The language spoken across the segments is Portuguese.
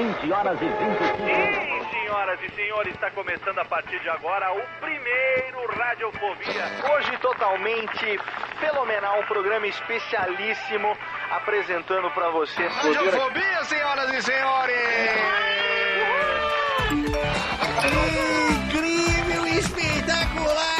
20 horas e 25 Sim, senhoras e senhores, está começando a partir de agora o primeiro Radiofobia. Hoje totalmente fenomenal, um programa especialíssimo apresentando para você. Radiofobia, senhoras e senhores! Incrível, espetacular,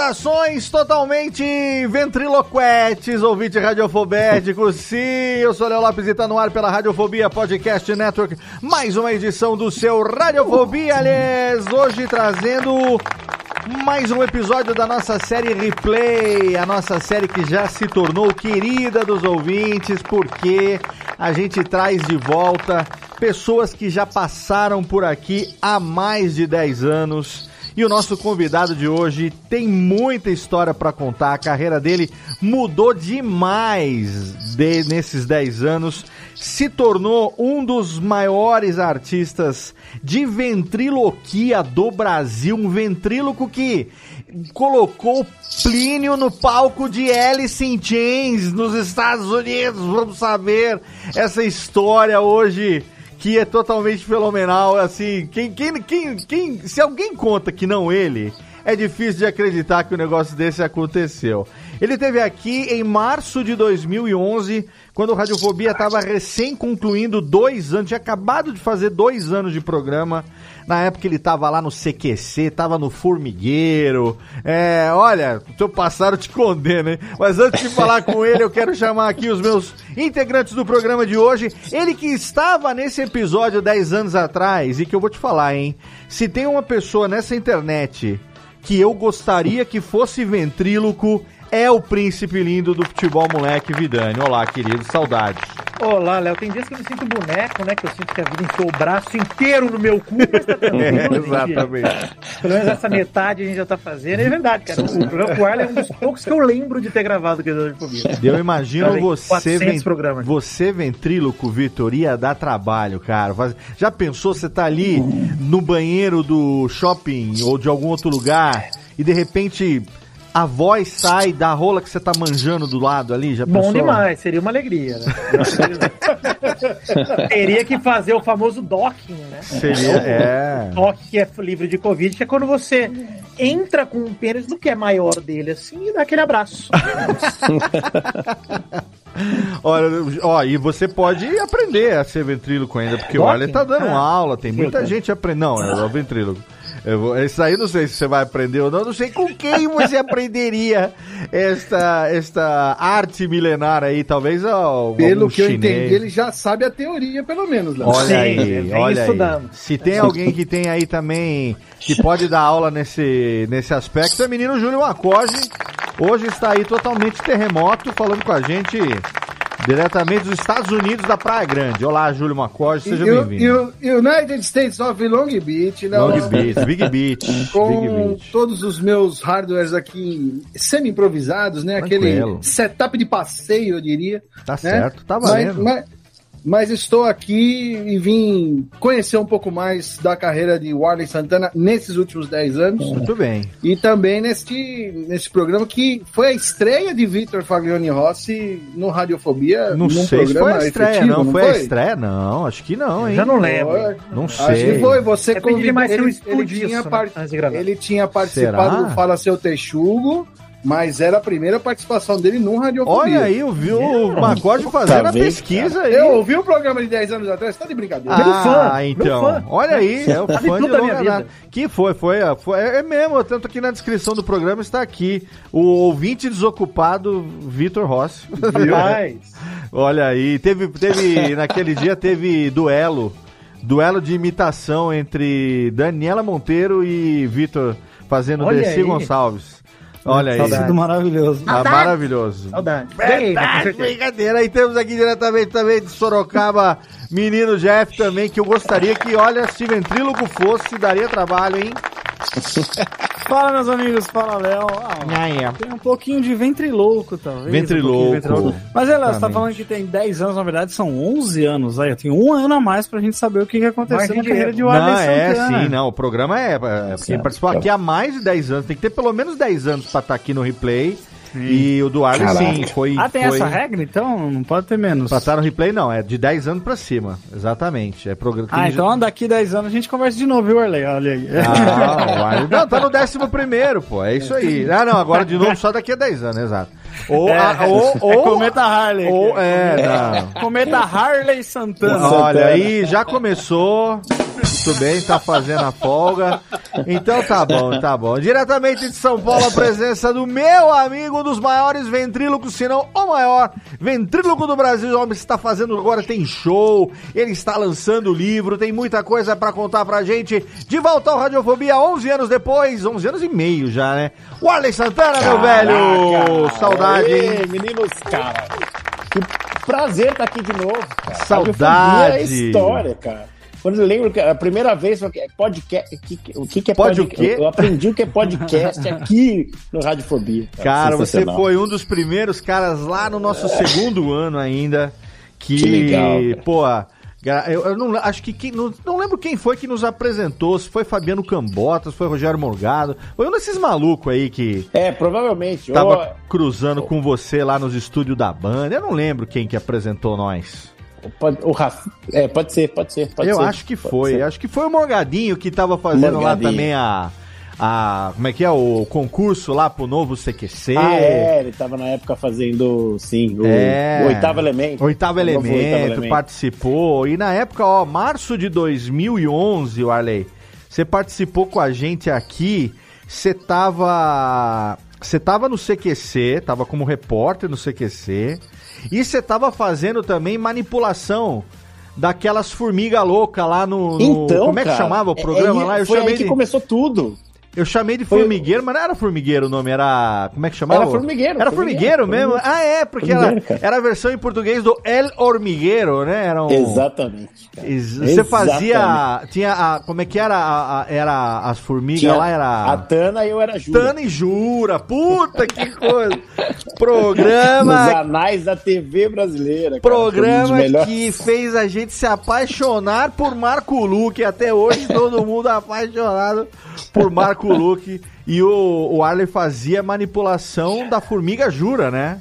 Saudações totalmente ventriloquetes, ouvinte radiofobético. Sim, eu sou Léo Lopes e tá no ar pela Radiofobia Podcast Network. Mais uma edição do seu Radiofobia, aliás, hoje trazendo mais um episódio da nossa série Replay, a nossa série que já se tornou querida dos ouvintes, porque a gente traz de volta pessoas que já passaram por aqui há mais de 10 anos. E o nosso convidado de hoje tem muita história para contar. A carreira dele mudou demais de, nesses 10 anos. Se tornou um dos maiores artistas de ventriloquia do Brasil. Um ventríloco que colocou Plínio no palco de Alice in Chains nos Estados Unidos. Vamos saber essa história hoje que é totalmente fenomenal, assim, quem, quem, quem, quem, se alguém conta que não ele, é difícil de acreditar que o um negócio desse aconteceu. Ele teve aqui em março de 2011, quando o Radiofobia estava recém concluindo dois anos, tinha acabado de fazer dois anos de programa. Na época ele estava lá no CQC, estava no Formigueiro. É, olha, teu passado te condena, hein? Mas antes de falar com ele, eu quero chamar aqui os meus integrantes do programa de hoje. Ele que estava nesse episódio 10 anos atrás e que eu vou te falar, hein? Se tem uma pessoa nessa internet que eu gostaria que fosse ventríloco, é o príncipe lindo do futebol moleque Vidani. Olá, querido, saudades. Olá, Léo. Tem dias que eu me sinto boneco, né? Que eu sinto que a vida enfiou o braço inteiro no meu cu, mas tá É, exatamente. Pelo menos essa metade a gente já tá fazendo. É verdade, cara. O programa com o é um dos poucos que eu lembro de ter gravado que eu comigo. Eu imagino Fazem você, 400 ven- programas. você ventríloco, Vitor, ia dar trabalho, cara. Já pensou, você tá ali no banheiro do shopping ou de algum outro lugar e de repente a voz sai da rola que você tá manjando do lado ali? Já Bom pensou? demais, seria uma alegria, né? Teria que fazer o famoso docking, né? Seria, é. Toque que é livre de Covid, que é quando você entra com um pênis no que é maior dele, assim, e dá aquele abraço. Olha, ó, e você pode aprender a ser ventríloco ainda, porque o Docking? Arlen tá dando Ah. aula, tem muita gente aprendendo. Não, é o ventríloco. Eu vou, isso aí não sei se você vai aprender ou não, não sei com quem você aprenderia esta, esta arte milenar aí, talvez ó, Pelo que eu chinês. entendi, ele já sabe a teoria, pelo menos, Léo. Olha Sim, aí, vem olha aí. estudando. Se tem alguém que tem aí também, que pode dar aula nesse, nesse aspecto, é o menino Júlio Macoge. Hoje está aí totalmente terremoto, falando com a gente diretamente dos Estados Unidos, da Praia Grande. Olá, Júlio Macoge, seja bem-vindo. United States of Long Beach, Léo. Long Beach, Big Beach, Big Com Beach. todos os meus hardwares aqui semi-improvisados, né? Tranquilo. Aquele setup de passeio, eu diria. Tá né? certo, tá valendo. Mas, mas estou aqui e vim conhecer um pouco mais da carreira de Warley Santana nesses últimos 10 anos. Muito bem. E também neste, nesse programa que foi a estreia de Vitor Faglioni Rossi no Radiofobia. Não num sei se foi a programa estreia, efetivo, não. Foi a estreia, não. Acho que não, hein? Já não lembro. Foi. Não Acho sei. que foi, você Depende convidou. um Ele, ele, tinha né, par- antes de gravar. ele tinha participado Será? do Fala Seu Texugo mas era a primeira participação dele num radiofobia. Olha aí, eu vi o Macorde fazendo a pesquisa aí. Eu ouvi o programa de 10 anos atrás, tá de brincadeira. Ah, fã, então. fã. Olha aí, é o Sabe fã de longa vida. Que foi, foi, foi, é mesmo, tanto aqui na descrição do programa está aqui o ouvinte desocupado Vitor Rossi. Olha aí, teve, teve naquele dia teve duelo, duelo de imitação entre Daniela Monteiro e Vitor fazendo Olha Desi aí. Gonçalves. Olha aí. Saudade. Tudo maravilhoso. Ah, maravilhoso. Saudade. Brincadeira, aí temos aqui diretamente também de Sorocaba, menino Jeff também, que eu gostaria que, olha, se ventríloco fosse, daria trabalho, hein? Fala, meus amigos. Fala, Léo. Ah, tem um pouquinho de ventrilouco, talvez. Ventrilouco. um ventrilouco. Mas, é, Léo, você tá falando que tem 10 anos, na verdade são 11 anos. Aí, tem um ano a mais pra gente saber o que, que aconteceu Margem na de carreira de Não, Warley é sim, não. O programa é. é quem participou aqui há mais de 10 anos. Tem que ter pelo menos 10 anos pra estar aqui no replay. E o do Arley, sim, foi. Ah, tem foi... essa regra? Então não pode ter menos. Pra estar no replay, não. É de 10 anos pra cima. Exatamente. É programa. Ah, então daqui 10 anos a gente conversa de novo, viu, Arley? Olha aí. Ah, o Arley- Não, tá no 11 pô. É isso aí. Ah, não, agora de novo só daqui a 10 anos, exato. Ou. É, a- ou, é ou Cometa Harley. ou é, não. Cometa Harley Santana. Olha aí, já começou. Muito bem, tá fazendo a folga. Então tá bom, tá bom. Diretamente de São Paulo, a presença do meu amigo, um dos maiores ventrílocos, se não o maior ventríloco do Brasil. O homem está fazendo agora, tem show, ele está lançando livro, tem muita coisa pra contar pra gente. De volta ao Radiofobia, 11 anos depois, 11 anos e meio já, né? O Arley Santana, meu velho! Saudade, hein? Meninos, cara. Que prazer estar aqui de novo, cara. Saudade. É história, cara. Quando eu lembro que a primeira vez eu falei, podcast, o que, que é Pode o podcast? quê? Eu aprendi o que é podcast aqui no Radiofobia. Cara, você Sensacional. foi um dos primeiros caras lá no nosso segundo ano ainda. Que, Que legal, cara. pô, eu, eu não acho que quem, não, não lembro quem foi que nos apresentou, se foi Fabiano Cambotas, foi Rogério Morgado, foi um desses malucos aí que É, provavelmente. tava Ou- cruzando com você lá nos estúdios da banda. Eu não lembro quem que apresentou nós. Pode, o Rafa, é, pode ser, pode ser. Pode eu ser, acho que foi, ser. acho que foi o Morgadinho que tava fazendo Morgadinho. lá também a a como é que é o concurso lá pro novo CQC. Ah, é, ele tava na época fazendo, sim, o, É. o oitavo elemento. Oitavo O elemento, participou. E na época, ó, março de 2011, o Arley, você participou com a gente aqui. Você tava. Você tava no CQC, tava como repórter no CQC. E você tava fazendo também manipulação daquelas formiga louca lá no. no- Então, como é que cara, chamava o é- programa é- lá? Eu foi chamei aí que de. começou tudo. Eu chamei de formigueiro, mas não era formigueiro o nome, era. Como é que chamava? Era formigueiro, Era formigueiro, formigueiro, mesmo? formigueiro. Ah, é, porque era, era a versão em português do El Hormigueiro, né? Era um... Exatamente. cara. Você fazia. Exatamente. Tinha a. Como é que era? A, a- era as formigas Tinha lá, era. A Tana e eu era Júlia. Tana e Jura. Puta que coisa! Nos Programa. anais da TV brasileira. cara. Um Programa que fez a gente se apaixonar por Marco Luque. Até hoje todo mundo apaixonado por Marco Luque. E o, o Arley fazia manipulação da formiga Jura, né?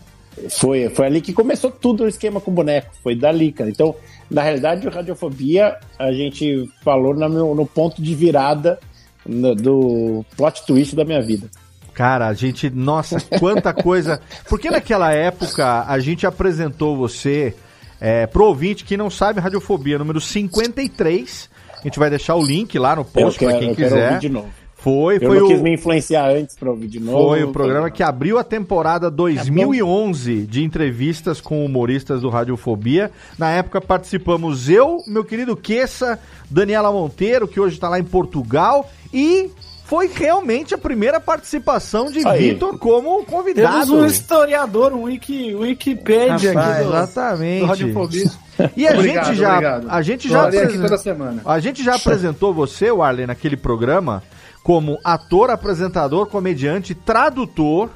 Foi, foi ali que começou tudo o esquema com boneco. Foi dali, cara. Então, na realidade, o Radiofobia, a gente falou no, no ponto de virada no- do plot twist da minha vida. Cara, a gente, nossa, quanta coisa. Porque naquela época a gente apresentou você é, pro ouvinte que não sabe Radiofobia, número 53. A gente vai deixar o link lá no post quero, pra quem eu quero quiser. ouvir de novo. Foi, Eu foi não o, quis me influenciar antes pra ouvir de novo. foi o programa que abriu a temporada 2011 de entrevistas com humoristas do Radiofobia. Na época participamos eu, meu querido Queça, Daniela Monteiro, que hoje está lá em Portugal, e foi realmente a primeira participação de. Vitor como convidado. Temos um historiador, um wiki, Wikipedia Rapaz, aqui do, exatamente. do Radiofobia. E a Obrigado, gente já, obrigado. a gente já, ali aqui apresen- toda semana. a gente já apresentou você, Warley, naquele programa como ator, apresentador, comediante, tradutor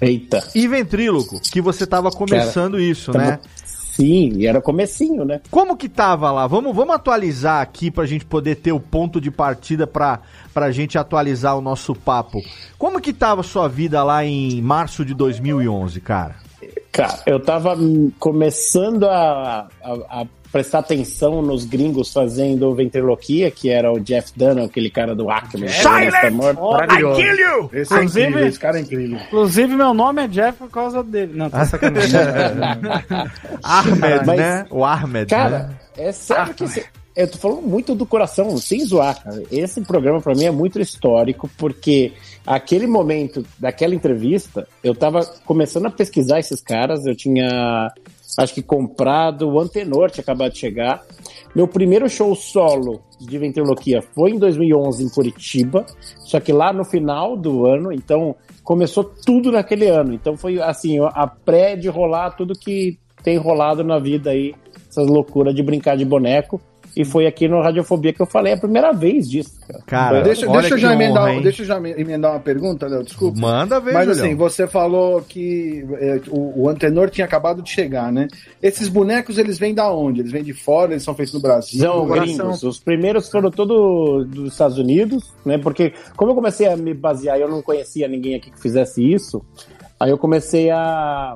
Eita. e ventríloco, que você tava começando isso, tava- né? Sim, e era comecinho, né? Como que tava lá? Vamos, vamos atualizar aqui pra gente poder ter o ponto de partida pra, pra gente atualizar o nosso papo. Como que tava a sua vida lá em março de 2011, cara? Cara, eu tava começando a, a, a prestar atenção nos gringos fazendo ventriloquia, que era o Jeff Dunham, aquele cara do Acme. Silent! Maravilhoso. I kill you! Esse é Inclusive- incrível, esse cara é incrível. Inclusive, meu nome é Jeff por causa dele. Não, tá sacanagem. Ahmed, né? O Ahmed. Cara, né? é sério que esse- eu tô falando muito do coração, sem zoar, cara. Esse programa pra mim é muito histórico, porque aquele momento daquela entrevista, eu tava começando a pesquisar esses caras, eu tinha acho que comprado, o Antenor tinha acabado de chegar. Meu primeiro show solo de ventriloquia foi em 2011 em Curitiba, só que lá no final do ano, então começou tudo naquele ano. Então foi assim, a pré de rolar tudo que tem rolado na vida aí, essas loucuras de brincar de boneco. E foi aqui no Radiofobia que eu falei a primeira vez disso, cara. Cara, deixa, deixa, eu já emendar, hein? deixa eu já emendar uma pergunta, Léo, desculpa. Manda ver, Mas Julião. assim, você falou que é, o, o Antenor tinha acabado de chegar, né? Esses bonecos, eles vêm da onde? Eles vêm de fora, eles são feitos no Brasil? São gringos. Os primeiros foram todos dos Estados Unidos, né? Porque como eu comecei a me basear, eu não conhecia ninguém aqui que fizesse isso, aí eu comecei a,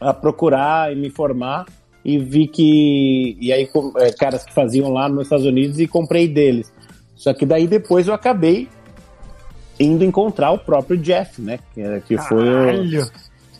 a procurar e me informar e vi que e aí é, caras que faziam lá nos Estados Unidos e comprei deles. Só que daí depois eu acabei indo encontrar o próprio Jeff, né? Que, que foi o,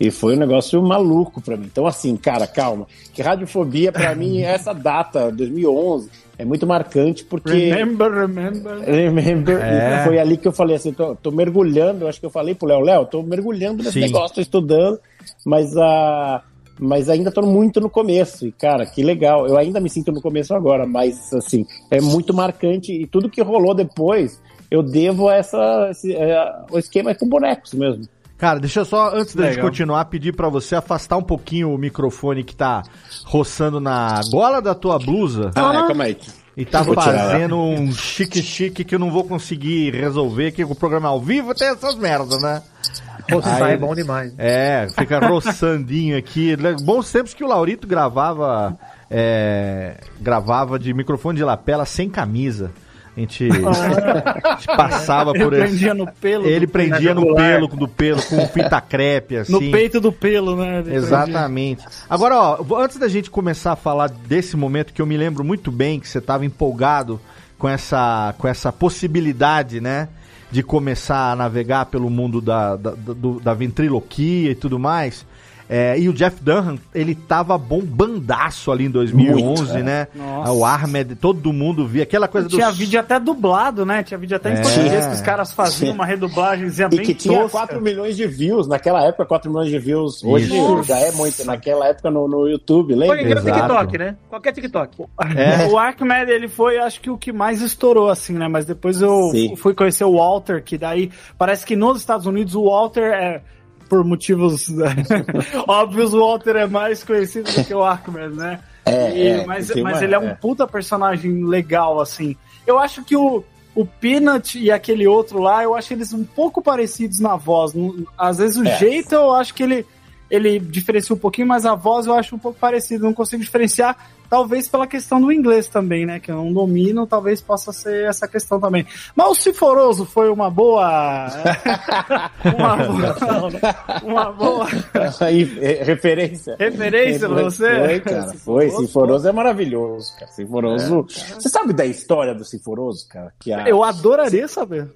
e foi um negócio maluco pra mim. Então, assim, cara, calma. Que radiofobia, pra mim, é essa data, 2011, é muito marcante porque. Remember, remember. Remember, É. foi ali que eu falei assim, tô, tô mergulhando, eu acho que eu falei pro Léo, Léo, tô mergulhando nesse Sim. negócio, tô estudando, mas a mas ainda tô muito no começo, e cara, que legal, eu ainda me sinto no começo agora, mas assim, é muito marcante, e tudo que rolou depois, eu devo a essa, esse, é, o esquema é com bonecos mesmo. Cara, deixa eu só, antes da gente continuar, pedir pra você afastar um pouquinho o microfone que tá roçando na gola da tua blusa. Ah, calma aí. E tá fazendo um chique-chique que eu não vou conseguir resolver, que o programa ao vivo tem essas merdas, né? Roçar Aí- é bom demais. É, fica roçandinho aqui. Bons tempos que o Laurito gravava é, gravava de microfone de lapela sem camisa. A gente, a gente passava Ele por esse. prendia no pelo. Ele do- prendia no pelo do pelo com fita crepe assim. No peito do pelo, né? Ele Exatamente. Agora, ó, antes da gente começar a falar desse momento que eu me lembro muito bem que você estava empolgado com essa, com essa possibilidade, né? De começar a navegar pelo mundo da, da, do- da ventriloquia e tudo mais. É, e o Jeff Dunham, ele tava bombandaço ali em 2011, Muito, é. né? Nossa. O Ahmed, todo mundo via aquela coisa do... Tinha vídeo até dublado, né? Tinha vídeo até em É. português que os caras faziam Sim. uma redublagemzinha E bem que tinha tosca. 4 milhões de views naquela época, 4 milhões de views. Hoje Isso. já é muito. Naquela época no, no YouTube, Foi lembra? igual Exato. TikTok, né? Qualquer TikTok. É. O Archimedes, ele foi, acho que o que mais estourou, assim, né? Mas depois eu Sim. fui conhecer o Walter, que daí parece que nos Estados Unidos o Walter é, por motivos né, óbvios, o Walter é mais conhecido do que o Archimedes, né? É, E- é, mas mas uma- ele é um é. puta personagem legal, assim. Eu acho que o, o Peanut e aquele outro lá, eu acho eles um pouco parecidos na voz. Às vezes o É. jeito eu acho que ele, ele diferencia um pouquinho, mas a voz eu acho um pouco parecido. Não consigo diferenciar, talvez pela questão do inglês também, né? Que eu não domino, talvez possa ser essa questão também. Mas o Ciforoso foi uma boa. uma boa. Uma boa Aí, é, referência. referência pra você? Foi, cara. Foi. Sinforoso é maravilhoso, cara. Sinforoso. Você sabe da história do Sinforoso, cara? Que a... Eu adoraria saber.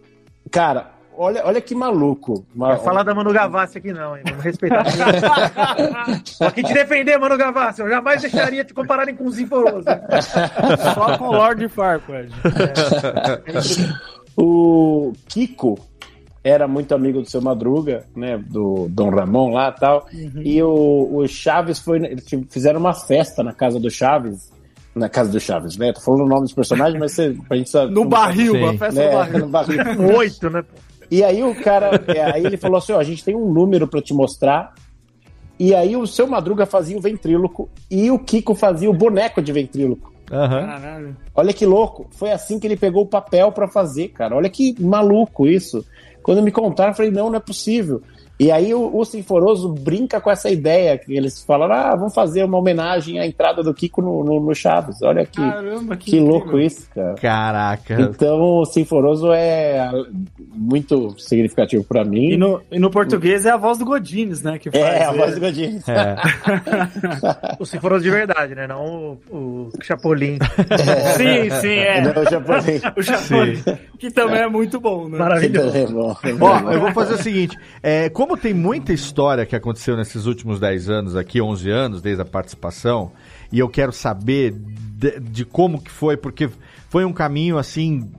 Cara, olha, olha que maluco. Uma- Vai falar da Manu Gavassi aqui não, hein? Vamos respeitar. Tô aqui te defender, Mano Gavassi. Eu jamais deixaria te compararem com o Zinforoso. Só com o Lord Farquaad. O Kiko era muito amigo do seu Madruga, né? Do Dom Ramon lá e tal. E o, o Chaves foi. Eles fizeram uma festa na casa do Chaves. Na casa do Chaves, né? Tô falando o nome dos personagens, mas você, pra gente saber. No barril, Sim. a festa né? do barril. No barril. Oito, né? E aí o cara, é, aí ele falou assim, ó, a gente tem um número pra te mostrar. E aí o seu Madruga fazia o ventríloco e o Kiko fazia o boneco de ventríloco. Aham. Caralho. Olha que louco. Foi assim que ele pegou o papel pra fazer, cara. Olha que maluco isso. Quando me contaram, eu falei, não, não é possível. E aí o, o Sinforoso brinca com essa ideia, que eles falaram, ah, vamos fazer uma homenagem à entrada do Kiko no, no, no Chaves. Olha que, Caramba, que que louco isso, cara. Caraca. Então o Sinforoso é muito significativo pra mim. E no, e no português é a voz do Godines, né? Que faz, É, a voz do Godinho. É. O Sinforoso de verdade, né? Não o, o Chapolin. Sim, sim, é. Não, o japonês. O Chapolin, que também é muito bom, né? Maravilhoso. É bom, é Ó, eu vou fazer o seguinte: é, como tem muita história que aconteceu nesses últimos 10 anos aqui, 11 anos, desde a participação, e eu quero saber de, de como que foi, porque foi um caminho assim,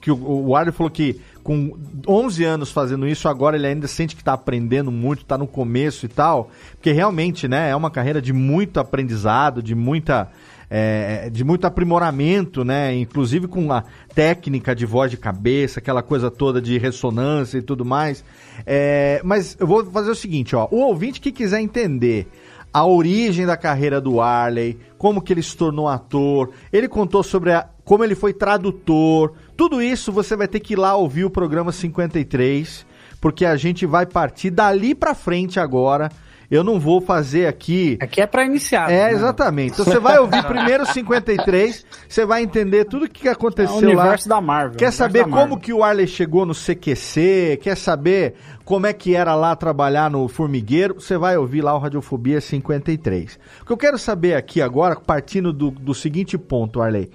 que o, o falou que com 11 anos fazendo isso, agora ele ainda sente que está aprendendo muito, está no começo e tal, porque realmente, né, é uma carreira de muito aprendizado, de muita é, de muito aprimoramento, né? Inclusive com a técnica de voz de cabeça, aquela coisa toda de ressonância e tudo mais. É, mas eu vou fazer o seguinte, ó. O ouvinte que quiser entender a origem da carreira do Arley, como que ele se tornou ator, ele contou sobre a- como ele foi tradutor, tudo isso você vai ter que ir lá ouvir o programa 53, porque a gente vai partir dali pra frente agora. Eu não vou fazer aqui Aqui é pra iniciar. é, né? exatamente. Então você vai ouvir primeiro o 53, você vai entender tudo o que É o aconteceu lá. universo da Marvel. Quer saber como que o Arley chegou no CQC? Quer saber como é que era lá trabalhar no formigueiro? Você vai ouvir lá o Radiofobia 53. O que eu quero saber aqui agora, partindo do, do seguinte ponto, Arley.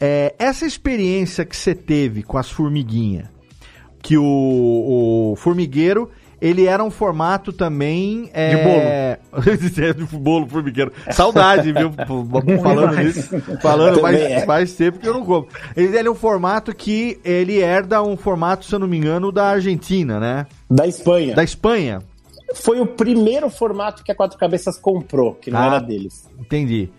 É, essa experiência que você teve com as formiguinhas, que o, o formigueiro ele era um formato também é... de bolo. bolo formigueiro. Saudade, viu? Falando nisso, falando mais, é. faz tempo que eu não como. Ele, ele é um formato que ele herda um formato, se eu não me engano, da Argentina, né? Da Espanha. Da Espanha. Foi o primeiro formato que a Quatro Cabeças comprou, que não Ah. era deles. Entendi.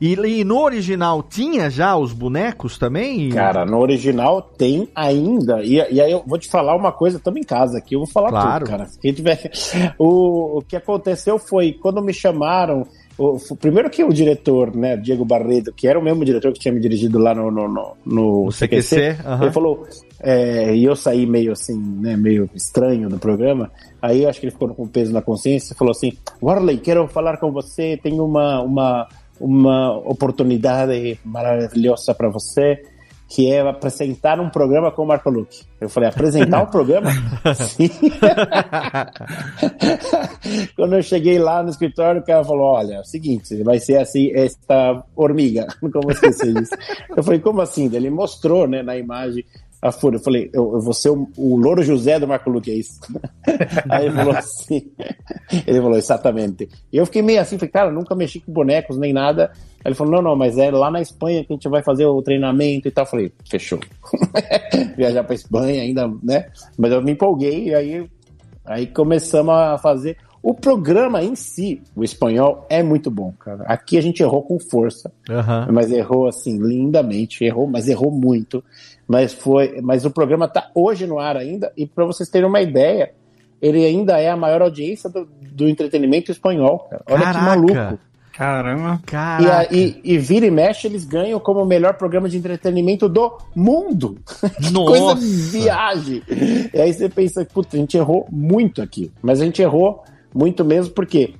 E, e no original tinha já os bonecos também? Cara, no original tem ainda. E, e aí eu vou te falar uma coisa, estamos em casa aqui, eu vou falar Claro. tudo, cara. Quem tiver... o, o que aconteceu foi, quando me chamaram, o, primeiro que o diretor, né, Diego Barredo, que era o mesmo diretor que tinha me dirigido lá no, no, no, no CQC, CQC, ele falou, é, e eu saí meio assim, né, meio estranho do programa, aí eu acho que ele ficou com peso na consciência e falou assim, Warley, quero falar com você, tenho uma, uma, uma oportunidade maravilhosa para você, que é apresentar um programa com o Marco Luque. Eu falei, apresentar um programa? Sim. Quando eu cheguei lá no escritório, o cara falou, olha, é o seguinte, vai ser assim, esta formiga, nunca vou esquecer disso. Eu falei, como assim? Ele mostrou, né, na imagem, a folha. Eu falei, eu, eu vou ser o, o Louro José do Marco Luque, é isso? Aí ele falou assim, ele falou, exatamente. E eu fiquei meio assim, falei, cara, nunca mexi com bonecos nem nada. Aí ele falou, não, não, mas é lá na Espanha que a gente vai fazer o treinamento e tal. Eu falei, fechou. Viajar pra Espanha ainda, né? Mas eu me empolguei e aí, aí começamos a fazer. O programa em si, o espanhol, é muito bom, cara. Aqui a gente errou com força, Aham. mas errou assim, lindamente, errou, mas errou muito. Mas foi, mas o programa tá hoje no ar ainda, e para vocês terem uma ideia, ele ainda é a maior audiência do, do entretenimento espanhol, cara. Olha Caraca. que maluco. Caramba. E, Caraca. a- e, e vira e mexe, eles ganham como o melhor programa de entretenimento do mundo. Que coisa viagem. E aí você pensa, puta, a gente errou muito aqui. Mas a gente errou muito mesmo porque,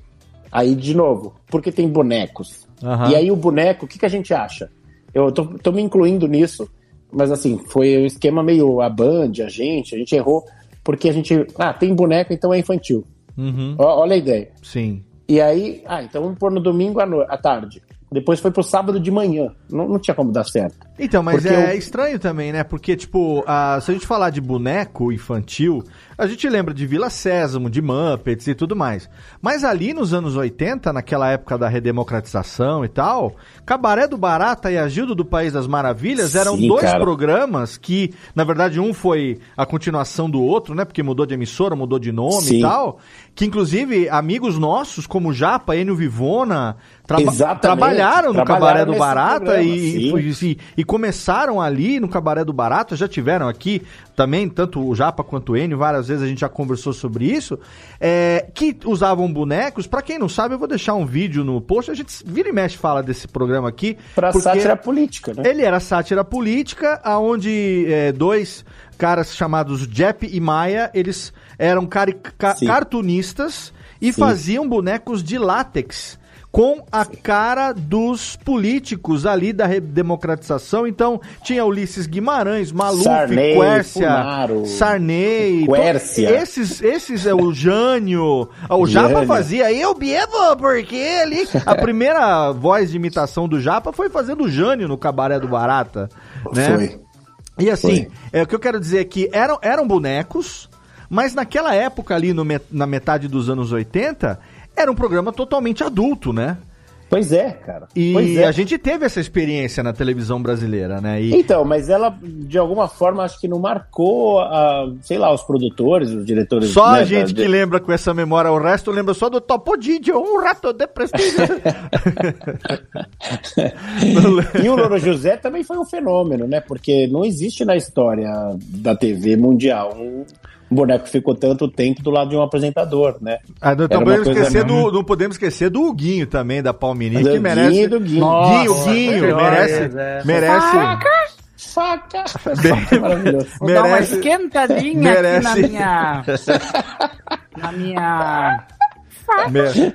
aí de novo, porque tem bonecos. Aham. E aí o boneco, o que, que a gente acha? Eu tô, tô me incluindo nisso, mas assim, foi um esquema meio a Band, a gente, a gente errou porque a gente, ah, tem boneco, então é infantil. Uhum. Ó, olha a ideia. Sim. E aí, ah, então vamos pôr no domingo à, no- à tarde. Depois foi pro sábado de manhã. Não, não tinha como dar certo. Então, mas Porque é eu- estranho também, né? Porque, tipo, a- se a gente falar de boneco infantil, a gente lembra de Vila Sésamo, de Muppets e tudo mais. Mas ali nos anos 80, naquela época da redemocratização e tal, Cabaré do Barata e Agildo do País das Maravilhas eram Sim, dois cara. programas que, na verdade, um foi a continuação do outro, né? Porque mudou de emissora, mudou de nome e Sim. tal. Que, inclusive, amigos nossos, como o Japa, Enio Vivona, traba- trabalharam no Trabalharam Cabaré do Barata e, e, e, e começaram ali no Cabaré do Barato, já tiveram aqui também, tanto o Japa quanto o Enio, várias vezes a gente já conversou sobre isso, é, que usavam bonecos. Pra quem não sabe, eu vou deixar um vídeo no post, a gente vira e mexe fala desse programa aqui. Pra sátira política, né? Ele era sátira política, aonde é, dois caras chamados Jepp e Maia, eles eram cari- ca- Sim. cartunistas e Sim. faziam bonecos de látex com a cara dos políticos ali da redemocratização. Então, tinha Ulisses Guimarães, Maluf, Sarney, Quércia, Funaro, Sarney, Quércia. esses, esses é o Jânio, o Japa fazia, eu bebo, porque ali... A primeira voz de imitação do Japa foi fazendo o Jânio no Cabaré do Barata, né? Foi. E assim, é, o que eu quero dizer é que eram, eram bonecos, mas naquela época ali, no na metade dos anos 80, era um programa totalmente adulto, né? Pois é, cara. E pois é. a gente teve essa experiência na televisão brasileira, né? E, Então, mas ela, de alguma forma, acho que não marcou, a, sei lá, os produtores, os diretores. só né, a gente da- que lembra com essa memória, o resto lembra só do Topodidio, um rato de prestígio. E o Louro José também foi um fenômeno, né? Porque não existe na história da TV mundial um boneco que ficou tanto tempo do lado de um apresentador, né? Ah, não, podemos coisa esquecer mesmo. do, não podemos esquecer do Huguinho também, da Do que merece. Guinho, do Guinho. Guinho, Nossa, Guinho, que merece. olha, é. Merece. Faca! Bem- Maravilhoso. Vou dar uma merece. esquentadinha merece. aqui na minha. Na minha.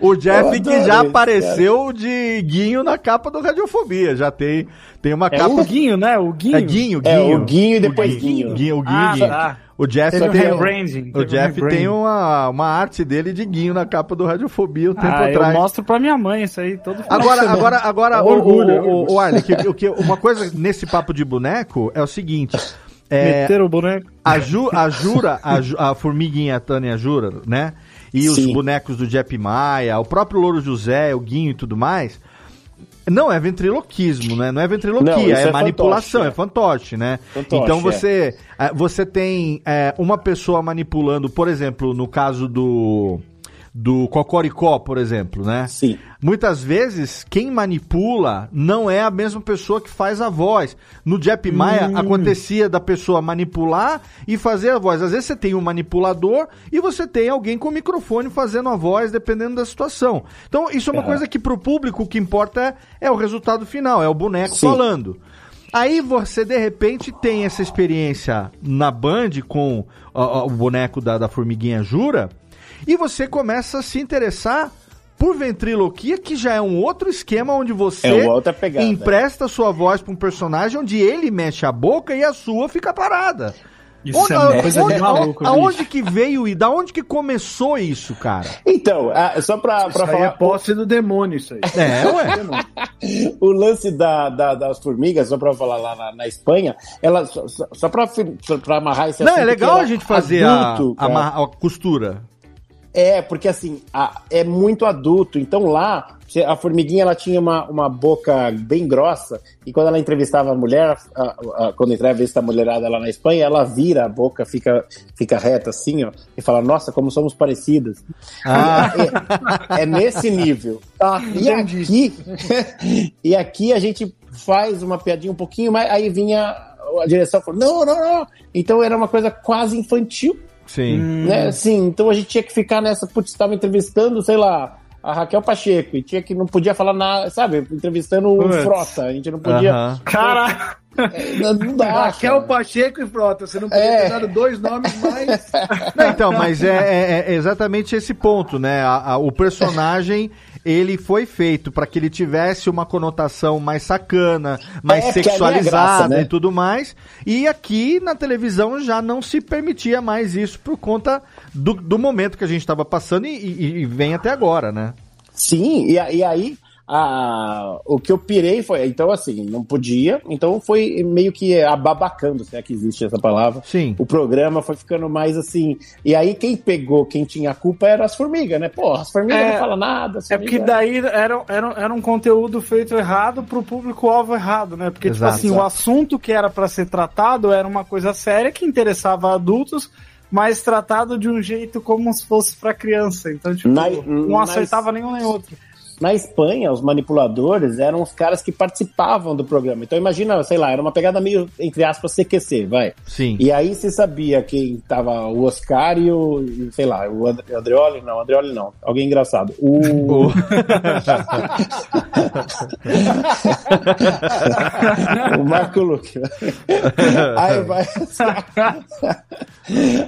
O Jeff que já apareceu de Guinho na capa do Radiofobia. Já tem, tem uma É capa. o Guinho, né? O Guinho. É Guinho, Guinho. É, o Guinho e depois Guinho. Guinho, o Guinho, Ah, Guinho. tá. O Jeff Teve um tem, rebranding, o um Jeff rebranding. tem uma, uma arte dele de Guinho na capa do Radiofobia um tempo Ah, eu atrás. mostro pra minha mãe isso aí todo Agora, agora, agora, É o, orgulho, é o, o, orgulho. o Arley, que, o que, uma coisa nesse papo de boneco é o seguinte. É, Meteram o boneco. a, Ju, a Jura, a, a formiguinha Tânia Jura, né? E os Sim. bonecos do Jepp Maia, o próprio Louro José, o Guinho e tudo mais. Não é ventriloquismo, né? Não é Não, ventriloquia, isso é, é manipulação, fantoche, é fantoche, né? Fantoche, então é. você, é, você tem é, uma pessoa manipulando, por exemplo, no caso do do Cocoricó, por exemplo, né? Sim. Muitas vezes, quem manipula não é a mesma pessoa que faz a voz. No Jepp Maia, acontecia da pessoa manipular e fazer a voz. Às vezes você tem um manipulador e você tem alguém com o microfone fazendo a voz, dependendo da situação. Então, isso é uma É. coisa que pro público o que importa é, é o resultado final, é o boneco Sim. falando. Aí você, de repente, tem essa experiência na Band com ó, ó, o boneco da, da Formiguinha Jura, e você começa a se interessar por ventriloquia, que já é um outro esquema onde você É pegada. empresta sua voz para um personagem onde ele mexe a boca e a sua fica parada. Isso Onde- é uma coisa onde- de maluco, Aonde que veio e da onde que começou isso, cara? Então, ah, só pra, pra Isso aí é falar. posse do demônio, isso aí. É, ué. o lance da, da- das formigas, só pra falar lá na, na Espanha, ela, só, só, pra, amarrar esse Não, é legal a gente fazer a, adulto, a, ma- a costura. É, porque assim, a- é muito adulto. Então lá, a formiguinha ela tinha uma, uma boca bem grossa, e quando ela entrevistava a mulher, a- a- quando entrevista a mulherada lá na Espanha, ela vira a boca, fica, fica reta assim, ó, e fala, nossa, como somos parecidas. Ah. É, é nesse nível. Tá, E aqui, e aqui a gente faz uma piadinha um pouquinho, mas aí vinha a direção falou, não, não, não. Então era uma coisa quase infantil, Sim. né? Assim, então a gente tinha que ficar nessa, putz, estava entrevistando, sei lá, a Raquel Pacheco, e tinha que não podia falar nada, sabe? Entrevistando o. Frota, a gente não podia. Aham. Cara, Não, não dá. Raquel cara. Pacheco e Frota. Você não podia É. ter dado dois nomes mais. Não, então, mas é, é- é exatamente esse ponto, né? A- a- o personagem ele foi feito para que ele tivesse uma conotação mais sacana, mais É, é sexualizada graça, né? e tudo mais. E aqui na televisão já não se permitia mais isso por conta do, do momento que a gente estava passando e, e- e vem até agora, né? Sim, e, e aí a, o que eu pirei foi, então assim, não podia, então foi meio que ababacando, se é que existe essa palavra. Sim. O programa foi ficando mais assim. E aí quem pegou, quem tinha a culpa era as formigas, né? Pô, as formigas É, não falam nada. as é porque daí era, era, era um conteúdo feito errado pro público-alvo errado, né? Porque, Exato. tipo assim, o assunto que era pra ser tratado era uma coisa séria que interessava adultos, mas tratado de um jeito como se fosse pra criança. Então, tipo, Na- não acertava nenhum nem outro. Na Espanha, os manipuladores eram os caras que participavam do programa. Então imagina, sei lá, era uma pegada meio, entre aspas, CQC, vai. Sim. E aí você sabia quem tava o Oscar e o, sei lá, o And- Andreoli, não, Andreoli não, alguém engraçado. O... o Marco Luque. aí vai...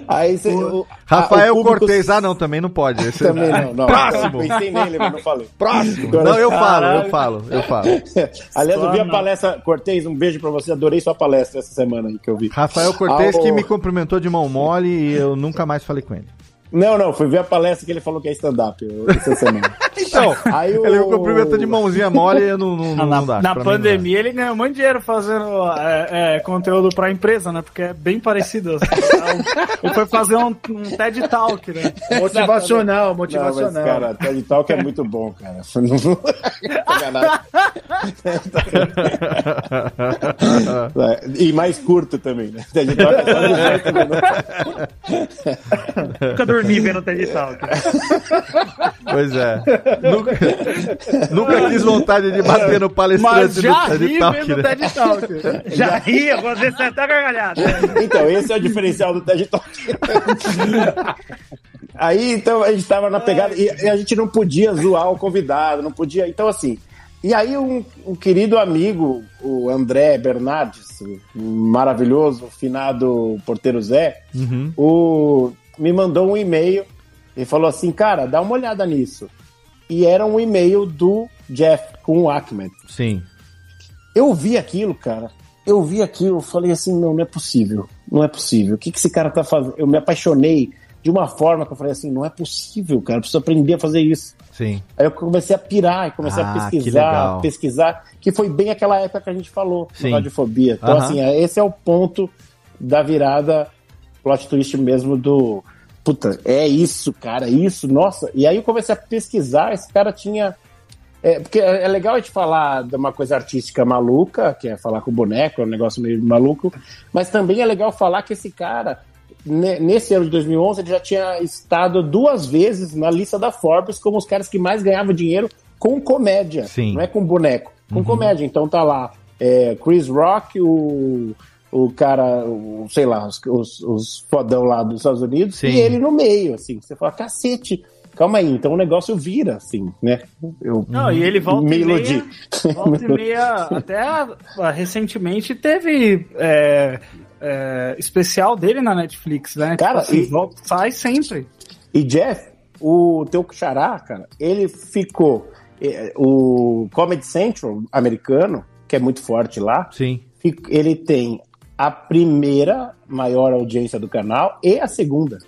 aí você... o- Rafael ah, público- Cortez. Ah, não, também não pode. Esse- Também não, não. Próximo. Eu pensei nele, mas não falei. Próximo. Agora- Não, eu falo, eu falo, eu falo. Aliás, eu vi a palestra. Cortez, um beijo pra você. Adorei sua palestra essa semana aí que eu vi. Rafael Cortez Ah, o- que me cumprimentou de mão mole e eu nunca mais falei com ele. Não, não, fui ver a palestra que ele falou que é stand-up eu- essa semana. Então, Aí o- ele me cumprimentou de mãozinha mole e eu não, não, não, na não dá. na não pandemia ele ganhou muito dinheiro fazendo é, é, conteúdo pra empresa, né? Porque é bem parecido. ele foi fazer um, um TED Talk, né? Motivacional, Não, motivacional. mas, cara, TED Talk é muito bom, cara. É, e mais curto também, né? TED Talk é só 18 minutos. Nunca dormi vendo TED Talk. Pois é. nunca, nunca quis vontade de bater no palestrante do TED ri Talk, vendo né? TED Talk. Já ria, você tá gargalhado. Então, esse é o diferencial do TED Talk. Aí, então, a gente tava na pegada e, e a gente não podia zoar o convidado, não podia. Então, assim. E aí, um, um querido amigo, o André Bernardes, o maravilhoso, finado porteiro Zé, Uhum. o, me mandou um e-mail e falou assim: cara, dá uma olhada nisso. E era um e-mail do Jeff com o Ahmed. Sim. Eu vi aquilo, cara. Eu vi aquilo, eu falei assim, não, não é possível. Não é possível. O que, que esse cara tá fazendo? Eu me apaixonei de uma forma que eu falei assim, não é possível, cara. Eu preciso aprender a fazer isso. Sim. Aí eu comecei a pirar e comecei Ah, a que pesquisar, legal. pesquisar, que foi bem aquela época que a gente falou, Sim. na radiofobia. Então, Aham. assim, é- esse é o ponto da virada plot twist mesmo do. Puta, é isso, cara, é isso, nossa. E aí eu comecei a pesquisar, esse cara tinha. É, porque é é legal a gente falar de uma coisa artística maluca, que é falar com o boneco, é um negócio meio maluco, mas também é legal falar que esse cara, ne- nesse ano de 2011, ele já tinha estado duas vezes na lista da Forbes como os caras que mais ganhavam dinheiro com comédia, Sim. não é com boneco, com Uhum. comédia. Então tá lá é, Chris Rock, o, o cara, o, sei lá, os, os, os fodão lá dos Estados Unidos, Sim. e ele no meio, assim. Você fala, cacete, calma aí, então o negócio vira, assim, né? Eu Não, e ele volta me e iludi. volta e meia, até recentemente teve é, é, especial dele na Netflix, né? Cara, tipo assim, e- volta, sai sempre. E Jeff, o teu xará, cara, ele ficou. eh, O Comedy Central americano, que é muito forte lá, Sim. ele tem a primeira maior audiência do canal e a segunda.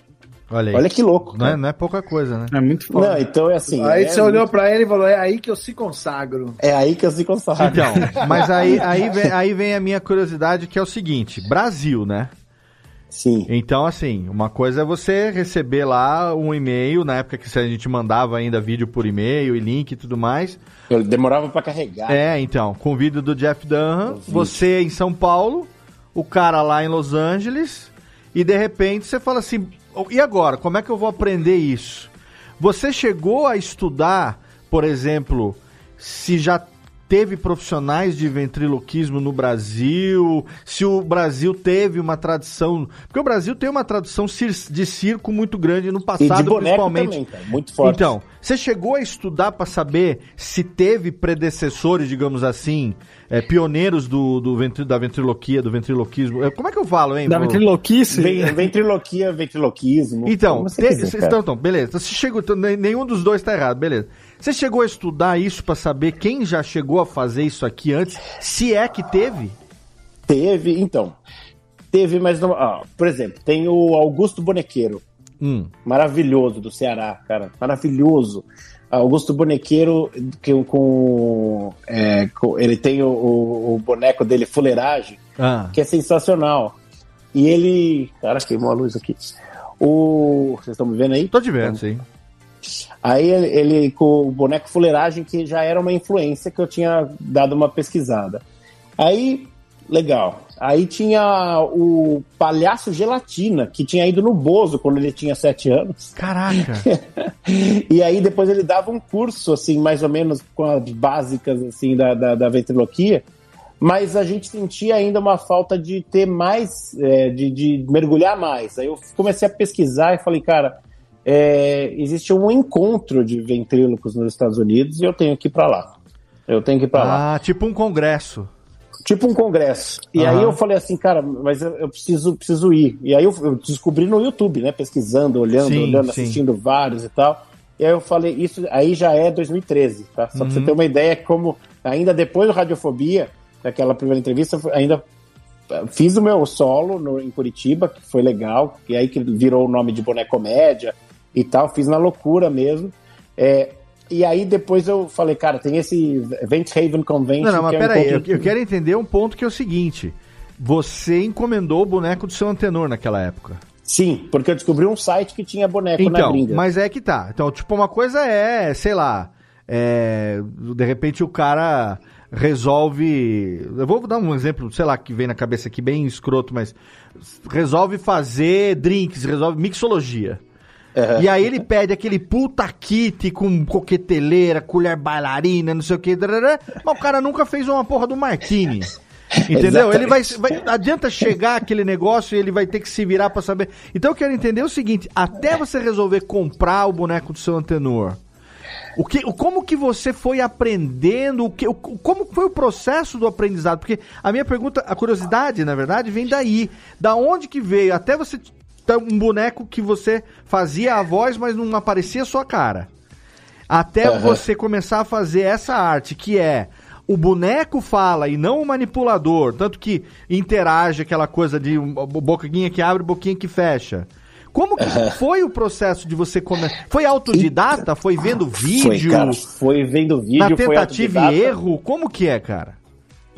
Olha aí. Olha que louco. Não é, não é pouca coisa, né? É muito Não, então é assim. Aí é, você olhou pra ele e falou: é aí que eu se consagro. é aí que eu se consagro. Então, mas aí, aí, vem, aí vem a minha curiosidade, que é o seguinte: Brasil, né? Sim. Então, assim, uma coisa é você receber lá um e-mail, na época que a gente mandava ainda vídeo por e-mail e link e tudo mais. Eu demorava pra carregar. É, então, com o vídeo do Jeff Dunham, você em São Paulo, o cara lá em Los Angeles, e de repente você fala assim: "Oh, e agora? Como é que eu vou aprender isso? Você chegou a estudar, por exemplo, se já teve profissionais de ventriloquismo no Brasil, se o Brasil teve uma tradição. Porque o Brasil tem uma tradição de circo muito grande no E passado, principalmente. também, cara. Muito forte. Então, você chegou a estudar para saber se teve predecessores, digamos assim, é, pioneiros do, do ventri- da ventriloquia, do ventriloquismo? É, Como é que eu falo, hein? Da ventriloquice. Ven- ventriloquia, ventriloquismo. Então, te- quiser, então, então, beleza. Então, você chegou, então, nenhum dos dois tá errado, beleza. Você chegou a estudar isso para saber quem já chegou a fazer isso aqui antes, se é que teve? Teve, então. Teve, mas não. ó, por exemplo, tem o Augusto Bonequeiro. Hum, Maravilhoso do Ceará, cara. Maravilhoso. Augusto Bonequeiro, que com, é, com- ele tem o, o- o boneco dele, Fuleiragem, ah, que é sensacional. E ele. Cara, queimou a luz aqui. O. Vocês estão me vendo aí? tô te vendo, sim. Aí ele, ele com o boneco Fuleiragem, que já era uma influência que eu tinha dado uma pesquisada. Aí Legal. Aí tinha o palhaço gelatina, que tinha ido no Bozo quando ele tinha sete anos. Caraca! e aí depois ele dava um curso, assim, mais ou menos com as básicas, assim, da, da, da ventriloquia. Mas a gente sentia ainda uma falta de ter mais, é, de, de mergulhar mais. Aí eu comecei a pesquisar e falei, cara, é, existe um encontro de ventrílocos nos Estados Unidos e eu tenho que ir para lá. Eu tenho que ir para lá. Ah, tipo um congresso. Tipo um congresso. E Aham. aí eu falei assim, cara, mas eu, eu preciso, preciso ir. E aí eu, eu descobri no YouTube, né? Pesquisando, olhando, Sim, olhando, sim. assistindo vários e tal. E aí eu falei, isso aí já é 2013, tá? Só pra você Uhum. ter uma ideia como ainda depois do Radiofobia, daquela primeira entrevista, ainda eh, fiz o meu solo no, em Curitiba, que foi legal, e aí que virou o nome de Bonecomédia e tal, fiz na loucura mesmo. É, e aí depois eu falei, cara, tem esse Event Haven Convention. Não, não, mas que é um peraí, eu, eu quero entender um ponto que é o seguinte. Você encomendou o boneco do seu antenor naquela época. Sim, porque eu descobri um site que tinha boneco na Então, gringa. mas é que tá. Então, tipo, uma coisa é, sei lá, é, de repente o cara resolve. Eu vou dar um exemplo, sei lá, que vem na cabeça aqui bem escroto, mas resolve fazer drinks, resolve mixologia. Aham. E aí ele pede aquele puta kit com coqueteleira, colher bailarina, não sei o que, mas o cara nunca fez uma porra do martini. Entendeu? Ele vai, vai. Adianta chegar aquele negócio e ele vai ter que se virar pra saber. Então eu quero entender o seguinte: até você resolver comprar o boneco do seu antenor, o que, como que você foi aprendendo? O que, o- como foi o processo do aprendizado? Porque a minha pergunta, a curiosidade, na verdade, vem daí. Da onde que veio? Até você um boneco que você fazia a voz, mas não aparecia a sua cara. Até Aham. você começar a fazer essa arte, que é o boneco fala e não o manipulador, tanto que interage aquela coisa de boquinha que abre, boquinha que fecha. Como que foi o processo de você começar? Foi autodidata? Foi vendo vídeo? Foi, cara, foi vendo vídeo, na tentativa e erro? Como que é, cara?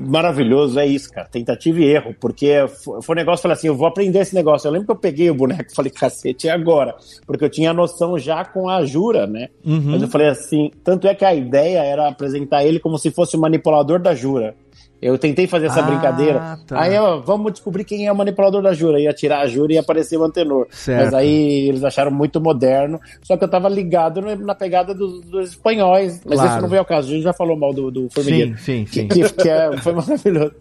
Maravilhoso, é isso, cara. Tentativa e erro, porque foi um negócio, falei assim, eu vou aprender esse negócio. Eu lembro que eu peguei o boneco e falei, cacete, e agora? Porque eu tinha a noção já com a Jura, né? Uhum. Mas eu falei assim, tanto é que a ideia era apresentar ele como se fosse o manipulador da Jura. Eu tentei fazer essa Ah, brincadeira. tá. Aí, ó, vamos descobrir quem é o manipulador da Jura. Ia tirar a Jura e ia aparecer o antenor. Certo. Mas aí eles acharam muito moderno. Só que eu tava ligado na pegada dos, dos espanhóis. Mas Claro. esse não veio ao caso. A gente já falou mal do, do Formigueiro. Sim, sim, sim. Que, que é- foi maravilhoso.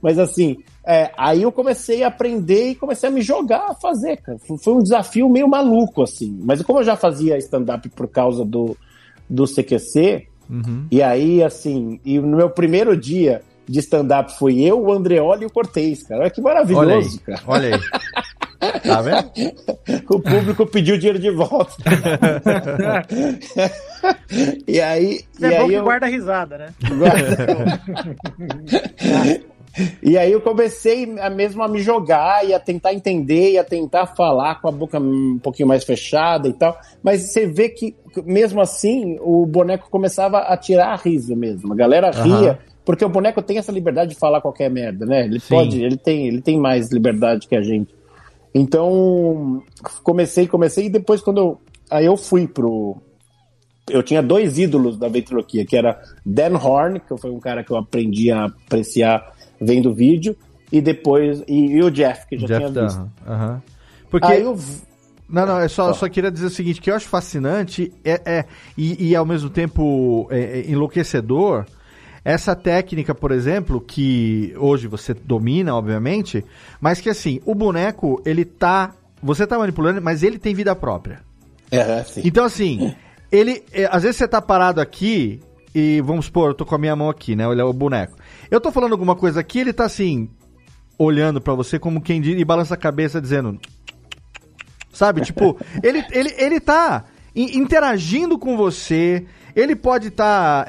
Mas assim, é, aí eu comecei a aprender e comecei a me jogar a fazer, cara. Foi- Foi um desafio meio maluco, assim. Mas como eu já fazia stand-up por causa do, do CQC, Uhum. e aí, assim, e no meu primeiro dia de stand-up foi eu, o Andreoli e o Cortez, cara. Olha que Olha aí, maravilhoso, cara. olha aí. Tá vendo? O público pediu dinheiro de volta. e aí, e É bom aí que eu... guarda a risada, né? E aí eu comecei a mesmo a me jogar e a tentar entender e a tentar falar com a boca um pouquinho mais fechada e tal. Mas você vê que, mesmo assim, o boneco começava a tirar riso mesmo. A galera ria, Aham. Porque o boneco tem essa liberdade de falar qualquer merda, né? Ele Sim. pode, ele tem, ele tem mais liberdade que a gente. Então, comecei, comecei, e depois quando eu. Aí eu fui pro, eu tinha dois ídolos da ventriloquia, que era Dan Horn, que foi um cara que eu aprendi a apreciar vendo vídeo, e depois e, e o Jeff, que já Jeff tinha visto. aham. Porque. Aí eu Não, não, eu só, Só. só queria dizer o seguinte, que eu acho fascinante é, é- e, e ao mesmo tempo é, é enlouquecedor essa técnica, por exemplo, que hoje você domina, obviamente, mas que assim, o boneco, ele tá. Você tá manipulando, mas ele tem vida própria. é, sim. Então, assim, ele. é, às vezes você tá parado aqui e vamos supor, eu tô com a minha mão aqui, né? Olha o boneco. Eu tô falando alguma coisa aqui, ele tá assim, olhando pra você como quem diz e balança a cabeça dizendo. Sabe? Tipo, ele, ele, ele tá in- interagindo com você. Ele pode estar,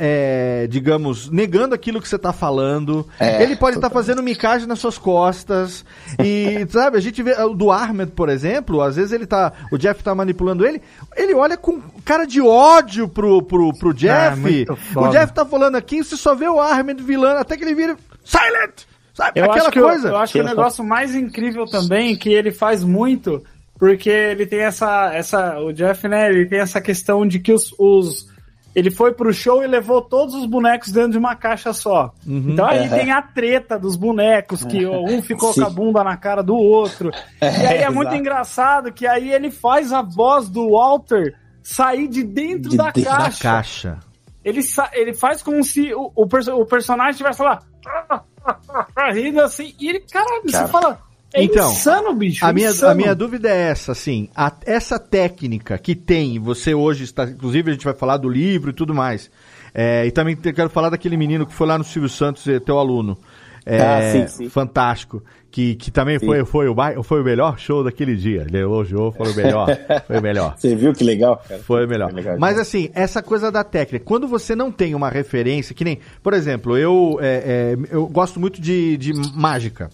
digamos, negando aquilo que você tá falando. É, ele pode estar fazendo micagem nas suas costas. E, sabe, a gente vê o do Ahmed, por exemplo, às vezes ele tá. O Jeff tá manipulando ele. Ele olha com cara de ódio pro, pro, pro Jeff. muito o. Jeff tá falando aqui, você só vê o Ahmed vilão, até que ele vira. Silent! Sabe? Eu Aquela acho que, coisa. Eu, eu acho que o negócio mais incrível também, que ele faz muito, porque ele tem essa. essa o Jeff, né, ele tem essa questão de que os. os ele foi pro show e levou todos os bonecos dentro de uma caixa só. Então aí Uhum. tem a treta dos bonecos, que um ficou Sim. com a bunda na cara do outro. E aí é muito exato. engraçado que aí ele faz a voz do Walter sair de dentro De da dentro da Da caixa. caixa. Ele, ele faz como se o, o, perso- o personagem estivesse lá rindo assim, e ele, caralho, Cara. você fala. É Então, insano, bicho. A é minha, insano. a minha dúvida é essa, assim, a- essa técnica que tem, você hoje está, inclusive a gente vai falar do livro e tudo mais, é, e também te- quero falar daquele menino que foi lá no Silvio Santos, é, teu aluno, é, Ah, sim, sim. fantástico, que, que também Sim. foi, foi, o, foi o melhor show daquele dia, ele elogiou, foi o melhor, foi o melhor. Você viu que legal, cara? Foi melhor. Foi legal, Mas assim, essa coisa da técnica, quando você não tem uma referência, que nem, por exemplo, eu, é, é, eu gosto muito de, de mágica.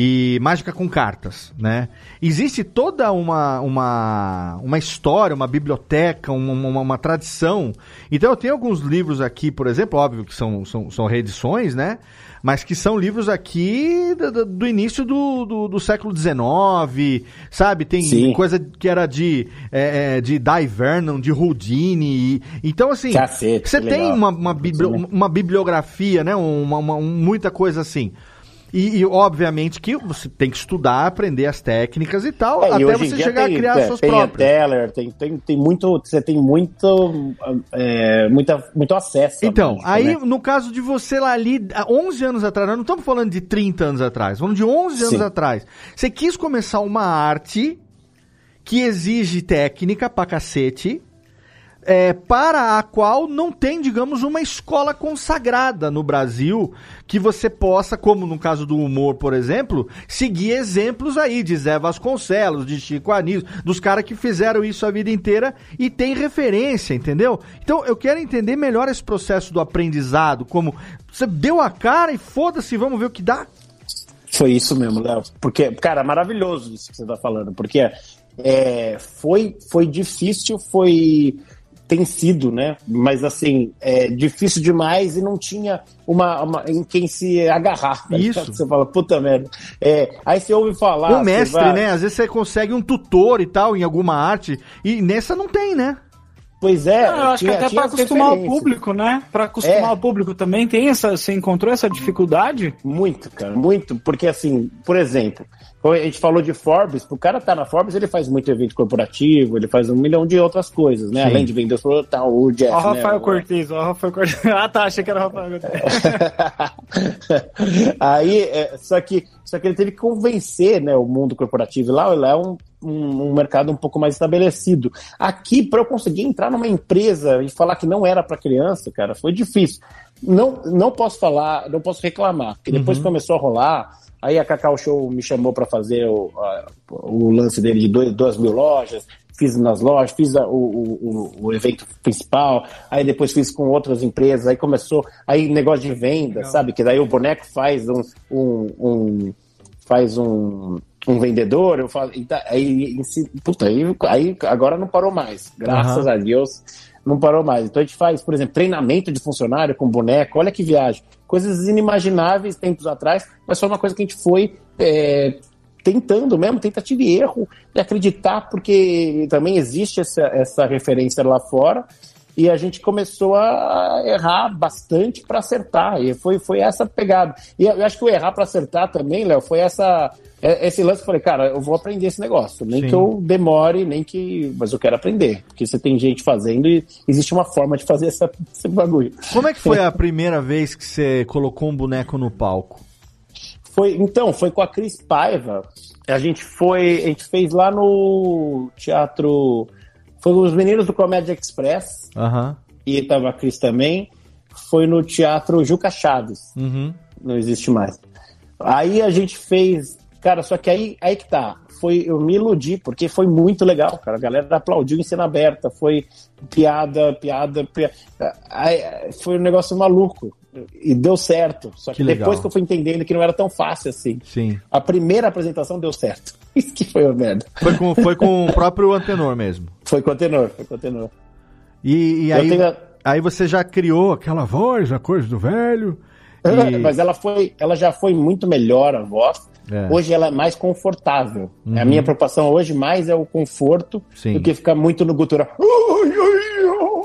E mágica com cartas, né? Existe toda uma, uma, uma história, uma biblioteca, uma, uma, uma tradição. Então eu tenho alguns livros aqui, por exemplo, óbvio que são, são, são reedições, né? Mas que são livros aqui do, do- início do, do, do século XIX, sabe? Tem Sim. coisa que era de, é, é, de Di Vernon, de Houdini. e- então, assim, Cacete, você tem uma, uma, bibli- uma bibliografia, né? Uma, uma- um- muita coisa assim. E, e, obviamente que você tem que estudar, aprender as técnicas e tal, É, e até em você chegar tem, a criar é, as suas tem próprias. Teller, tem, tem, tem muito, você tem muito, é, muita, muito acesso. Então, mágica, aí né? no caso de você lá ali, há 11 anos atrás, nós não estamos falando de 30 anos atrás, falando de 11 anos Sim. atrás. Você quis começar uma arte que exige técnica pra cacete, é, para a qual não tem, digamos, uma escola consagrada no Brasil que você possa, como no caso do humor, por exemplo, seguir exemplos aí de Zé Vasconcelos, de Chico Anísio, dos caras que fizeram isso a vida inteira e tem referência, entendeu? Então eu quero entender melhor esse processo do aprendizado, como você deu a cara e foda-se, vamos ver o que dá. Foi isso mesmo, Léo. Porque, cara, maravilhoso isso que você tá falando. Porque é, foi, foi difícil, foi. Tem sido, né? Mas assim, é difícil demais e não tinha uma, uma- em quem se agarrar. tá Isso. ligado? Você fala, puta merda. É, aí você ouve falar. um mestre, vai- né? Às vezes você consegue um tutor e tal em alguma arte e nessa não tem, né? Pois é, Não, eu acho tinha- que até as acostumar o público, né? Pra acostumar É. o público também tem essa. Você encontrou essa dificuldade? Muito, cara, muito. Porque, assim, por exemplo, a gente falou de Forbes, o cara tá na Forbes, ele faz muito evento corporativo, ele faz um milhão de outras coisas, né? Sim. Além de vender os produtos, tá, o Jeff, Ó, o né? Rafael O- Cortez, ó, o Rafael Cortez. Ah, tá, achei que era o Rafael Cortez. Aí, é, só que, só que ele teve que convencer, né, o mundo corporativo. Lá, lá é um, um, um mercado um pouco mais estabelecido. Aqui, para eu conseguir entrar numa empresa e falar que não era para criança, cara, foi difícil. Não, não posso falar, não posso reclamar, porque depois começou a rolar. Aí a Cacau Show me chamou para fazer o, a- o lance dele de dois, duas mil lojas, fiz nas lojas, fiz a- o, o, o- evento principal, aí depois fiz com outras empresas, aí começou, aí negócio de venda, sabe? Que daí o boneco faz um, um, um- faz um, um vendedor, eu falo, tá- aí, puta, aí, aí agora não parou mais, graças Aham. a Deus não parou mais. Então a gente faz, por exemplo, treinamento de funcionário com boneco, olha que viagem, coisas inimagináveis tempos atrás, mas foi uma coisa que a gente foi é, tentando mesmo, tentativa e erro, de acreditar, porque também existe essa, essa referência lá fora, e a gente começou a errar bastante para acertar, e foi, foi essa pegada. E eu acho que o errar para acertar também, Léo, foi essa é- esse lance que eu falei, cara, eu vou aprender esse negócio, nem Sim. que eu demore, nem que. Mas eu quero aprender, porque você tem gente fazendo e existe uma forma de fazer essa, esse bagulho. Como é que foi a primeira vez que você colocou um boneco no palco? Foi, então, foi com a Cris Paiva. A gente foi, a gente fez lá no teatro. Foi os meninos do Comédia Express, Aham. e tava a Cris também. Foi no teatro Juca Chaves. Uhum. não existe mais. Aí a gente fez, cara, só que aí, aí que tá. Foi, eu me iludi, porque foi muito legal, cara. A galera aplaudiu em cena aberta, foi piada, piada, piada. Aí, foi um negócio maluco. E deu certo. Só que, Que legal. depois que eu fui entendendo que não era tão fácil assim. Sim. A primeira apresentação deu certo. Isso que foi uma merda. Foi com, foi com o próprio Antenor mesmo. Foi com o tenor, foi com o tenor. E, e aí, tenho aí você já criou aquela voz, a coisa do velho. E- Mas ela foi, ela já foi muito melhor a voz. É. Hoje ela é mais confortável. Uhum. A minha preocupação hoje mais é o conforto Sim. do que ficar muito no gutural.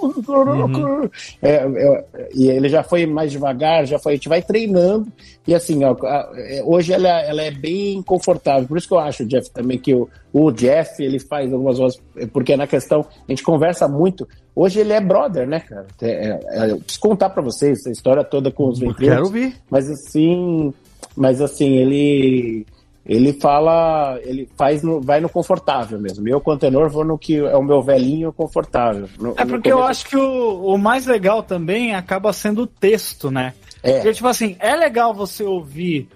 Uhum. É, é, e ele já foi mais devagar, já foi, a gente vai treinando. E assim, ó, é, hoje ela, ela é bem confortável. Por isso que eu acho, Jeff, também que o, o Jeff ele faz algumas vozes, porque na questão, a gente conversa muito. Hoje ele é brother, né, cara? É, é, é, eu preciso contar pra vocês a história toda com os Quero ventrílocos. ouvir. Mas assim, mas assim, ele ele fala, ele faz no, vai no confortável mesmo. Eu, com tenor, vou no que é o meu velhinho confortável. No- É porque eu acho que o, o mais legal também acaba sendo o texto, né? É. Porque, tipo assim, é legal você ouvir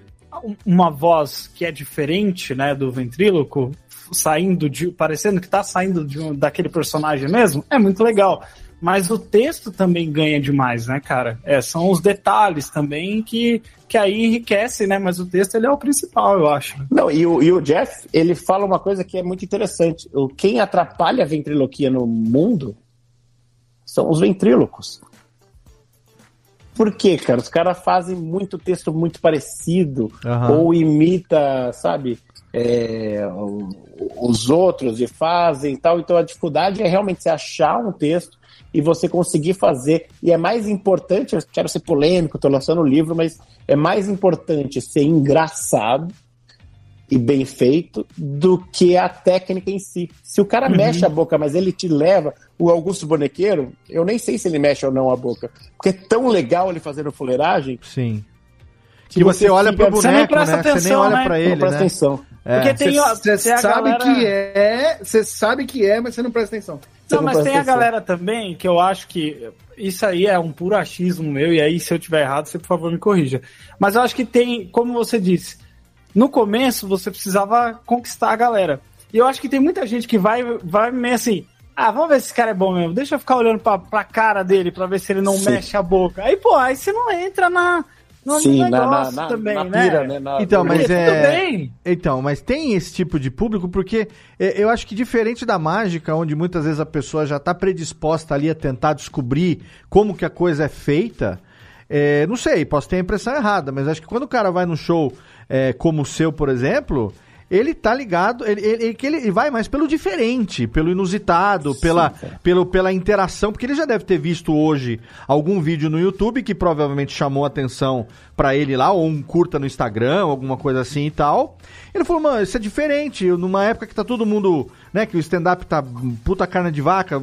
um- uma voz que é diferente, né, do ventríloco, saindo de. parecendo que tá saindo de um- daquele personagem mesmo, é muito legal. Mas o texto também ganha demais, né, cara? É, são os detalhes também que, que aí enriquece, né? Mas o texto ele é o principal, eu acho. Não, e o, e o Jeff, ele fala uma coisa que é muito interessante. O, quem atrapalha a ventriloquia no mundo são os ventrílocos. Por quê, cara? Os caras fazem muito texto muito parecido, Aham. ou imita, sabe, é, os outros e fazem e tal. Então a dificuldade é realmente você achar um texto e você conseguir fazer. E é mais importante, eu quero ser polêmico, estou lançando um livro, mas é mais importante ser engraçado e bem feito do que a técnica em si. Se o cara mexe a boca, mas ele te leva, o Augusto Bonequeiro, eu nem sei se ele mexe ou não a boca, porque é tão legal ele fazendo fuleiragem Sim. que Que você olha pro Você nem boneco, presta né? você nem atenção, olha né? não ele, presta né? atenção. É. Porque tem, ó, Você tem a sabe galera- que é, você sabe que é, mas você não presta atenção. Não, não mas tem a galera também que eu acho que isso aí é um puro achismo meu, e aí se eu tiver errado, você por favor me corrija. Mas eu acho que tem, como você disse, no começo você precisava conquistar a galera. E eu acho que tem muita gente que vai, vai meio assim. Ah, vamos ver se esse cara é bom mesmo. Deixa eu ficar olhando pra, pra cara dele pra ver se ele não Sim. mexe a boca. Aí, pô, aí você não entra na, no Sim, na, negócio na, na, também, na né? pira, né? Na- Então, mas é-. Então, mas tem esse tipo de público porque é, eu acho que diferente da mágica, onde muitas vezes a pessoa já está predisposta ali a tentar descobrir como que a coisa é feita, é, não sei, posso ter a impressão errada, mas acho que quando o cara vai num show é, como o seu, por exemplo, ele tá ligado, ele, ele, ele- que ele vai mais pelo diferente, pelo inusitado, pela, pelo, pela interação, porque ele já deve ter visto hoje algum vídeo no YouTube que provavelmente chamou a atenção pra ele lá, ou um curta no Instagram, alguma coisa assim e tal. Ele falou, mano, isso é diferente, eu- numa época que tá todo mundo, né, que o stand-up tá puta carne de vaca,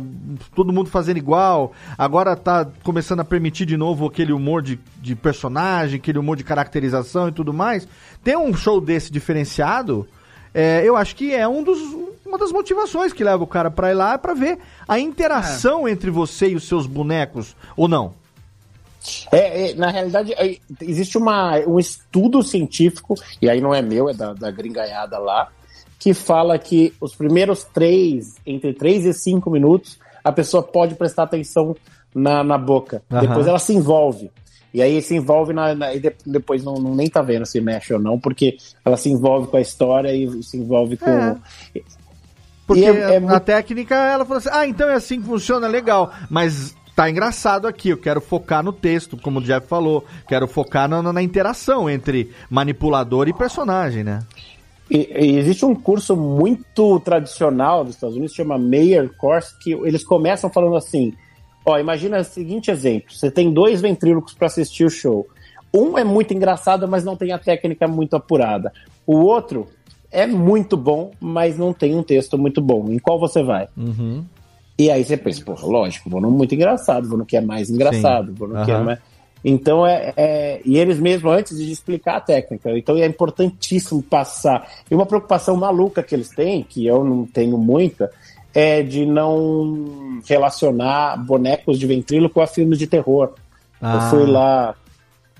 todo mundo fazendo igual, agora tá começando a permitir de novo aquele humor de, de personagem, aquele humor de caracterização e tudo mais. Ter um show desse diferenciado, é, eu acho que é um dos, uma das motivações que leva o cara pra ir lá, é pra ver a interação entre você e os seus bonecos, ou não? É, é, na realidade, é, existe uma, um estudo científico, e aí não é meu, é da, da gringaiada lá, que fala que os primeiros três, entre três e cinco minutos, a pessoa pode prestar atenção na, na boca. Aham. Depois ela se envolve. E aí se envolve na, na- e de- depois não, não nem tá vendo se mexe ou não, porque ela se envolve com a história e se envolve com. É. Porque é- é a muito- técnica, ela falou assim, ah, então é assim que funciona, legal, mas tá engraçado aqui, eu quero focar no texto, como o Jeff falou, quero focar na, na interação entre manipulador e personagem, né? E, e existe um curso muito tradicional dos Estados Unidos, chama Mayer Course, que eles começam falando assim: ó, imagina o seguinte exemplo: você tem dois ventrílocos para assistir o show. Um é muito engraçado, mas não tem a técnica muito apurada. O outro é muito bom, mas não tem um texto muito bom. Em qual você vai? Uhum. E aí você pensa, porra, lógico, vou no muito engraçado, vou no que é mais engraçado, Sim. vou no que é mais. Então é, é- E eles mesmo, antes de explicar a técnica, então é importantíssimo passar. E uma preocupação maluca que eles têm, que eu não tenho muita, é de não relacionar bonecos de ventríloco a filmes de terror. Ah. Eu fui lá.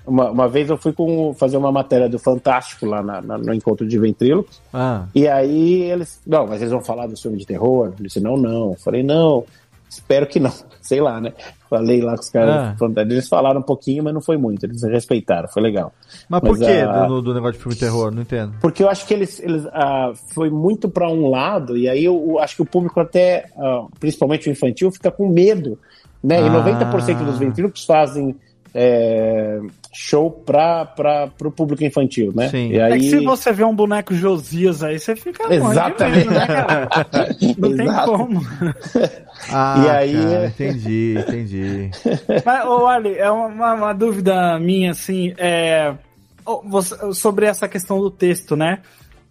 Uma, uma vez eu fui com, fazer uma matéria do Fantástico lá na- na- no encontro de ventrílocos. Ah, E aí eles. Não, mas eles vão falar do filme de terror? Eu disse, não, não. Eu falei, não, espero que não. Sei lá, né? Falei lá com os caras. Ah. Eles falaram um pouquinho, mas não foi muito. Eles respeitaram, foi legal. mas por Mas, que ah, do, do negócio de filme de terror? Não entendo. Porque eu acho que eles, eles ah, foi muito para um lado, e aí eu, eu acho que o público até, ah, principalmente o infantil, fica com medo. Né? E Ah. 90% dos ventrílocos fazem é, show para o público infantil, né? Sim. E É aí, que se você vê um boneco Josias aí, você fica longe Exatamente. mesmo, né, cara? Não tem como. Ah, E aí- cara, entendi, entendi. Mas, ô, Ali, é uma, uma dúvida minha, assim, é, sobre essa questão do texto, né?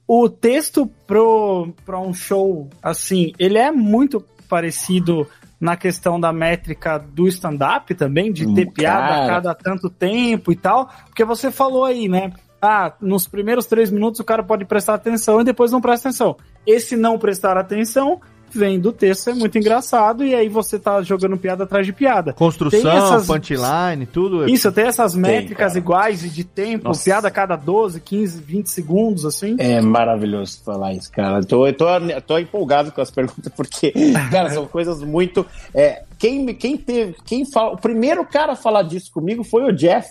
O texto pro, pra um show, assim, ele é muito parecido na questão da métrica do stand-up também, de ter Hum, piada a cada tanto tempo e tal, porque você falou aí, né? Ah, nos primeiros três minutos o cara pode prestar atenção e depois não presta atenção. Esse não prestar atenção vem do texto, é muito engraçado, e aí você tá jogando piada atrás de piada. Tem Construção, essas- punchline, tudo. Isso, tem essas métricas cara. iguais e de tempo, Nossa. piada a cada 12, 15, 20 segundos, assim. É maravilhoso falar isso, cara. Eu tô, eu tô, eu tô empolgado com as perguntas, porque, cara, são coisas muito. É, quem, me- quem teve. Quem fala, o primeiro cara a falar disso comigo foi o Jeff.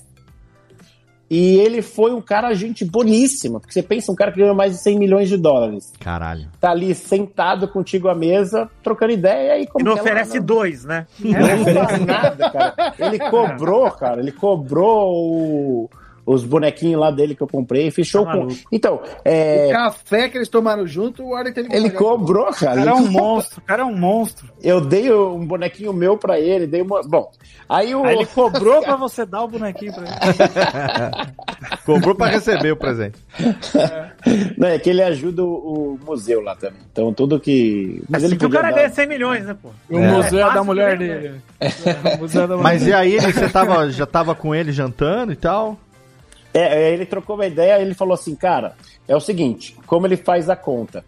E ele foi um cara, gente boníssima, porque você pensa, um cara que ganhou mais de 100 milhões de dólares. Caralho. Tá ali sentado contigo à mesa, trocando ideia e E como não que ela- oferece dois, né? não oferece nada, cara. Ele cobrou, cara. Ele cobrou o- os bonequinhos lá dele que eu comprei fechou Tá com. Então, é, O café que eles tomaram junto, o Warren teve que ele cobrou, O cara. cara é um monstro, o cara é um monstro. Eu dei um bonequinho meu pra ele, dei uma. Bom, aí o. Aí ele cobrou pra você dar o bonequinho pra ele. Cobrou pra receber o presente. Não, é que ele ajuda o, museu lá também. Então tudo que. Mas Assim ele que o cara dar- ganha 100 milhões, né, pô? O É. museu é, É da fácil mulher mesmo, dele. É, o museu é da mulher Mas dele. e aí, você tava, já tava com ele jantando e tal? É, aí ele trocou uma ideia ele falou assim, cara, é o seguinte, como ele faz a conta?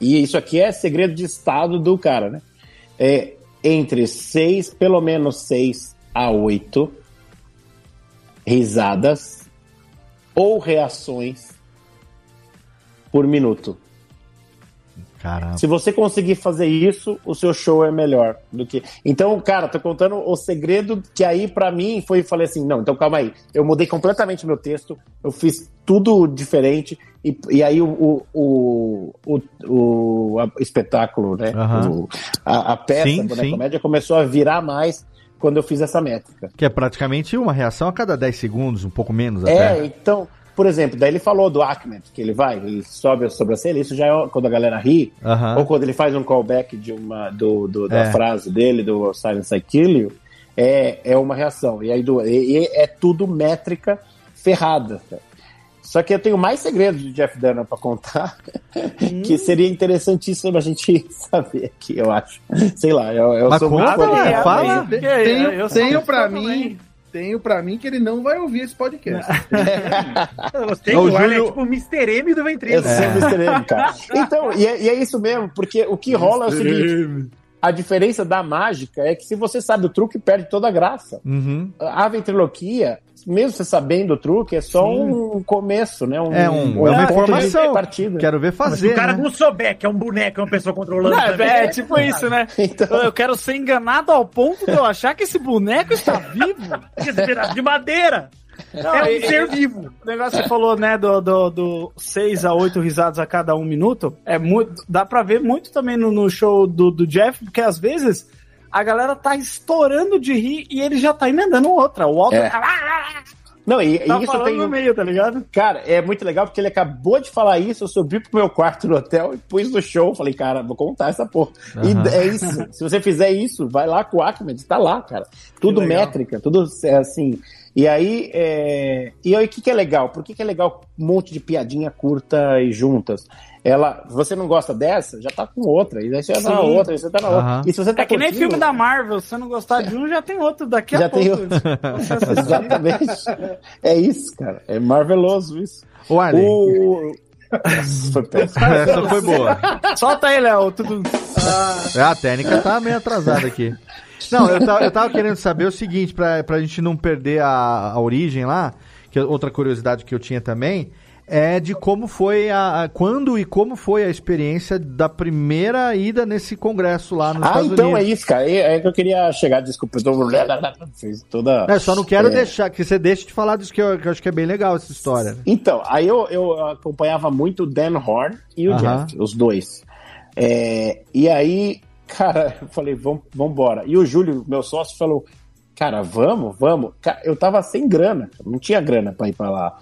E isso aqui é segredo de estado do cara, né? É entre seis, pelo menos seis a oito risadas ou reações por minuto. Caramba. Se você conseguir fazer isso, o seu show é melhor do que. Então, cara, tô contando o segredo que aí pra mim foi falei assim, não, então calma aí. Eu mudei completamente meu texto, eu fiz tudo diferente e, e aí o, o, o, o, o a- espetáculo, né? Aham. O- a, a peça Sim, sim. comédia começou a virar mais quando eu fiz essa métrica. Que é praticamente uma reação a cada 10 segundos, um pouco menos É, até. então, por exemplo, daí ele falou do Ahmed, que ele vai, ele sobe a sobrancelha, isso já é quando a galera ri, Aham. ou quando ele faz um callback de uma, do, do- da É. frase dele, do Silence I Kill You, é, é uma reação. E aí do, e- e é tudo métrica ferrada. Só que eu tenho mais segredos de Jeff Dunham pra contar, que seria interessantíssimo a gente saber aqui, eu acho. Sei lá, eu, eu Mas sou conta, muito né? dele. Fala. Tenho, tenho, fã mim, também. Tenho pra mim que ele não vai ouvir esse podcast. Gostei É o que o Arlen Júlio- é tipo o Mr. M do Ventrilo. sou Mr. M, cara. Então, e é, e é isso mesmo, porque o que rola é o seguinte: a diferença da mágica é que se você sabe o truque, perde toda a graça. Uhum. A ventriloquia, mesmo você sabendo o truque, é só um começo, né? Um, É, um, é uma informação. partida. Quero ver Mas se fazer. o cara né? não souber que é um boneco, é uma pessoa controlando Não, também, é, tipo isso, né? Então- Eu quero ser enganado ao ponto de eu achar que esse boneco está vivo. Esse pedaço de madeira Não, é um e- ser vivo. O negócio que você falou, né, do, do, do 6 a 8 risadas a cada um minuto, é muito, dá pra ver muito também no, no show do, do Jeff, porque às vezes a galera tá estourando de rir e ele já tá emendando outra. O Walter É. tá, Não, e, e tá isso falando tem. no meio, tá ligado? Cara, é muito legal porque ele acabou de falar isso. Eu subi pro meu quarto no hotel e pus no show. Falei, cara, vou contar essa porra. Aham. E é isso. Se você fizer isso, vai lá com o Ahmed, tá lá, cara. Tudo métrica, tudo é, assim. E aí, é... e aí o que, que é legal? Por que, que é legal um monte de piadinha curta e juntas? Ela, você não gosta dessa, já tá com outra. E aí você tá na outra, e você tá na outra. E se você tá É que nem curtindo- filme da Marvel, se você não gostar de um, já tem outro daqui a Já tem pouco. Exatamente. É isso, cara. É marveloso isso. O Arlen. O... Foi péssimo. Essa foi boa. Solta aí, Léo. Tudo... É, a técnica tá meio atrasada aqui. Não, eu tava, eu tava querendo saber o seguinte, pra, pra gente não perder a, a origem lá, que é outra curiosidade que eu tinha também, é de como foi a, a- Quando e como foi a experiência da primeira ida nesse congresso lá nos Ah, Estados então é Unidos. isso, cara. É é que eu queria chegar, desculpa, eu tô... Fiz toda... É, só não quero É. deixar, que você deixe de falar disso, que eu, que eu acho que é bem legal essa história. né? Então, aí eu, eu acompanhava muito o Dan Horn e o Aham. Jeff, os dois. É, e aí, cara, eu falei, vamos embora. E o Júlio, meu sócio, falou, cara, vamos, vamos. Eu tava sem grana, não tinha grana pra ir pra lá.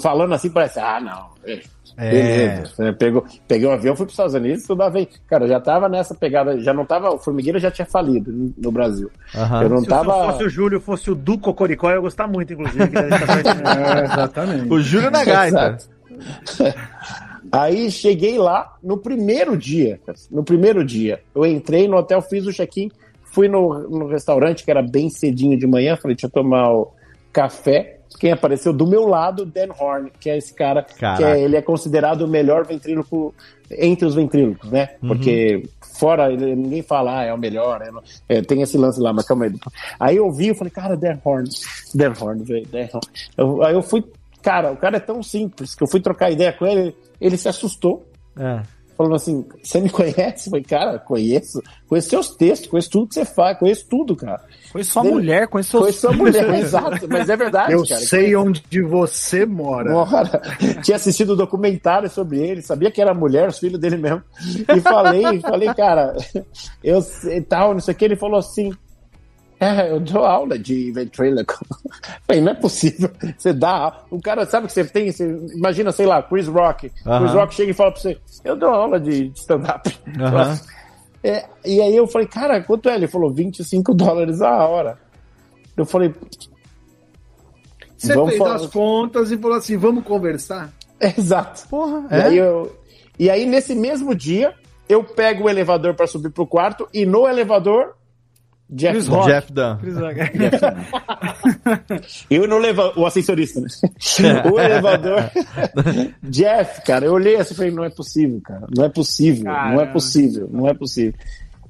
Falando assim, parece, ah, não. É. Beleza. Pegou, peguei um avião, fui para os Estados Unidos, estudava aí. Cara, eu já tava nessa pegada, já não tava. O Formigueira já tinha falido no Brasil. Aham. Eu não Se tava. o- fosse o Júlio, fosse o Du Cocoricó, eu ia gostar muito, inclusive. É, exatamente. O Júlio na gaita. Aí cheguei lá no primeiro dia. No primeiro dia. Eu entrei no hotel, fiz o check-in, fui no, no restaurante, que era bem cedinho de manhã, falei, deixa eu tomar o café. Quem apareceu do meu lado, Dan Horn, que é esse cara, Caraca. que é, ele é considerado o melhor ventríloco entre os ventrílocos, né? Porque fora, ele- ninguém fala, ah, é o melhor, é, é, tem esse lance lá, mas calma aí. Aí eu vi, eu falei, cara, Dan Horn, Dan Horn, velho, Dan Horn. Eu- aí eu fui, cara, o cara é tão simples que eu fui trocar ideia com ele, ele se assustou, É. falando assim: Você me conhece? Eu falei, cara, conheço. Conheço seus textos, conheço tudo que você faz, conheço tudo, cara. Conheço sua Dele- mulher, conheço seus Conheço sua mulher, exato, mas é verdade, Eu cara. sei onde você mora. Bora. Tinha assistido o documentário sobre ele, sabia que era mulher, os filhos dele mesmo. E falei, falei, cara, eu sei tal, não sei o que. Ele falou assim: É, eu dou aula de ventríloco. Falei, não é possível. Você dá. O cara sabe que você tem. Você, imagina, sei lá, Chris Rock. Chris Rock chega e fala pra você: Eu dou aula de stand-up. É, e aí eu falei, cara, quanto é? Ele falou 25 dólares a hora. Eu falei, Você fez falar- as contas e falou assim: vamos conversar? exato. Porra, E, é? aí eu- e aí, nesse mesmo dia, eu pego o elevador para subir pro quarto e no elevador, Jeff Chris Dunn. Rock. Jeff Dunn. Chris Rock. Eu não levo o ascensorista, né? o elevador. Jeff, cara, eu olhei assim e falei, não é possível, cara. Não é possível, não é Caramba. possível, não é possível.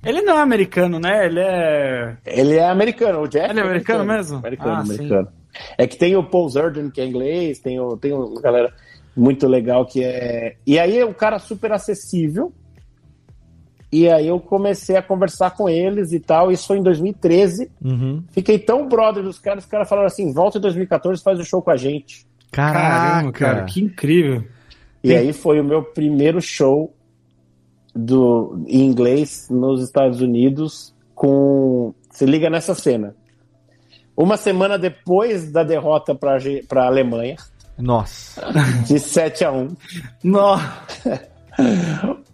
Ele não é americano, né? Ele é. Ele é americano, o Jeff. Ele é americano mesmo? Americano, Ah, americano. É que tem o Paul Zerdin, que é inglês, tem, o, tem uma galera muito legal que é. E aí é um cara super acessível. E aí eu comecei a conversar com eles e tal. Isso foi em 2013. Uhum. Fiquei tão brother dos caras, os caras falaram assim: volta em 2014 faz o show com a gente. Caraca, Caramba, cara, que incrível. E aí foi o meu primeiro show do, em inglês nos Estados Unidos com. Se liga nessa cena. Uma semana depois da derrota para a Alemanha, Nossa. de 7 a 1 Nossa,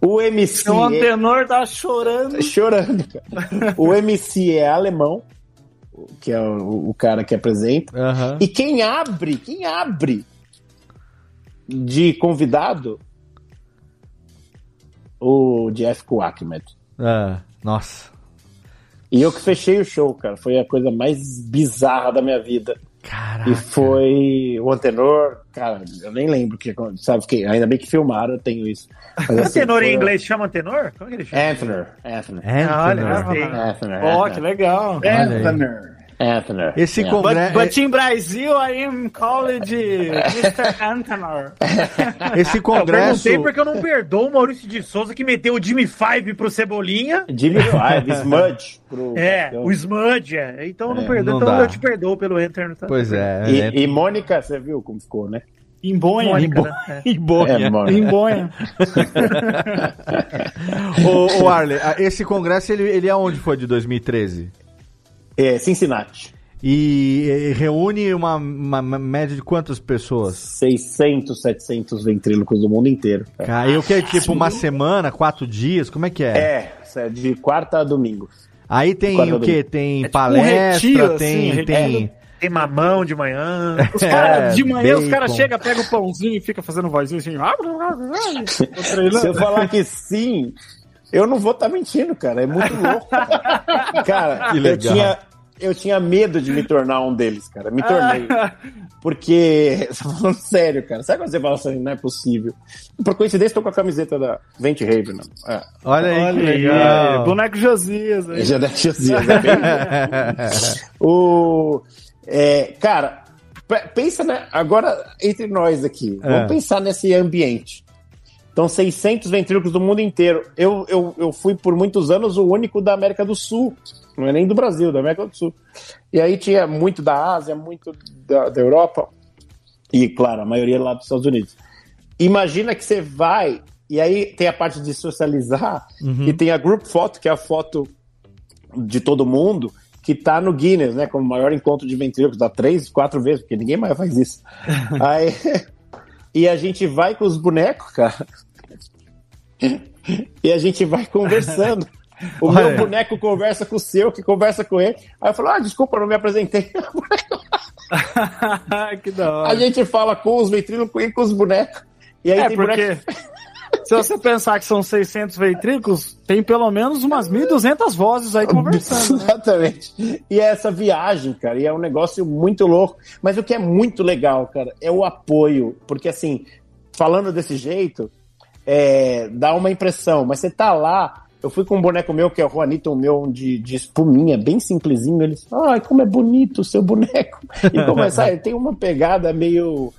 o MC. o é- antenor tá chorando. chorando, cara. O MC é alemão, que é o, o cara que apresenta. Aham. E quem abre, quem abre de convidado, o Jeff Kuakmet. Ah, nossa. E eu que fechei o show, cara. Foi a coisa mais bizarra da minha vida. Caraca. E foi o antenor, cara, eu nem lembro que sabe que ainda bem que filmaram, eu tenho isso. Mas, assim, Antenor foi- em inglês chama antenor? Como é que ele chama? Anthony, Anthony. É, Ah, olha, Ó, Anthony. que legal. Aí. Anthony. Anthony. Esse É. But, congresso, but in Brasil, I am called Mr. Antenor. esse Eu congresso, perguntei porque eu não perdoo o Maurício de Souza que meteu o Jimmy Five pro Cebolinha. Jimmy Five, Smudge. Pro É, o Smudge, é. Então eu não É, perdoo. não então dá. eu te perdoo pelo Enter. Tá? pois é, E, é, e Mônica, você viu como ficou, né? Em Bonha. Mônica, Em, né? É. em Bonha. É, Bonha. Ô, ô, Arley, esse congresso, ele, ele aonde foi de 2013? É, Cincinnati. E, reúne uma, uma média de quantas pessoas? 600, 700 ventrílocos do mundo inteiro. cara. Caiu o que? Tipo uma semana, quatro dias? Como é que é? É, é de quarta a domingo. Aí tem o quê? Tem tipo um palestra, retiro, tem, assim, tem, Tem mamão de manhã. Os cara, É, de manhã os bacon. caras chegam, pegam o pãozinho e fica fazendo vozinho assim. Se eu falar que sim, eu não vou estar mentindo, cara. É muito louco. Cara, Cara, Que eu legal. tinha, eu tinha medo de me tornar um deles, cara. Me tornei. Porque, tô falando sério, cara. Sabe quando você fala assim, não é possível? Por coincidência, tô com a camiseta da Vente Raven. Não. É. Olha aí que Olha aí, legal. boneco Josias. aí. Já deve ser dias, é bem- o, é, cara, pe- pensa, né? Agora, entre nós aqui, É. vamos pensar nesse ambiente. Então, 600 ventrílocos do mundo inteiro. Eu, eu, eu fui por muitos anos o único da América do Sul. Não é nem do Brasil, da América do Sul. E aí tinha muito da Ásia, muito da, da Europa. E, claro, a maioria lá dos Estados Unidos. Imagina que você vai, e aí tem a parte de socializar, e tem a group photo, que é a foto de todo mundo, que tá no Guinness, né? Como maior encontro de ventrílocos, dá três, quatro vezes, porque ninguém mais faz isso. Aí, e a gente vai com os bonecos, cara. E a gente vai conversando. O Olha. meu boneco conversa com o seu, que conversa com ele. Aí eu falo, ah, desculpa, não me apresentei. que da hora. A gente fala com os ventrílocos e com os bonecos. E aí É, tem porque boneco... se você pensar que são 600 ventrículos, tem pelo menos umas 1.200 vozes aí conversando. né? Exatamente. E é essa viagem, cara, e é um negócio muito louco. Mas o que é muito legal, cara, é o apoio. Porque, assim, falando desse jeito, é, dá uma impressão. Mas você tá lá, eu fui com um boneco meu, que é o Juanito, o meu de, de espuminha, bem simplesinho. Eles, ai, como é bonito o seu boneco. E começar, ele tem uma pegada meio.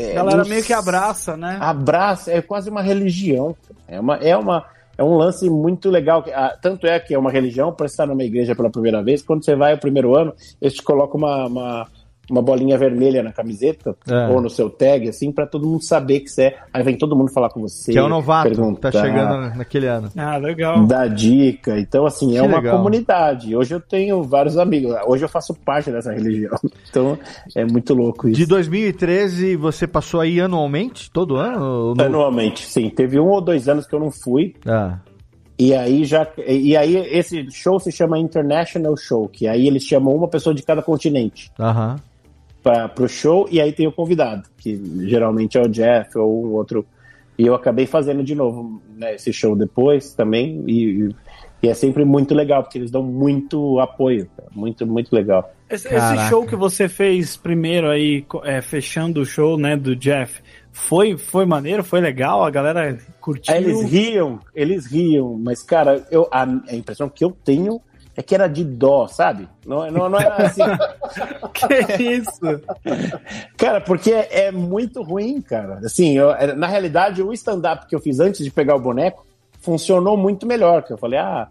É, galera meio que abraça, né? abraça, é quase uma religião. É, uma, é, uma, é um lance muito legal. Ah, Tanto é que é uma religião, para estar numa igreja pela primeira vez, quando você vai o primeiro ano, eles te colocam uma, uma, uma bolinha vermelha na camiseta, É. ou no seu tag, assim, para todo mundo saber que você é. Aí vem todo mundo falar com você. Que é o novato, perguntar, tá chegando naquele ano. Ah, legal. Dar dica. Então, assim, é Que uma legal. comunidade. Hoje eu tenho vários amigos. Hoje eu faço parte dessa religião. Então, é muito louco isso. De 2013, você passou aí anualmente? Todo ano? No- Anualmente, sim. Teve um ou dois anos que eu não fui. Ah, E aí já e aí esse show se chama International Show, que aí eles chamam uma pessoa de cada continente aham. Para o show e aí tem o convidado, que geralmente é o Jeff ou um outro. E eu acabei fazendo de novo né, esse show depois também e, e é sempre muito legal porque eles dão muito apoio, cara. muito muito legal. Esse, esse show que você fez primeiro aí, é, fechando o show, né, do Jeff, foi, foi maneiro? Foi legal? A galera curtiu? Eles riam, eles riam, mas cara, eu a, a impressão que eu tenho é que era de dó, sabe? Não, não, não era assim. Que isso? Cara, porque é, é muito ruim, cara. Assim, eu- é, na realidade, o stand-up que eu fiz antes de pegar o boneco funcionou muito melhor. Que eu falei, ah,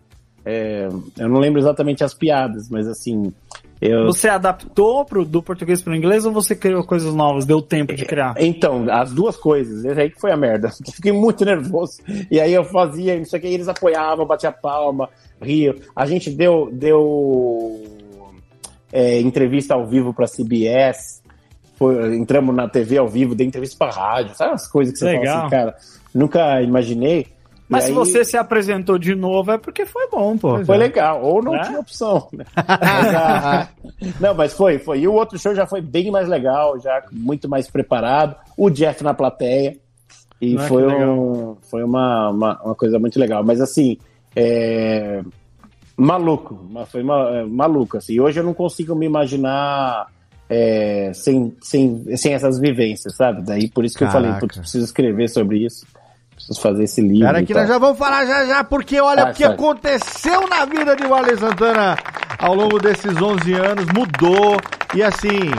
é, eu não lembro exatamente as piadas, mas assim, eu. Você adaptou pro, do português para o inglês ou você criou coisas novas? Deu tempo de criar? Então, as duas coisas. Esse aí que foi a merda. Fiquei muito nervoso. E aí eu fazia, não sei o que, eles apoiavam, batia palma, riam. A gente deu, deu é, entrevista ao vivo pra CBS. Foi- entramos na TV ao vivo, dei entrevista pra rádio. Sabe as coisas que você fala Legal. assim, cara? Nunca imaginei. Mas E se aí- você se apresentou de novo é porque foi bom, pô. Foi legal, ou não Né? tinha opção. né? Mas, ah, não, mas foi, foi. E o outro show já foi bem mais legal, já muito mais preparado. O Jeff na plateia. E Ah, que foi, legal. um, foi uma, uma, uma coisa muito legal. Mas assim, é, maluco, ma- foi ma- é, maluco. Assim. E hoje eu não consigo me imaginar é, sem, sem, sem essas vivências, sabe? Daí por isso que eu falei, Caraca. preciso escrever sobre isso. Preciso fazer esse livro. Cara, que nós já vamos falar já já, porque olha Ah, o que sai. aconteceu na vida de Wally Santana ao longo desses 11 anos, mudou, e assim,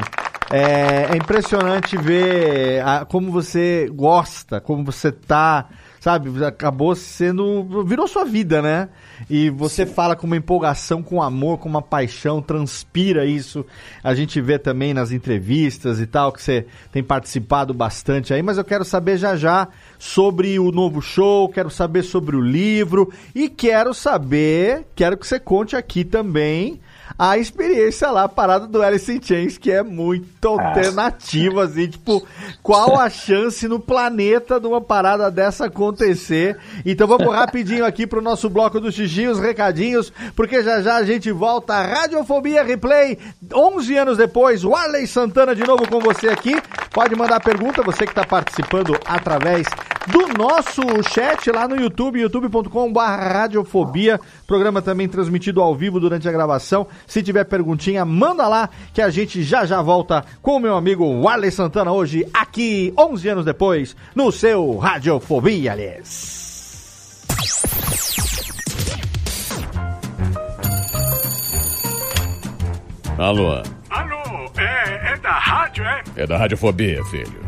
é, é impressionante ver a- como você gosta, como você tá, sabe, acabou sendo, virou sua vida, né? E você fala com uma empolgação, com amor, com uma paixão, transpira isso. A gente vê também nas entrevistas e tal, que você tem participado bastante aí, mas eu quero saber já já sobre o novo show, quero saber sobre o livro e quero saber, quero que você conte aqui também a experiência lá, a parada do Alice in Chains, que é muito alternativa, assim, tipo, qual a chance no planeta de uma parada dessa acontecer? Então vamos rapidinho aqui pro nosso bloco do xixi, os recadinhos, porque já já a gente volta, Radiofobia Replay, 11 anos depois, Warley Santana de novo com você aqui, pode mandar pergunta, você que está participando através do nosso chat lá no YouTube, youtube.com.br radiofobia, programa também transmitido ao vivo durante a gravação, se tiver perguntinha, manda lá, que a gente já já volta com o meu amigo Warley Santana hoje, aqui, 11 anos depois, no seu Radiofobia, aliás. Alô, Alô, é, é da rádio, é? é da Radiofobia, filho.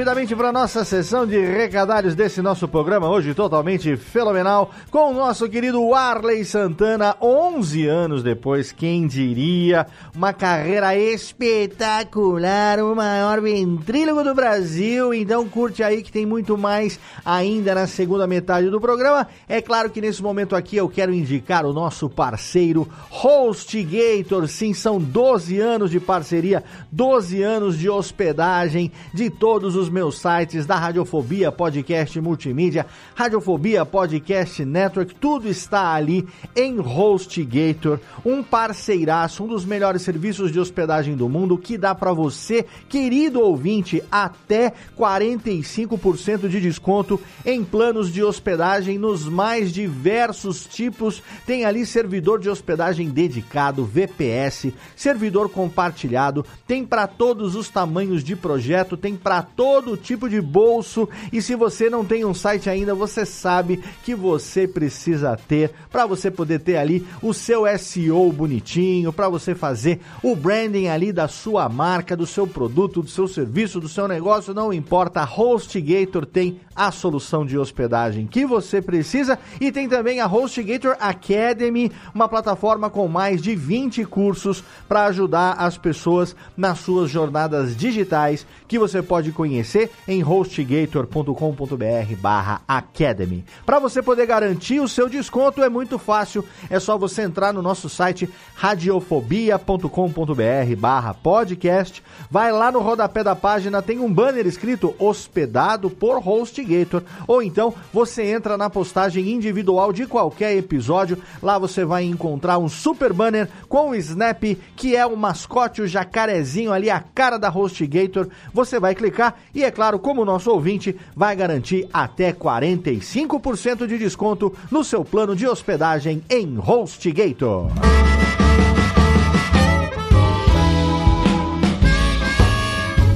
Rapidamente para nossa sessão de recadários desse nosso programa, hoje totalmente fenomenal, com o nosso querido Arley Santana, 11 anos depois, quem diria, uma carreira espetacular, o maior ventrílogo do Brasil, então curte aí que tem muito mais ainda na segunda metade do programa. É claro que nesse momento aqui eu quero indicar o nosso parceiro HostGator, sim, são 12 anos de parceria, 12 anos de hospedagem de todos os meus sites da Radiofobia Podcast Multimídia, Radiofobia Podcast Network, tudo está ali em HostGator, um parceiraço, um dos melhores serviços de hospedagem do mundo que dá para você, querido ouvinte, até 45% de desconto em planos de hospedagem nos mais diversos tipos. Tem ali servidor de hospedagem dedicado, VPS, servidor compartilhado, tem para todos os tamanhos de projeto, tem para todo tipo de bolso. E se você não tem um site ainda, você sabe que você precisa ter para você poder ter ali o seu SEO bonitinho, para você fazer o branding ali da sua marca, do seu produto, do seu serviço, do seu negócio, não importa. HostGator tem a solução de hospedagem que você precisa e tem também a HostGator Academy, uma plataforma com mais de 20 cursos para ajudar as pessoas nas suas jornadas digitais que você pode conhecer em hostgator.com.br/academy. Para você poder garantir o seu desconto é muito fácil, é só você entrar no nosso site radiofobia.com.br/podcast, vai lá no rodapé da página, tem um banner escrito hospedado por HostGator, ou então você entra na postagem individual de qualquer episódio, lá você vai encontrar um super banner com o Snap, que é o mascote, o jacarezinho ali, a cara da HostGator. Você vai clicar e, é claro, como nosso ouvinte, vai garantir até 45% de desconto no seu plano de hospedagem em HostGator.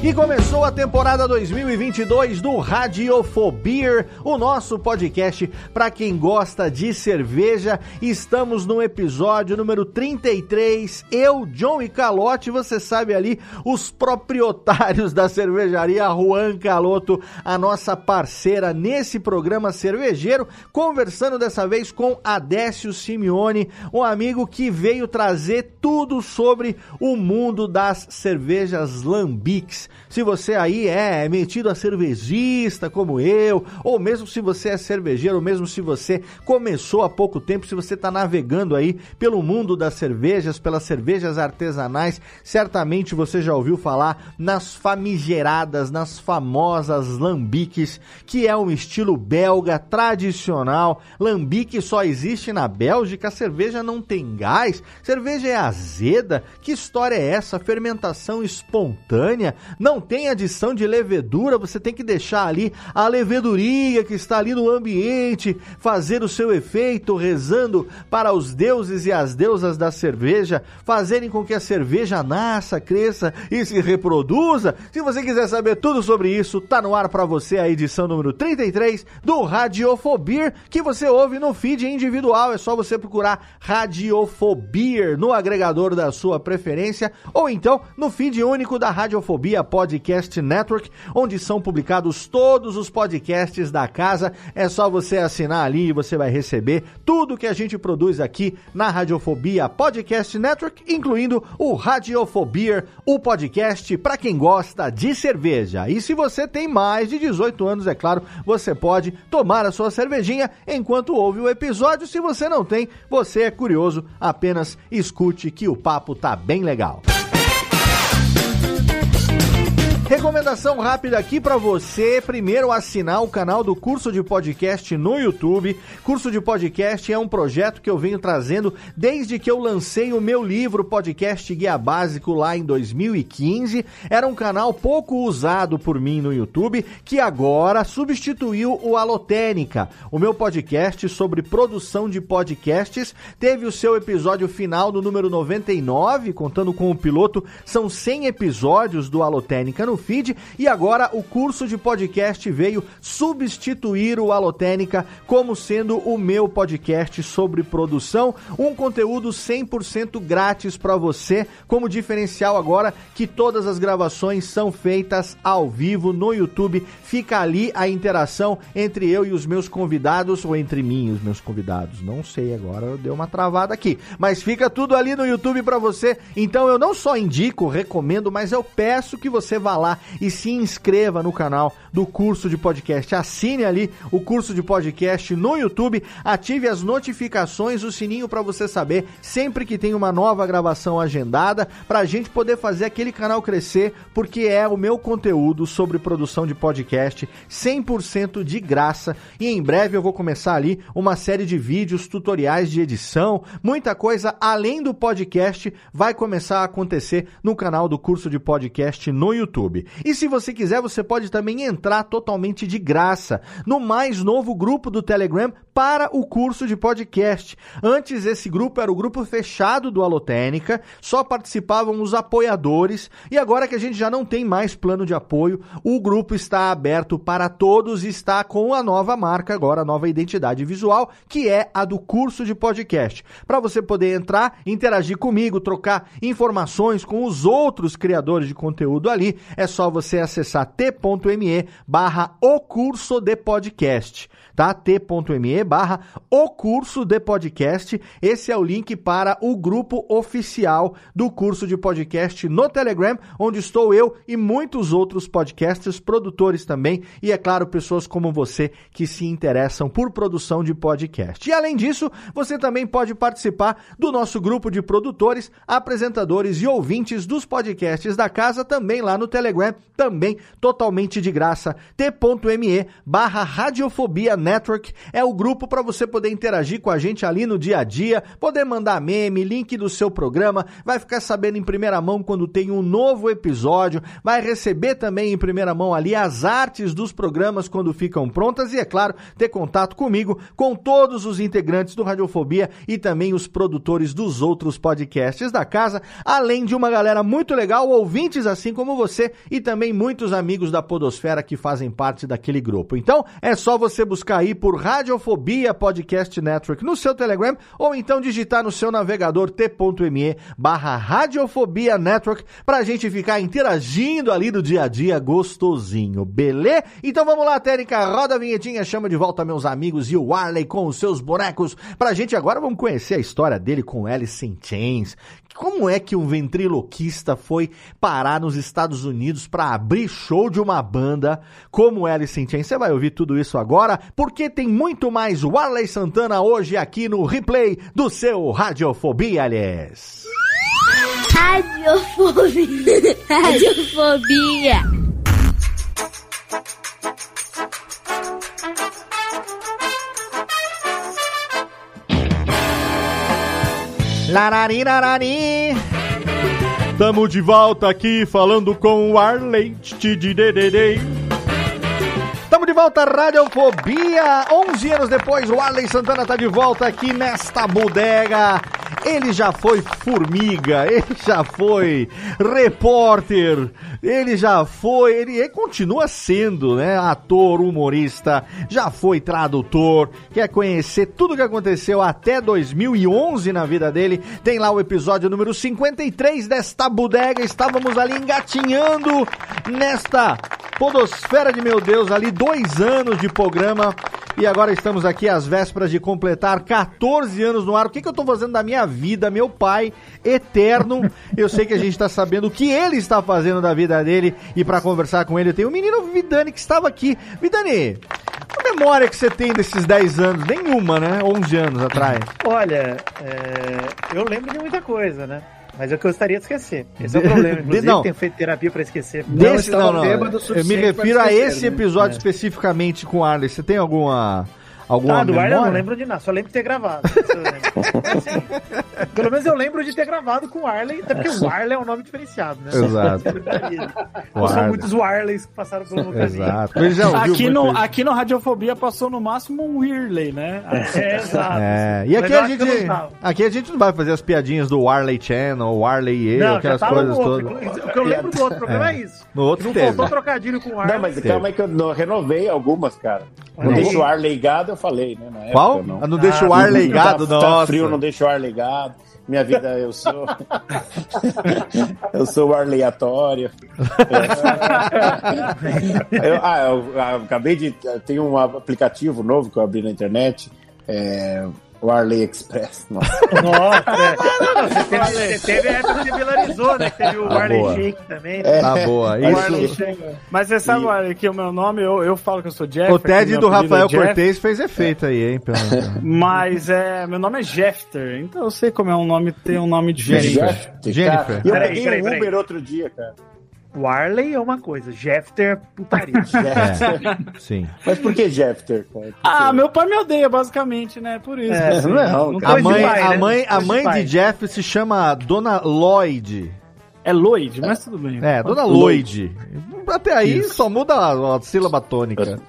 E começou a temporada 2022 do Radiofobia, o nosso podcast para quem gosta de cerveja. Estamos no episódio número 33. Eu, John e Calote, você sabe ali, os proprietários da cervejaria Juan Caloto, a nossa parceira nesse programa cervejeiro, conversando dessa vez com Adécio Simeone, um amigo que veio trazer tudo sobre o mundo das cervejas lambiques. Se você aí é metido a cervejista como eu, ou mesmo se você é cervejeiro, ou mesmo se você começou há pouco tempo, se você está navegando aí pelo mundo das cervejas, pelas cervejas artesanais, certamente você já ouviu falar nas famigeradas, nas famosas lambiques, que é um estilo belga tradicional. Lambique só existe na Bélgica, a cerveja não tem gás, cerveja é azeda. Que história é essa? Fermentação espontânea? Não tem adição de levedura, você tem que deixar ali a leveduria que está ali no ambiente fazer o seu efeito, rezando para os deuses e as deusas da cerveja, fazerem com que a cerveja nasça, cresça e se reproduza. Se você quiser saber tudo sobre isso, tá no ar para você a edição número 33 do Radiofobia, que você ouve no feed individual. É só você procurar Radiofobia no agregador da sua preferência ou então no feed único da Radiofobia Network, onde são publicados todos os podcasts da casa. É só você assinar ali e você vai receber tudo que a gente produz aqui na Radiofobia Podcast Network, incluindo o Radiofobia, o podcast para quem gosta de cerveja. E se você tem mais de 18 anos, é claro, você pode tomar a sua cervejinha enquanto ouve o episódio. Se você não tem, você é curioso, apenas escute que o papo tá bem legal. Recomendação rápida aqui para você. Primeiro, assinar o canal do curso de podcast no YouTube. Curso de podcast é um projeto que eu venho trazendo desde que eu lancei o meu livro Podcast Guia Básico lá em 2015. Era um canal pouco usado por mim no YouTube, que agora substituiu o Alotênica, o meu podcast sobre produção de podcasts. Teve o seu episódio final no número 99, contando com o piloto. São 100 episódios do Alotênica no feed e agora o curso de podcast veio substituir o Alotênica como sendo o meu podcast sobre produção, um conteúdo 100% grátis para você, como diferencial agora que todas as gravações são feitas ao vivo no YouTube. Fica ali a interação entre eu e os meus convidados ou entre mim e os meus convidados. Não sei agora, deu uma travada aqui, mas fica tudo ali no YouTube para você. Então eu não só indico, recomendo, mas eu peço que você vá lá e se inscreva no canal do curso de podcast. Assine ali o curso de podcast no YouTube, ative as notificações, o sininho para você saber sempre que tem uma nova gravação agendada, para a gente poder fazer aquele canal crescer, porque é o meu conteúdo sobre produção de podcast 100% de graça. E em breve eu vou começar ali uma série de vídeos, tutoriais de edição, muita coisa além do podcast vai começar a acontecer no canal do curso de podcast no YouTube. E se você quiser, você pode também entrar totalmente de graça no mais novo grupo do Telegram para o curso de podcast. Antes esse grupo era o grupo fechado do Alotênica, só participavam os apoiadores e agora que a gente já não tem mais plano de apoio, o grupo está aberto para todos e está com a nova marca agora, a nova identidade visual, que é a do curso de podcast. Para você poder entrar, interagir comigo, trocar informações com os outros criadores de conteúdo ali, é só você acessar t.me barra o curso de podcast tá? t.me barra o curso de podcast. Esse é o link para o grupo oficial do curso de podcast no Telegram, onde estou eu e muitos outros podcasters, produtores também, e é claro, pessoas como você que se interessam por produção de podcast. E além disso, você também pode participar do nosso grupo de produtores, apresentadores e ouvintes dos podcasts da casa, também lá no Telegram, também totalmente de graça, t.me barra radiofobia Network é o grupo para você poder interagir com a gente ali no dia a dia, poder mandar meme, link do seu programa, vai ficar sabendo em primeira mão quando tem um novo episódio, vai receber também em primeira mão ali as artes dos programas quando ficam prontas e, é claro, ter contato comigo, com todos os integrantes do Radiofobia e também os produtores dos outros podcasts da casa, além de uma galera muito legal, ouvintes assim como você e também muitos amigos da Podosfera que fazem parte daquele grupo. Então, é só você buscar aí por Radiofobia Podcast Network no seu Telegram ou então digitar no seu navegador t.me barra Radiofobia Network pra gente ficar interagindo ali no dia a dia gostosinho, beleza? Então vamos lá, Térica, roda a vinhetinha, chama de volta meus amigos e o Arley com os seus bonecos pra gente agora vamos conhecer a história dele com Alice in Chains, como é que um ventriloquista foi parar nos Estados Unidos para abrir show de uma banda como Alice in Chains? Você vai ouvir tudo isso agora, porque tem muito mais Warley Santana hoje aqui no replay do seu Radiofobia, aliás. Radiofobia. Radiofobia. Larari, larari. Tamo de volta aqui falando com o Arley. Tamo de volta, Radiofobia. 11 anos depois, o Arley Santana tá de volta aqui nesta bodega. Ele já foi formiga, ele já foi repórter, ele já foi, ele, ele continua sendo, né, ator, humorista, já foi tradutor, quer conhecer tudo o que aconteceu até 2011 na vida dele, tem lá o episódio número 53 desta bodega, estávamos ali engatinhando nesta podosfera de meu Deus, ali dois anos de programa, e agora estamos aqui às vésperas de completar 14 anos no ar. O que, que eu tô fazendo da minha vida, meu pai eterno? Eu sei que a gente tá sabendo o que ele está fazendo da vida dele. E para conversar com ele, eu tenho o menino Vidani que estava aqui. Vidani, a memória que você tem desses 10 anos? Nenhuma, né? 11 anos atrás. Olha, é, eu lembro de muita coisa, né? Mas é o que eu gostaria de esquecer. Esse é o problema. Inclusive, não. tenho feito terapia pra esquecer. Desse, não, não. bêbado o Eu me refiro pra a esquecer, esse né? episódio É. especificamente com o Arley. Você tem alguma. Alguma Ah, do Arley eu não lembro de nada, só lembro de ter gravado. Lembro. Assim, pelo menos eu lembro de ter gravado com o Arley, até porque o Arley é um nome diferenciado, né? Exato. Não são Arley. muitos Arleys que passaram pelo meu caminho. Exato. Aqui no, aqui no Radiofobia passou no máximo um Whirley, né? É, exato. É, e aqui a, gente, aqui a gente não vai fazer as piadinhas do Warley Channel, Warley E, Não, aquelas coisas no outro. todas. O que eu lembro do outro programa é, isso. No outro Não teve. faltou trocadilho com o Arley. Não, mas calma aí que eu renovei algumas, cara. Não deixa o ar ligado, eu falei, né? época, Qual? não. Ah, não deixa o ar ligado, tá, nossa. Tá frio, não deixa o ar ligado. Minha vida, eu sou. eu sou o ar aleatório. Eu- ah, eu, eu acabei de. Tem um aplicativo novo que eu abri na internet. É, o Arley Express. Nossa. Nossa, é. Você, teve, você teve a época que viralizou, né? Teve o Tá Arley boa. Shake também. É. Tá boa. O Isso. Mas você sabe, Arley, que o meu nome, eu, eu falo que eu sou Jeff. O TED do apelido Rafael é Jeff, Cortez fez efeito aí, hein? Pelo... Mas é, meu nome é Jeffter, então eu sei como é um nome, tem um nome diferente. Jennifer. Jennifer. E eu Peraí, peguei peraí, um peraí. Uber outro dia, cara. O Arley é uma coisa, Jeffter, putaria. É, sim. Mas por que Jeffter? cara? Por Ah, meu pai me odeia, basicamente, né? Por isso. É, assim, não, não cara. A de mãe, pai, a né? mãe, a de mãe de pai. Jeff se chama Dona Lloyd. É Lloyd, mas tudo bem. É, Dona Lloyd. Até aí só muda a, a sílaba tônica.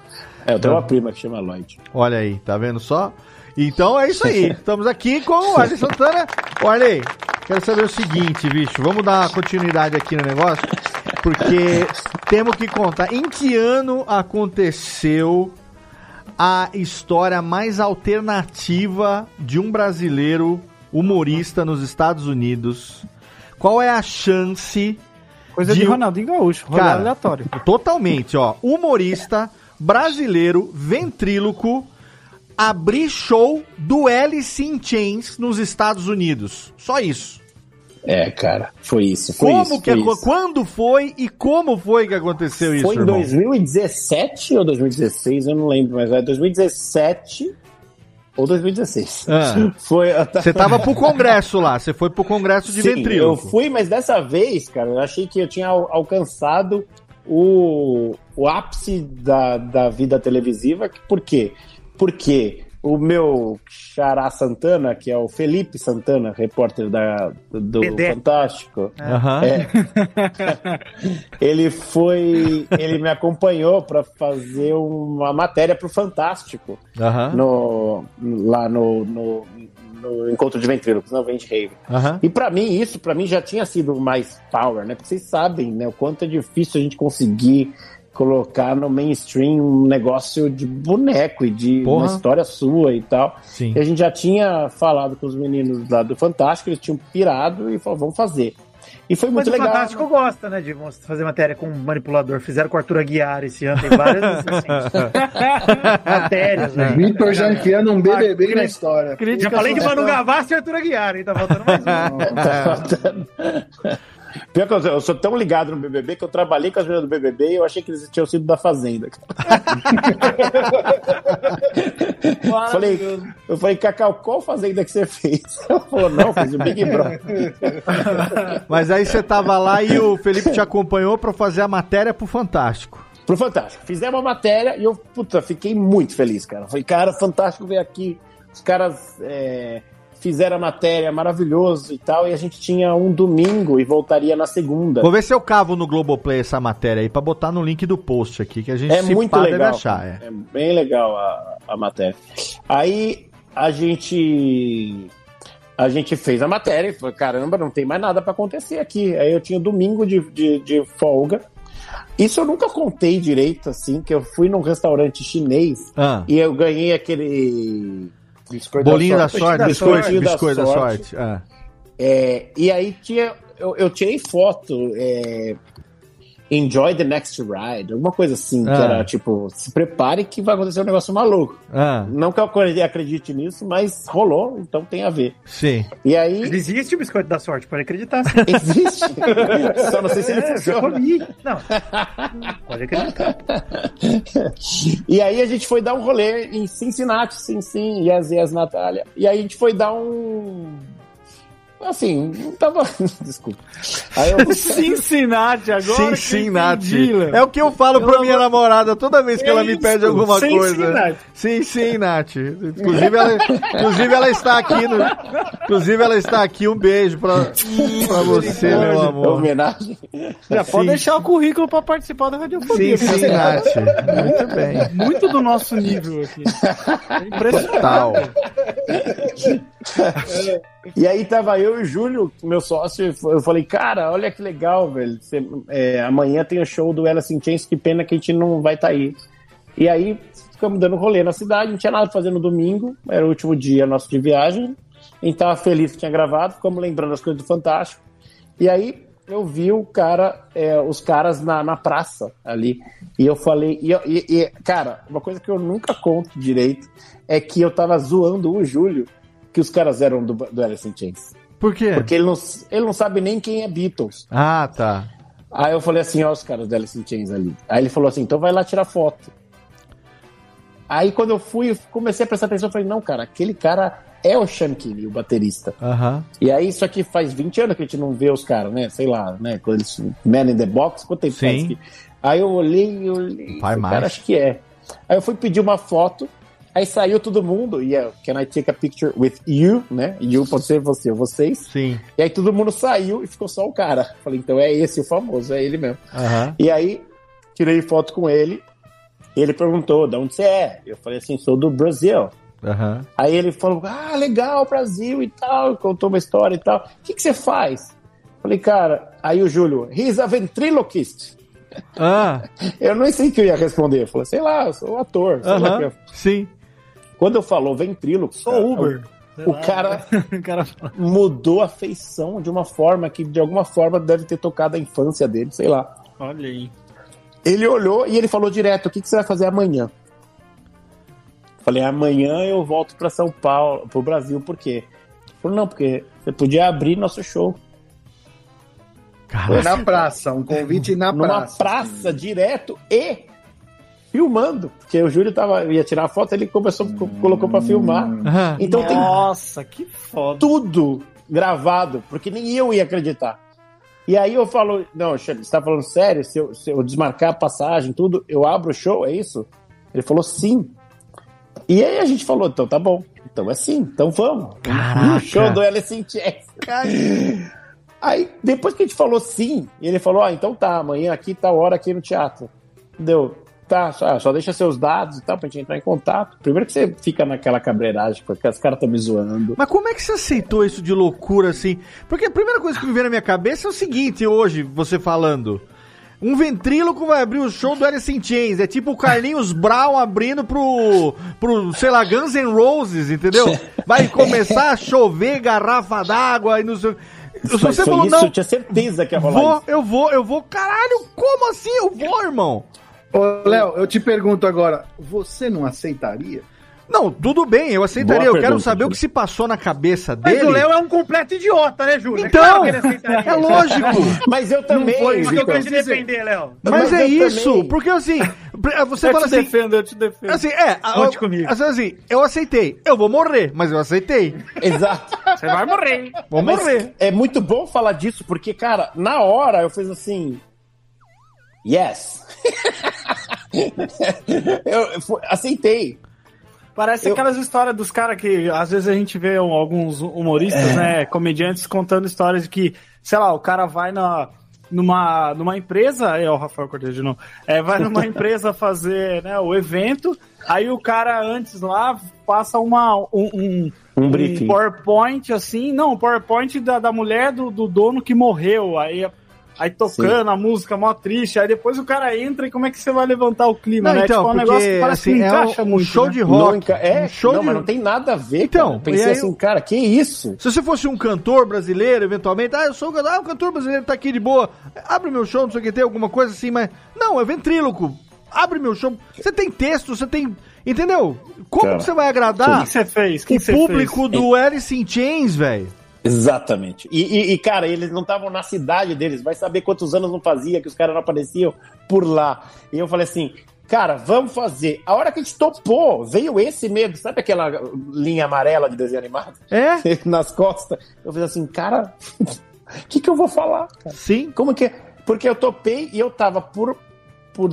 É, eu tenho uma prima que chama Lloyd. Olha aí, tá vendo só? Então é isso aí. Estamos aqui com o Arley Santana. Arley, quero saber o seguinte, bicho. Vamos dar continuidade aqui no negócio. Porque temos que contar em que ano aconteceu a história mais alternativa de um brasileiro humorista nos Estados Unidos. Qual é a chance Coisa de, de- Ronaldinho Gaúcho, Cara, aleatório. Totalmente, ó. Humorista brasileiro, ventríloco, abrir show do Alice in Chains nos Estados Unidos. Só isso. É, cara, foi isso. Foi como isso, que foi isso. quando foi e como foi que aconteceu isso, Foi em irmão? 2017 ou 2016, eu não lembro, mas é 2017 ou 2016. Ah. Foi. Você tava pro congresso lá, você foi pro congresso de Sim, eu fui, mas dessa vez, cara, eu achei que eu tinha al- alcançado o, o ápice da, da vida televisiva. Por quê? Porque o meu xará Santana, que é o Felipe Santana, repórter da, do Dedé. Fantástico, Aham. é, ele foi. Ele me acompanhou para fazer uma matéria pro Fantástico Aham. no, lá no, no, no encontro de ventrílocos, no Vente Rave. Aham. E pra mim, isso pra mim já tinha sido mais power, né? Porque vocês sabem, né, o quanto é difícil a gente conseguir colocar no mainstream um negócio de boneco e de Porra. uma história sua e tal. Sim. E a gente já tinha falado com os meninos lá do Fantástico, eles tinham pirado e falou, vamos fazer. E foi Mas muito o legal. Fantástico gosta, né, de fazer matéria com manipulador. Fizeram com o Arthur Aguiar esse ano, tem várias assim, matérias, né? Vitor já enfiando um BBB Ah, na história. Já falei de. Manu Gavassi e Arthur Aguiar, hein? Tá faltando mais um. Pior que eu, eu sou tão ligado no BBB que eu trabalhei com as meninas do BBB e eu achei que eles tinham sido da Fazenda. falei, eu falei, Cacau, qual Fazenda que você fez? Ela falou, não, fiz o Big Brother. Mas aí você tava lá e o Felipe te acompanhou pra fazer a matéria pro Fantástico. Pro Fantástico. Fizemos uma matéria e eu, puta, fiquei muito feliz, cara. Falei, cara, Fantástico veio aqui. Os caras é, fizeram a matéria, maravilhoso e tal. E a gente tinha um domingo e voltaria na segunda. Vou ver se eu cavo no Globoplay essa matéria aí pra botar no link do post aqui, que a gente É se muito legal. achar. É. É bem legal a, a matéria. Aí a gente a gente fez a matéria e falou, caramba, não tem mais nada pra acontecer aqui. Aí eu tinha domingo de, de, de folga. Isso eu nunca contei direito, assim, que eu fui num restaurante chinês Ah. e eu ganhei aquele biscoito Bolinho da sorte, biscoito, biscoitinho biscoito da sorte. Ah. É, e aí tinha. Eu, eu tirei foto. é, Enjoy the next ride, alguma coisa assim, que Ah. era tipo, se prepare que vai acontecer um negócio maluco. Ah, Não que eu acredite nisso, mas rolou, então tem a ver. sim. E aí. Existe o biscoito da sorte, pode acreditar. Sim. Existe. Só não sei se ele É, já funciona. comi. Não, pode acreditar. E aí a gente foi dar um rolê em Cincinnati, sim, sim, yes, yes, Natália. E aí a gente foi dar um. Assim, não tava. Desculpa. Aí eu... Cincinnati agora. Cincinnati. É o que eu falo pra minha namorada toda vez que É ela me isso, pede alguma coisa. Cincinnati. Cincinnati. Inclusive ela, inclusive ela está aqui. No, inclusive ela está aqui. Um beijo pra, pra você, meu amor. Homenagem. Já pode deixar o currículo pra participar da radiofobia. Cincinnati. Muito bem. Muito do nosso nível aqui. É impressionante. Total. E aí tava eu e o Júlio, meu sócio, eu falei, cara, olha que legal, velho. É, amanhã tem o show do Alice in Chains, que pena que a gente não vai estar aí. E aí ficamos dando rolê na cidade, não tinha nada pra fazer no domingo, era o último dia nosso de viagem. A gente tava feliz que tinha gravado, ficamos lembrando as coisas do Fantástico. E aí eu vi o cara, é, os caras na, na praça ali. E eu falei, e- e, cara, uma coisa que eu nunca conto direito é que eu tava zoando o Júlio que os caras eram do, do Alice in Chains. Por quê? Porque ele não, ele não sabe nem quem é Beatles. Ah, tá. Aí eu falei assim, ó, os caras do Alice in Chains ali. Aí ele falou assim, então vai lá tirar foto. Aí quando eu fui, eu comecei a prestar atenção, eu falei, não, cara, aquele cara é o Sean Kinney, o baterista. Aham. E aí, isso aqui faz 20 anos que a gente não vê os caras, né? Sei lá, né? Quando eles. Man in the Box, quanto tempo Sim. faz que... Aí eu olhei e olhei. Vai mais. Cara, acho que é. Aí eu fui pedir uma foto, aí saiu todo mundo, e é, can I take a picture with you, né? You pode ser você ou vocês. Sim. E aí todo mundo saiu e ficou só o cara. Falei, então é esse o famoso, é ele mesmo. E aí, tirei foto com ele. Ele perguntou, de onde você é? Eu falei assim, sou do Brasil. Aham. Aí ele falou, ah, legal, Brasil e tal, contou uma história e tal. O que, que você faz? Falei, cara, aí o Júlio, he's a ventriloquist. Ah. Eu não sei o que eu ia responder. Eu falei, sei lá, eu sou um ator. que eu- Sim. Quando eu falou ventríloco, Sou cara, Uber. o, o cara O cara mudou a feição de uma forma que, de alguma forma, deve ter tocado a infância dele, sei lá. Olha aí. Ele olhou e ele falou direto: o que, que você vai fazer amanhã? Falei, amanhã eu volto para São Paulo, pro Brasil, por quê? Ele falou, não, porque você podia abrir nosso show. Foi na praça, um convite na Numa praça. praça, direto e filmando. Porque o Júlio tava, ia tirar a foto, ele começou, co- colocou para filmar. Então tem Nossa, que foda. tudo gravado, porque nem eu ia acreditar. E aí eu falo, não, você tá falando sério? Se eu, se eu desmarcar a passagem, tudo, eu abro o show, é isso? Ele falou sim. E aí a gente falou, então tá bom. Então é sim, então vamos. Caraca. No show do Alice in Chains. Aí, depois que a gente falou sim, ele falou, ah, então tá, amanhã aqui, tá hora aqui no teatro. Deu, tá, só, só deixa seus dados e tal, pra gente entrar em contato. Primeiro que você fica naquela cabreiragem, porque os caras estão me zoando. Mas como é que você aceitou isso de loucura assim? Porque a primeira coisa que me veio na minha cabeça é o seguinte, hoje, você falando. Um ventríloco vai abrir o show do Alice in Chains. É tipo o Carlinhos Brown abrindo pro, pro, sei lá, Guns N' Roses, entendeu? Vai começar a chover garrafa d'água e não sei... Se Mas você falou, isso, não, eu tinha certeza que ia rolar vou, isso. eu vou, eu vou. Caralho, como assim eu vou, irmão? Ô, Léo, eu te pergunto agora, você não aceitaria? Não, tudo bem, eu aceitaria. Boa eu quero pergunta, saber o Júlio. que se passou na cabeça Mas dele. o Léo é um completo idiota, né, Júlio? É Então, claro que ele aceitaria. é lógico. Mas eu também. foi Mas eu quero te defender, Léo. Mas, Mas é eu isso, também. porque assim, pre- você eu fala te assim, defendo, eu te defendo. assim, é, Conte a- comigo. assim, assim, eu aceitei, eu vou morrer, mas eu aceitei, Exato. Você vai morrer. vou Mas morrer. é muito bom falar disso, porque, cara, na hora eu fiz assim. Yes. eu, aceitei. Parece Eu- aquelas histórias dos caras que às vezes a gente vê um- alguns humoristas, né, comediantes contando histórias de que, sei lá, o cara vai na, numa, numa empresa, é o Rafael Cortez de novo, é, vai numa empresa fazer né, o evento, aí o cara antes lá passa uma, um, um, Um briefing. PowerPoint assim, não, um PowerPoint da, da mulher do, do dono que morreu, aí Aí tocando a música mó triste, aí depois o cara entra e como é que você vai levantar o clima, Não, né? então, tipo, é um porque, negócio que parece assim, que é encaixa um muito. show né? de rock. Não, é, um show não, de- mas não tem nada a ver. Então, cara. Eu pensei aí assim, cara, que isso? Se você fosse um cantor brasileiro, eventualmente, ah, eu sou um cantor, ah, o cantor brasileiro tá aqui de boa, abre meu show, não sei o que, tem alguma coisa assim, mas. Não, é ventríloco. Abre meu show. Você tem texto, você tem. Entendeu? Como Cara, que você vai agradar que que você fez? O que o público fez? do Alice in Chains, velho? Exatamente. E, e- e, cara, eles não estavam na cidade deles. Vai saber quantos anos não fazia que os caras não apareciam por lá. E eu falei assim: Cara, vamos fazer. A hora que a gente topou, veio esse medo, sabe aquela linha amarela de desenho animado? É? Nas costas. Eu fiz assim, cara, o que, que eu vou falar? Cara? Sim. Como que é? Porque eu topei e eu tava por. por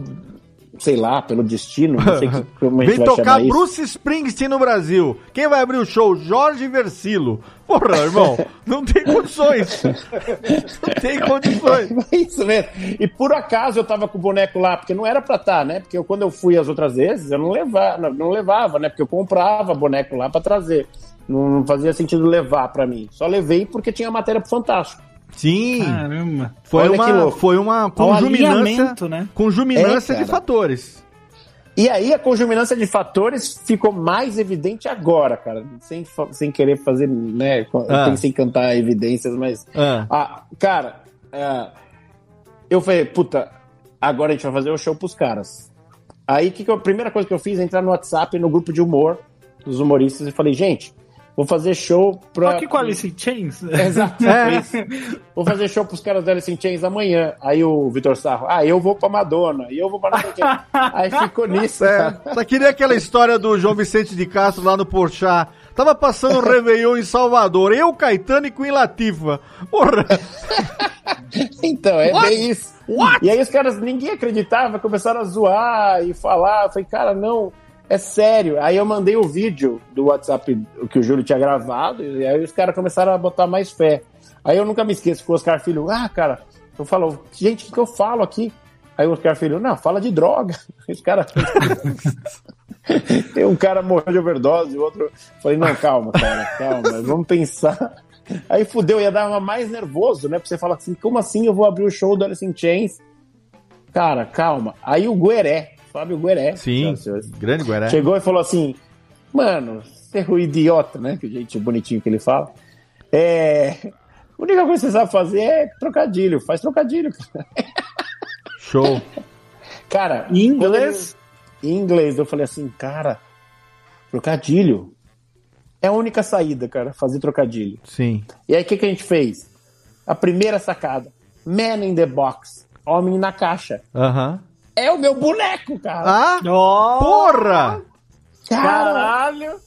sei lá, pelo destino, não sei que, como a gente Vem vai tocar isso. Bruce Springsteen no Brasil. Quem vai abrir o show? Jorge Versilo. Porra, irmão, não tem condições. Não tem condições. É isso mesmo. E por acaso eu tava com o boneco lá, porque não era pra estar, né? Porque eu, quando eu fui as outras vezes, eu não levava, não levava, né? Porque eu comprava boneco lá pra trazer. Não, não fazia sentido levar pra mim. Só levei porque tinha matéria pro Fantástico. Sim. Caramba. Foi Olha uma, foi uma Um conjuminância, né? conjuminância É, de fatores. E aí a conjuminância de fatores ficou mais evidente agora, cara. Sem, sem querer fazer, né? Ah. Pensei em cantar evidências, mas. Ah. Ah, cara, é, eu falei, puta, agora a gente vai fazer o show pros caras. Aí que que eu- a primeira coisa que eu fiz é entrar no WhatsApp, no grupo de humor dos humoristas, e falei, gente, vou fazer show pra. Aqui com Alice in Chains. Exato. É. Vou fazer show pros caras da Alice in Chains amanhã. Aí o Vitor Sarro, ah, eu vou pra Madonna, e eu vou pra não sei. Aí ficou nisso. É, só queria aquela história do João Vicente de Castro lá no Porchat. Tava passando o Réveillon em Salvador. Eu, Caetano e Queen Latifa. Porra. Então, é bem isso. E aí os caras, ninguém acreditava, começaram a zoar e falar. Eu falei, cara, não, é sério. Aí eu mandei o vídeo do WhatsApp que o Júlio tinha gravado, e aí os caras começaram a botar mais fé. Aí eu nunca me esqueço que o Oscar Filho, ah, cara, eu falo, gente, o que, que eu falo aqui? Aí o Oscar Filho, não, fala de droga. Os caras. Um cara morreu de overdose, o outro. Falei, não, calma, cara, calma, vamos pensar. Aí fudeu, ia dar uma mais nervoso, né? Pra você falar assim, como assim eu vou abrir o show do Alice in Chains? Cara, calma. Aí o Gueré, Fábio Gueré, Sim, senhores, grande Guaré. chegou e falou assim: Mano, você é um idiota, né? Que jeito bonitinho que ele fala. É. A única coisa que você sabe fazer é trocadilho, faz trocadilho, cara. Show. Cara, Em inglês? Em inglês, eu falei assim, cara, trocadilho é a única saída, cara, fazer trocadilho. Sim. E aí o que, que a gente fez? A primeira sacada: Man in the Box, Homem na Caixa. Aham. É o meu boneco, cara. Ah, Ó, porra! Caralho!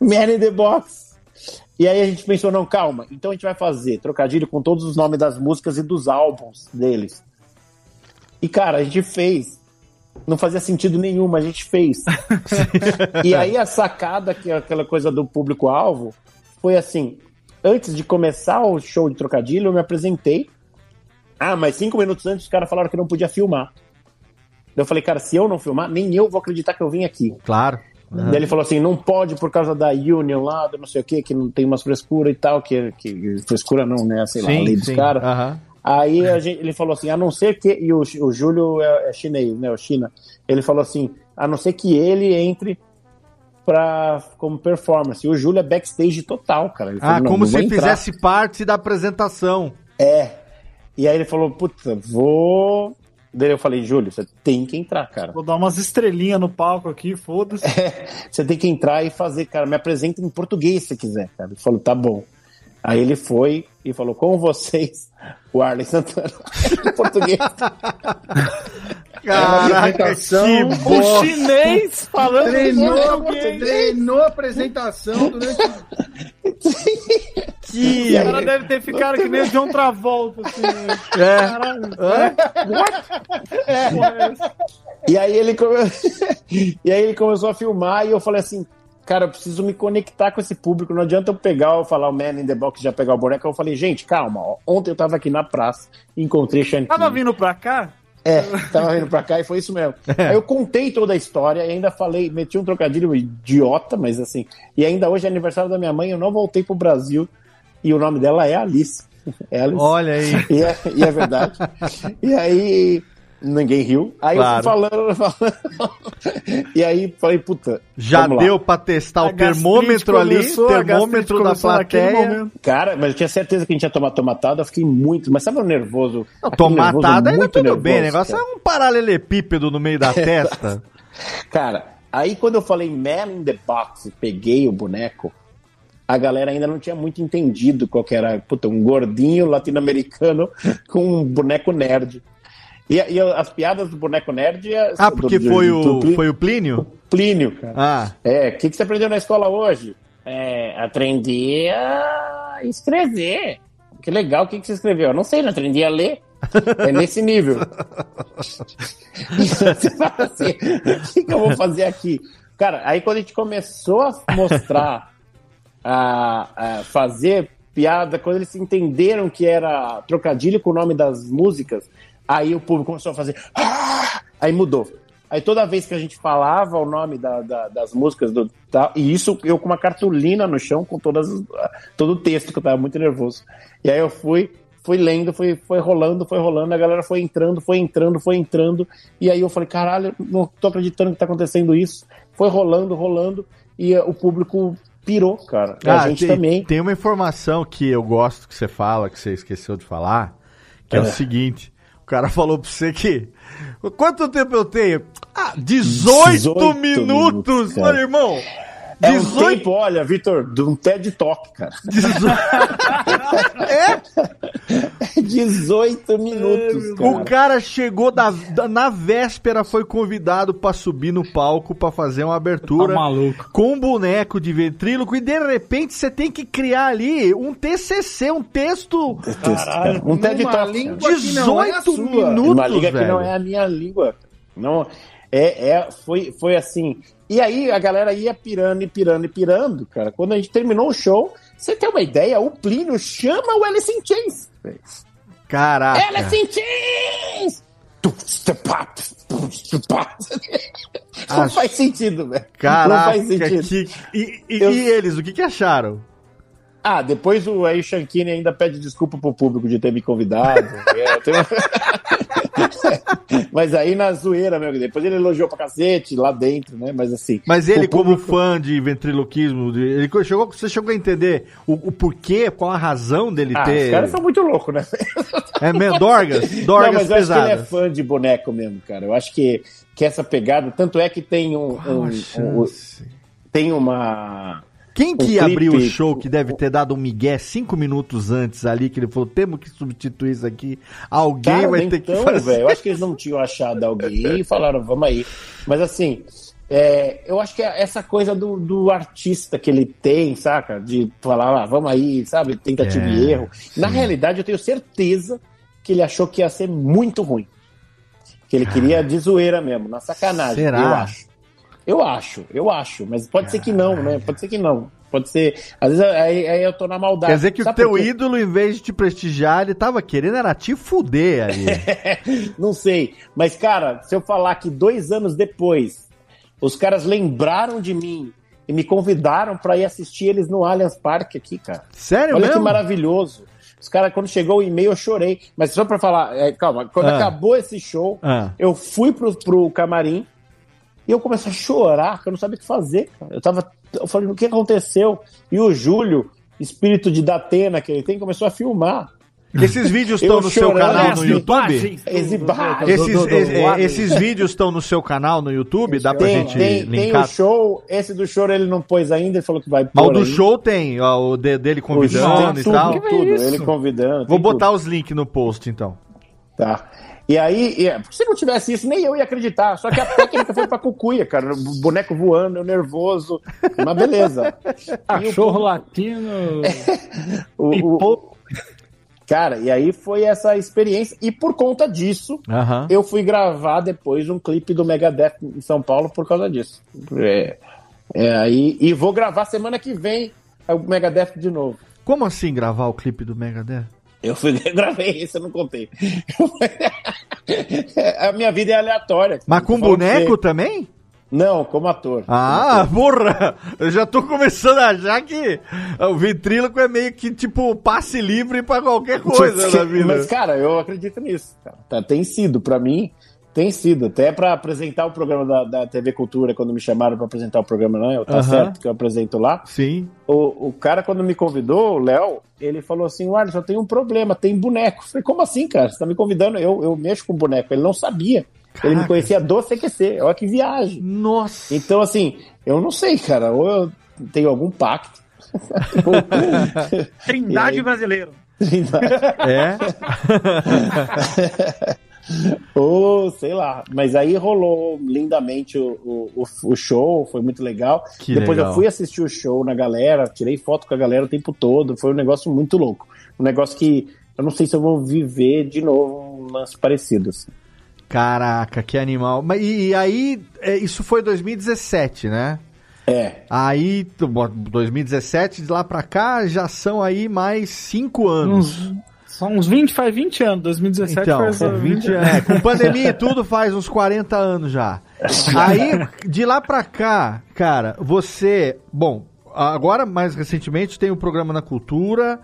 Man in the Box. E aí a gente pensou, não, calma, então a gente vai fazer trocadilho com todos os nomes das músicas e dos álbuns deles. E, cara, a gente fez. Não fazia sentido nenhum, mas a gente fez. e aí a sacada, que é aquela coisa do público-alvo, foi assim: antes de começar o show de trocadilho, eu me apresentei. Ah, mas cinco minutos antes os caras falaram que não podia filmar. Eu falei, cara, se eu não filmar, nem eu vou acreditar que eu vim aqui. Claro. Aham. Daí ele falou assim, não pode por causa da Union lá, do não sei o que, que não tem umas frescura e tal, que, que frescura não, né, sei lá, a lei dos caras. Aham. Aí a gente- ele falou assim, a não ser que, e o, o Júlio é, é chinês, né, o China, ele falou assim, a não ser que ele entre pra, como performance. E o Júlio é backstage total, cara. Ele Ah, falou, como se fizesse parte da apresentação. É. E aí ele falou, puta, vou... Daí eu falei, Júlio, você tem que entrar, cara. Vou dar umas estrelinhas no palco aqui, foda-se. Você tem que entrar e fazer, cara, me apresenta em português se quiser, cara. Ele falou, tá bom. Aí ele foi e falou, com vocês, o Arley Santana. em português. Caraca, que bosta. chinês falando Treinou, português. treinou a apresentação durante. O cara deve ter ficado que nem o John Travolta, assim. né? É. Caralho. É. Porra, é? E aí ele come... e aí ele começou a filmar e eu falei assim, cara, eu preciso me conectar com esse público. Não adianta eu pegar, eu falar o Man in the Box já pegar o boneco. Eu falei, gente, calma. ó. Ontem eu tava aqui na praça, encontrei Shanky. Tava vindo pra cá? É, tava vindo pra cá e foi isso mesmo. Aí eu contei toda a história e ainda falei, meti um trocadilho idiota, mas assim. E ainda hoje é aniversário da minha mãe, eu não voltei pro Brasil e o nome dela é Alice. É Alice. Olha aí. E é, e é verdade. e aí ninguém riu. Aí Claro. eu fui falando, falando. E aí falei, puta. Já vamos lá. deu pra testar A o termômetro ali, começou, a termômetro da plateia. Cara, mas eu tinha certeza que a gente ia tomar tomatada, eu fiquei muito. Mas sabe o nervoso? Não, nervoso tomatada ainda muito tudo bem, o nervoso, negócio cara. é um paralelepípedo no meio da testa. Cara, aí quando eu falei Man in the Box peguei o boneco, a galera ainda não tinha muito entendido qual que era, puta, um gordinho latino-americano com um boneco nerd. E, e as piadas do boneco nerd. é- Ah, porque do- foi do- o, Plínio- foi o Plínio? Plínio, cara. Ah, É, o que, que você aprendeu na escola hoje? É, aprendi a escrever. Que legal, o que, que você escreveu? Eu não sei, não aprendi a ler. É nesse nível. você fala assim, o que, que eu vou fazer aqui? Cara, aí quando a gente começou a mostrar, a, a fazer piada, quando eles entenderam que era trocadilho com o nome das músicas, aí o público começou a fazer. "Ah!" Aí mudou. Aí toda vez que a gente falava o nome da- da- das músicas do tal, e isso eu com uma cartolina no chão com todas as- todo o texto que eu tava muito nervoso. E aí eu fui fui lendo, foi, foi rolando, foi rolando, a galera foi entrando, foi entrando, foi entrando, e aí eu falei, caralho, não tô acreditando que tá acontecendo isso. Foi rolando, rolando, e o público pirou, cara. E a Ah, gente tem, também. Tem uma informação que eu gosto que você fala, que você esqueceu de falar, que é, o É. seguinte: o cara falou pra você que. Quanto tempo eu tenho? Ah, 18, 18 minutos! minutos, cara. Olha, irmão! É um 18 tempo, olha, Vitor, de um TED Talk, cara. É? 18 minutos, cara. O cara chegou da, da- na véspera, foi convidado pra subir no palco pra fazer uma abertura Tá maluco. com um boneco de ventríloco e de repente você tem que criar ali um TCC, um texto. Caralho, um TED Talk. língua que não é a 18 sua. minutos, Uma liga que velho. não é a minha língua. Não, é, é, foi, foi assim. E aí a galera ia pirando e pirando e pirando, cara. Quando a gente terminou o show, você tem uma ideia, o Plínio chama o Alice in Chains. Caraca. Alice in Chains! Não Acho- faz sentido, velho. Não Caraca, faz sentido. que- e, e- Eu- e eles, o que, que acharam? Ah, depois o aí o Shankine ainda pede desculpa pro público de ter me convidado. É, tem uma- Mas aí na zoeira, meu, depois ele elogiou pra cacete lá dentro, né? Mas assim. Mas ele, público- como fã de ventriloquismo, de- ele chegou, você chegou a entender o, o porquê, qual a razão dele Ah, ter. os caras são muito loucos, né? É mesmo, Dorgas? Dorgas Não, mas eu acho que ele é fã de boneco mesmo, cara. Eu acho que, que essa pegada, tanto é que tem um. Um- um- tem uma. Quem que abriu o show que deve ter dado um migué cinco minutos antes ali, que ele falou, temos que substituir isso aqui, alguém Cara, vai ter que então, fazer. velho, eu acho que eles não tinham achado alguém e falaram, vamos aí. Mas assim, é, eu acho que é essa coisa do, do artista que ele tem, saca? De falar, ah, vamos aí, sabe? Tentativa É, e erro. Na realidade, eu tenho certeza que ele achou que ia ser muito ruim. Que ele queria de zoeira mesmo, na sacanagem. Será? Eu acho. Eu acho, eu acho. Mas pode ser que não, né? Pode ser que não. Pode ser. Às vezes aí, aí eu tô na maldade. Quer dizer que o Sabe teu por quê? ídolo, em vez de te prestigiar, ele tava querendo era te fuder ali. Não sei. Mas, cara, se eu falar que dois anos depois os caras lembraram de mim e me convidaram pra ir assistir eles no Allianz Parque aqui, cara. Sério Olha mesmo? que maravilhoso. Os caras, quando chegou o e-mail, eu chorei. Mas só pra falar, é, calma, quando Ah. acabou esse show, Ah. eu fui pro, pro camarim e eu comecei a chorar, que eu não sabia o que fazer. cara. Eu tava. Eu falei, o que aconteceu? E o Júlio, espírito de Datena que ele tem, começou a filmar. Esses vídeos estão no seu canal no YouTube? Esses, é, vídeos estão no seu canal no YouTube? Dá pra tem, gente tem, tem linkar? o show, esse do show ele não pôs ainda, ele falou que vai Mas o pôr do aí. show tem, ó, o de- dele O convidando show, e tudo, tal. tudo, ele convidando. Vou tem botar tudo. os links no post, então. Tá. E aí, porque se não tivesse isso, nem eu ia acreditar. Só que a técnica foi pra cucuia, cara. O boneco voando, eu nervoso. Mas beleza. Cachorro latino. O- o- Cara, e aí foi essa experiência. E por conta disso, eu fui gravar depois um clipe do Megadeth em São Paulo por causa disso. É, é, aí, e vou gravar semana que vem o Megadeth de novo. Como assim gravar o clipe do Megadeth? Eu fui, gravei esse, eu não contei. a minha vida é aleatória. Mas com boneco também? Não, como ator. Ah, porra! Eu já tô começando a achar que o ventríloco é meio que tipo passe livre pra qualquer coisa na vida. Mas, cara, eu acredito nisso. cara. Tá, tem sido, pra mim, tem sido. Até pra apresentar o programa da, da TV Cultura, quando me chamaram pra apresentar o programa, não, eu tá Aham. certo que eu apresento lá. Sim. O, o cara, quando me convidou, o Léo, ele falou assim: Olha, só tem um problema, tem boneco. Eu falei, como assim, cara? Você tá me convidando? Eu, eu mexo com boneco. Ele não sabia. Ele me Caraca. conhecia do CQC. Olha que viagem. Nossa. Então, assim, eu não sei, cara. Ou eu tenho algum pacto. Trindade aí? brasileiro. É? Ou, sei lá. Mas aí rolou lindamente o, o, o show, foi muito legal. Que Depois legal. eu fui assistir o show na galera, tirei foto com a galera o tempo todo. Foi um negócio muito louco. Um negócio que eu não sei se eu vou viver de novo um lance parecido. assim. Caraca, que animal. Mas, e, e aí, é, isso foi 2017, né? É. Aí, tu- bom, 2017, de lá pra cá, já são aí mais cinco anos. Uns, só uns 20, faz 20 anos. 2017 Então, faz uh, 20 anos. É, com pandemia e tudo faz uns 40 anos já. Aí, de lá pra cá, cara, você. Bom, agora mais recentemente tem o programa na Cultura.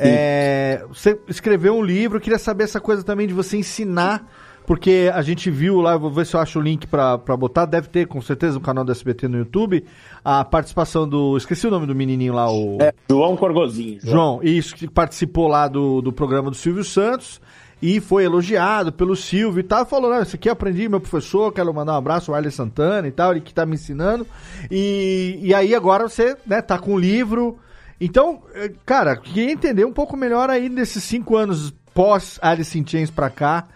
É, você escreveu um livro, queria saber essa coisa também de você ensinar. Porque a gente viu lá, vou ver se eu acho o link pra, pra botar, deve ter com certeza no canal do SBT no YouTube, a participação do. Esqueci o nome do menininho lá, o. É, João Corgozinho. João, isso, que participou lá do, do programa do Silvio Santos e foi elogiado pelo Silvio e tal. Falou: Não, isso aqui eu aprendi, meu professor, quero mandar um abraço ao Arley Santana e tal, ele que tá me ensinando. E, e aí agora você né, tá com o livro. Então, eh, cara, queria entender um pouco melhor aí nesses cinco anos pós Alice in Chains pra cá,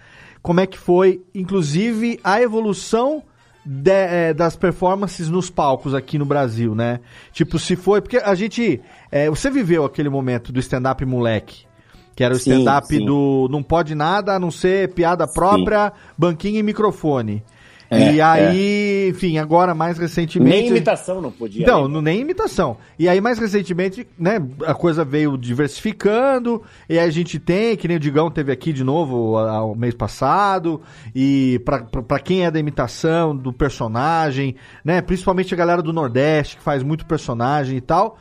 como é que foi, inclusive, a evolução de- eh, das performances nos palcos aqui no Brasil, né? Tipo, se foi. Porque a gente. eh, você viveu aquele momento do stand-up moleque. Que era o Sim, stand-up sim. do não pode nada a não ser piada própria, banquinho e microfone. É, e aí, enfim, agora mais recentemente. Nem imitação não podia. Não, né? não, nem imitação. E aí, mais recentemente, né, a coisa veio diversificando, e aí a gente tem, que nem o Digão teve aqui de novo ah, o mês passado, e pra quem é da imitação, do personagem, né, principalmente a galera do Nordeste, que faz muito personagem e tal,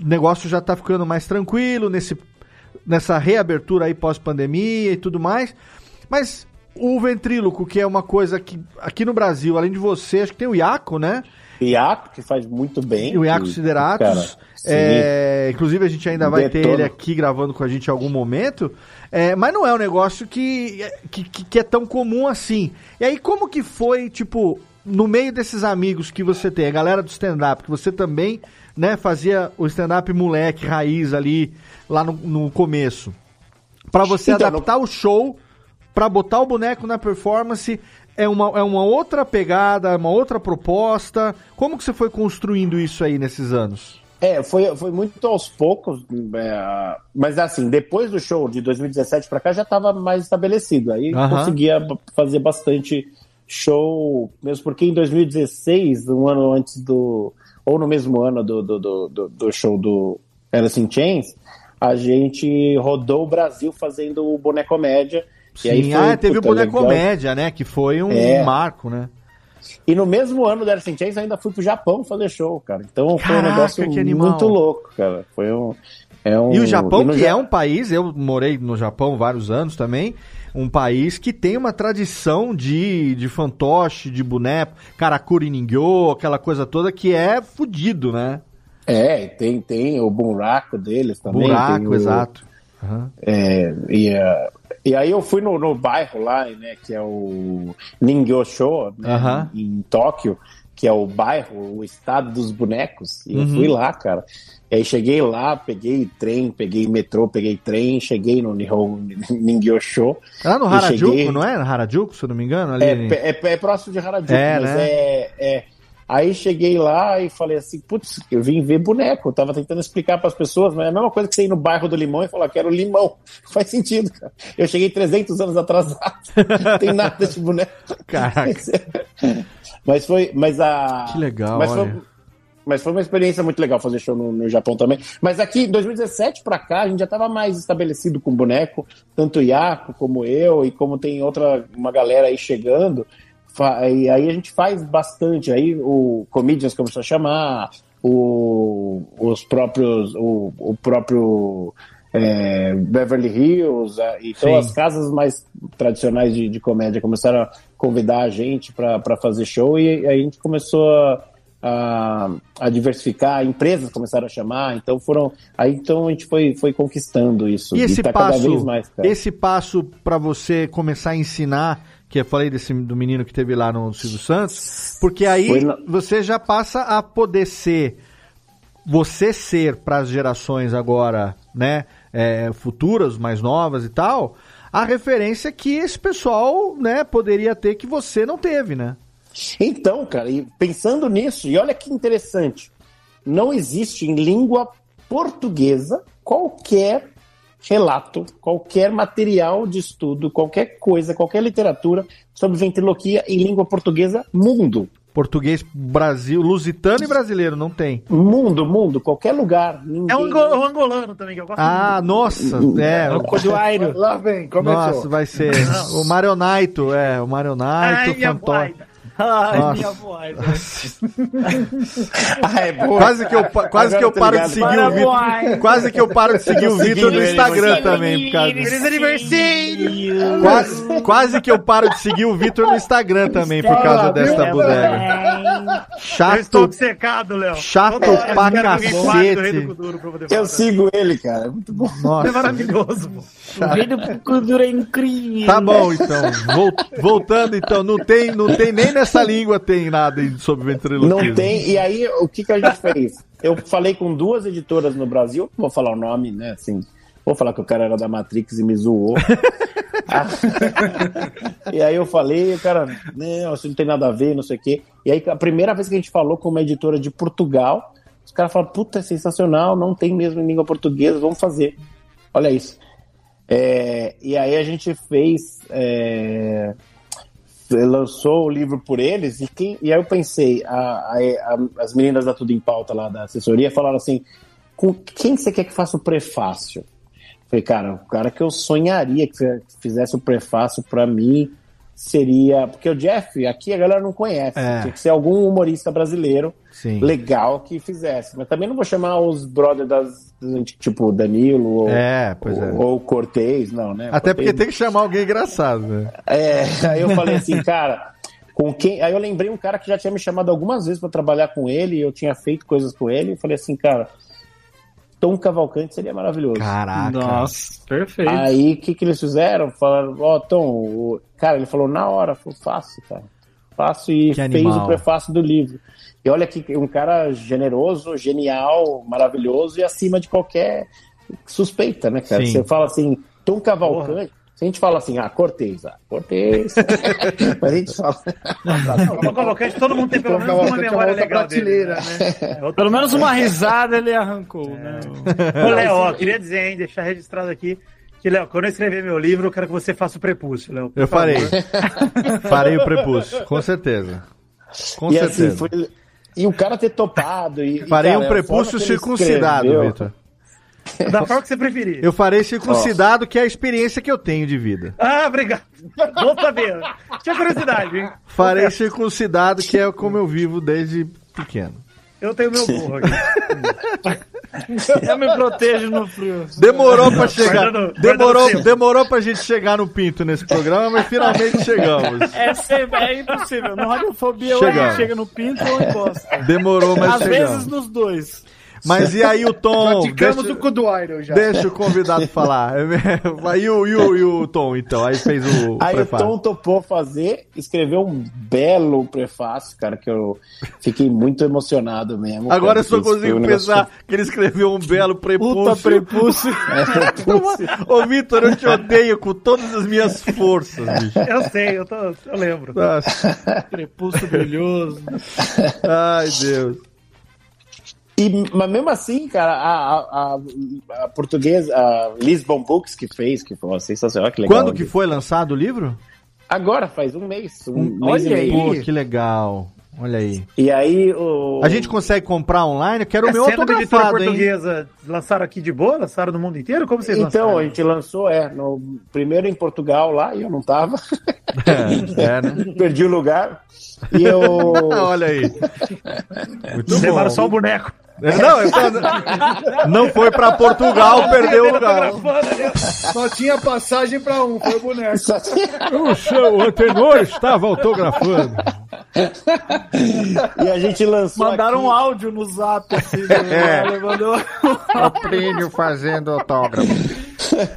o negócio já tá ficando mais tranquilo nesse, nessa reabertura aí pós-pandemia e tudo mais. Mas o ventríloco, que é uma coisa que aqui no Brasil, além de você, acho que tem o Iaco, né? Iaco, que faz muito bem. E o Iaco Sideratos. cara, é, inclusive, a gente ainda vai ter Detona. ele aqui gravando com a gente em algum momento. É, mas não é um negócio que, que, que- é tão comum assim. E aí, como que foi, tipo, no meio desses amigos que você tem, a galera do stand-up, que você também né, fazia o stand-up moleque, raiz ali, lá no, no começo. Pra você Então, adaptar o show, pra botar o boneco na performance, é uma, é uma outra pegada, é uma outra proposta. Como que você foi construindo isso aí nesses anos? É, foi, foi muito aos poucos, é, mas assim, depois do show de 2017 pra cá já estava mais estabelecido. Aí Aham. conseguia fazer bastante show, mesmo porque em 2016, um ano antes do. ou no mesmo ano do, do, do, do- show do Alice in Chains, a gente rodou o Brasil fazendo o Bonecomédia. E aí Sim, foi, ah, teve o puta, Boneco legal. Comédia, né? Que foi um É. marco, né? E no mesmo ano do Alice in Chains, eu ainda fui pro Japão fazer show, cara. Então foi um Caraca, negócio muito louco, cara. Foi um. É um E o Japão, e que Ja- é um país, eu morei no Japão vários anos também, um país que tem uma tradição de, de fantoche, de boneco, karakuri ningyo, aquela coisa toda que é fudido, né? É, tem, tem o buraco deles também. Buraco, o- exato. Aham. É, e, eh, e aí eu fui no, no bairro lá, né, que é o Ningyo-sho, né, Aham. em Tóquio, que é o bairro, o estado dos bonecos. E eu Uhum. fui lá, cara. E aí cheguei lá, peguei trem, peguei metrô, peguei trem, cheguei no Nihon Ningyo-sho. É Lá no Harajuku, cheguei- não é? Harajuku, se eu não me engano? Ali... É, é, é próximo de Harajuku, É, mas né? é, é. Aí cheguei lá e falei assim, putz, eu vim ver boneco. Eu tava tentando explicar para as pessoas, mas é a mesma coisa que você ir no bairro do Limão e falar, quero limão. Faz sentido, cara. Eu cheguei 300 anos atrasado. Não tem nada de boneco. Caraca. Mas foi, mas a... Que legal, mas foi, olha. mas foi uma experiência muito legal fazer show no, no Japão também. Mas aqui, em 2017 pra cá, a gente já tava mais estabelecido com boneco, tanto o Iaco como eu, e como tem outra, uma galera aí chegando. E aí a gente faz bastante. Aí o Comedians começou a chamar, o, os próprios, o, o próprio é, Beverly Hills, a- então Sim. as casas mais tradicionais de, de comédia começaram a convidar a gente para fazer show e aí a gente começou a, a, a diversificar, empresas começaram a chamar, então foram. Aí então a gente foi, foi conquistando isso. E esse tá cada passo, vez mais, cara. esse passo para você começar a ensinar, que eu falei desse do menino que teve lá no Silvio Santos, porque aí na- você já passa a poder ser você ser para as gerações agora, né, é, futuras, mais novas e tal, a referência que esse pessoal, né, poderia ter que você não teve, né? Então, cara, e pensando nisso, e olha que interessante, não existe em língua portuguesa qualquer relato, qualquer material de estudo, qualquer coisa, qualquer literatura sobre ventriloquia em língua portuguesa mundo. Português, Brasil, lusitano e brasileiro, não tem. Mundo, mundo, qualquer lugar. É um, um angolano também, que eu gosto Ah, muito. nossa, é. O Coduairo. Lá vem, começou. Nossa, vai ser. O Marionaito, é, o Ai, Marionaito, Fantoche. Ai, Nossa. minha voz. Ah, é boa. Quase que eu, quase Agora que eu tô paro de seguir o Para, Vitor. boy. Quase que eu paro de seguir o Vitor no ele, Instagram você. também, por causa disso. Feliz aniversário! Quase, quase que eu paro de seguir o Vitor no Instagram também, por causa desta bodega. Eu estou Chato, obcecado, Léo. chato Toda pra Rei cacete. Eu sigo ele, cara. é Muito bom. É Nossa. maravilhoso, pô. O vídeo do é incrível. Tá bom, então. Vol- voltando, então. Não tem, não tem nem nessa língua tem nada sobre ventriloquismo. Não tem. E aí, o que, que a gente fez? Eu falei com duas editoras no Brasil, vou falar o nome, né? Assim, vou falar que o cara era da Matrix e me zoou. E aí eu falei, o cara, não, isso não tem nada a ver, não sei o quê. E aí, a primeira vez que a gente falou com uma editora de Portugal, os caras falaram, puta, é sensacional, não tem mesmo em língua portuguesa, vamos fazer. Olha isso. É, e aí a gente fez. é, lançou o livro por eles, e, quem, e aí eu pensei, a- a- a- as meninas da Tudo em Pauta lá da assessoria falaram assim: com quem você quer que faça o prefácio? Falei, cara, o cara que eu sonharia que fizesse o prefácio pra mim seria. Porque o Jeff, aqui a galera não conhece. É. Tinha que ser algum humorista brasileiro Sim. legal que fizesse. Mas também não vou chamar os brothers das. Tipo Danilo ou, É, pois é. ou, ou Cortez, não, né? Até porque Cortez- tem que chamar alguém engraçado, né? é, aí eu falei assim, cara, com quem. Aí eu lembrei um cara que já tinha me chamado algumas vezes pra trabalhar com ele, eu tinha feito coisas com ele, e falei assim, cara, Tom Cavalcante seria maravilhoso. Caraca. Nossa, perfeito. Aí o que, que eles fizeram? Falaram, ó, Tom, o... cara, ele falou na hora, falou, faço, cara. Faço e Que fez animal. o prefácio do livro. E olha que um cara generoso, genial, maravilhoso e acima de qualquer suspeita, né, cara? Sim. Você fala assim, Tom Cavalcante. Se a gente fala assim, ah, Cortez, ah, Cortez. Mas a gente fala. O Cavalcante, todo mundo tem pelo menos uma é memória legal prateleira, dele. né? É outra Pelo menos uma risada ele arrancou, né? Ô, Léo, ó, queria dizer, hein, deixar registrado aqui, que, Léo, quando eu escrever meu livro, eu quero que você faça o prepúcio, Léo. Eu farei. farei o prepúcio, com certeza. Com e certeza. assim, foi. E o cara ter topado. E, e, Farei cara, um forma prepúcio circuncidado, Vitor. Da forma que você preferir. Eu farei circuncidado, que é a experiência que eu tenho de vida. Ah, obrigado. Vou saber. Tinha curiosidade, hein? Farei circuncidado, que é como eu vivo desde pequeno. Eu tenho meu burro aqui. Eu me protejo no frio. Demorou pra chegar. Guardando- guardando Demorou, demorou pra gente chegar no pinto nesse programa, mas finalmente chegamos. É, sempre, é impossível. No Radiofobia ou Chegamos. ele chega no pinto ou em bosta. Demorou, mas Às chegamos. vezes nos dois. Mas e aí o Tom? Praticamos Deixa, o cu do Iron já. deixa o convidado falar. E o, e, o, e o Tom, então? Aí fez o Aí preparo. o Tom topou fazer, escreveu um belo prefácio, cara, que eu fiquei muito emocionado mesmo. Agora eu só consigo um negócio- pensar que ele escreveu um belo prepúcio. Puta prepúcio. É, prepúcio. Ô, Vitor, eu te odeio com todas as minhas forças, bicho. Eu sei, eu, tô, eu lembro. Nossa. Prepúcio brilhoso. Ai, Deus. E, mas mesmo assim, cara, a, a, a, a portuguesa, a Lisbon Books que fez, que foi sensacional, que legal. Quando que foi lançado o livro? Agora, faz um mês, um mês Olha e aí. Pô, que legal. Olha aí. E aí o... A gente consegue comprar online? Eu quero o É meu sendo uma editora autografado, hein? portuguesa, lançaram aqui de boa? Lançaram no mundo inteiro? Como vocês Então, lançaram? a gente lançou, é, no, primeiro em Portugal lá, e eu não tava. É, né? Perdi o lugar. E eu... Olha aí. Muito Levaram bom. só o boneco. É, Não, eu tô- não foi pra Portugal, perdeu o lugar. Só tinha passagem pra um, foi o boneco. O seu antenor estava autografando. E a gente lançou Mandaram aqui- um áudio no zap, assim, né? É. Mandou... O Plínio fazendo autógrafo.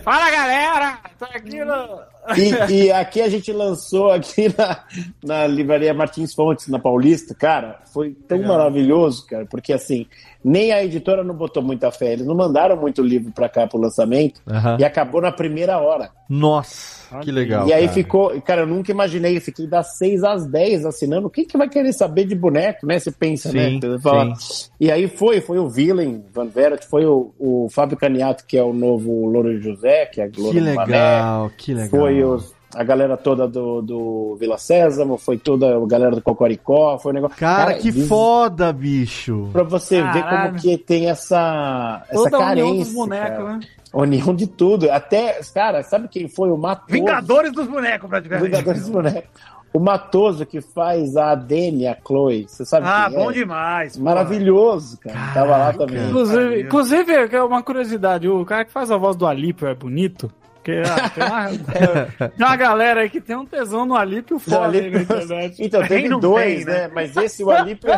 Fala galera! Tô aqui no, E, e aqui a gente lançou aqui na, na livraria Martins Fontes, na Paulista, cara, foi tão Legal. maravilhoso, cara, porque assim, nem a editora não botou muita fé, eles não mandaram muito livro pra cá pro lançamento Aham. e acabou na primeira hora. Nossa, que legal. e aí cara. ficou, cara, eu nunca imaginei, eu fiquei das 6 às 10 assinando. Quem que vai querer saber de boneco, né? Você pensa, Sim, né? Você fala- sim. E aí foi, foi o Willem Van Veret, foi o, o Fábio Caniato, que é o novo Louro José, que é a Que Mané. legal, que legal. Foi os- a galera toda do, do Vila Sésamo, foi toda a galera do Cocoricó, foi um negócio. Cara, que diz- foda, bicho. Pra você ver Caralho. como que tem essa, essa Toda a união carência. dos bonecos, cara. né? União de tudo. Até, cara, sabe quem foi o Matoso? Vingadores dos bonecos, praticamente. Vingadores dos bonecos. O Matoso que faz a Dani, a Chloe. Você sabe Ah, quem é? bom demais. pô. Maravilhoso, cara. Tava lá também. Inclusive, inclusive, é uma curiosidade, o cara que faz a voz do Alípio é bonito? Porque ah, tem, uma, tem uma galera aí que tem um tesão no Alípio foda aí na internet. Então, teve dois, tem, né? Mas esse, o Alípio...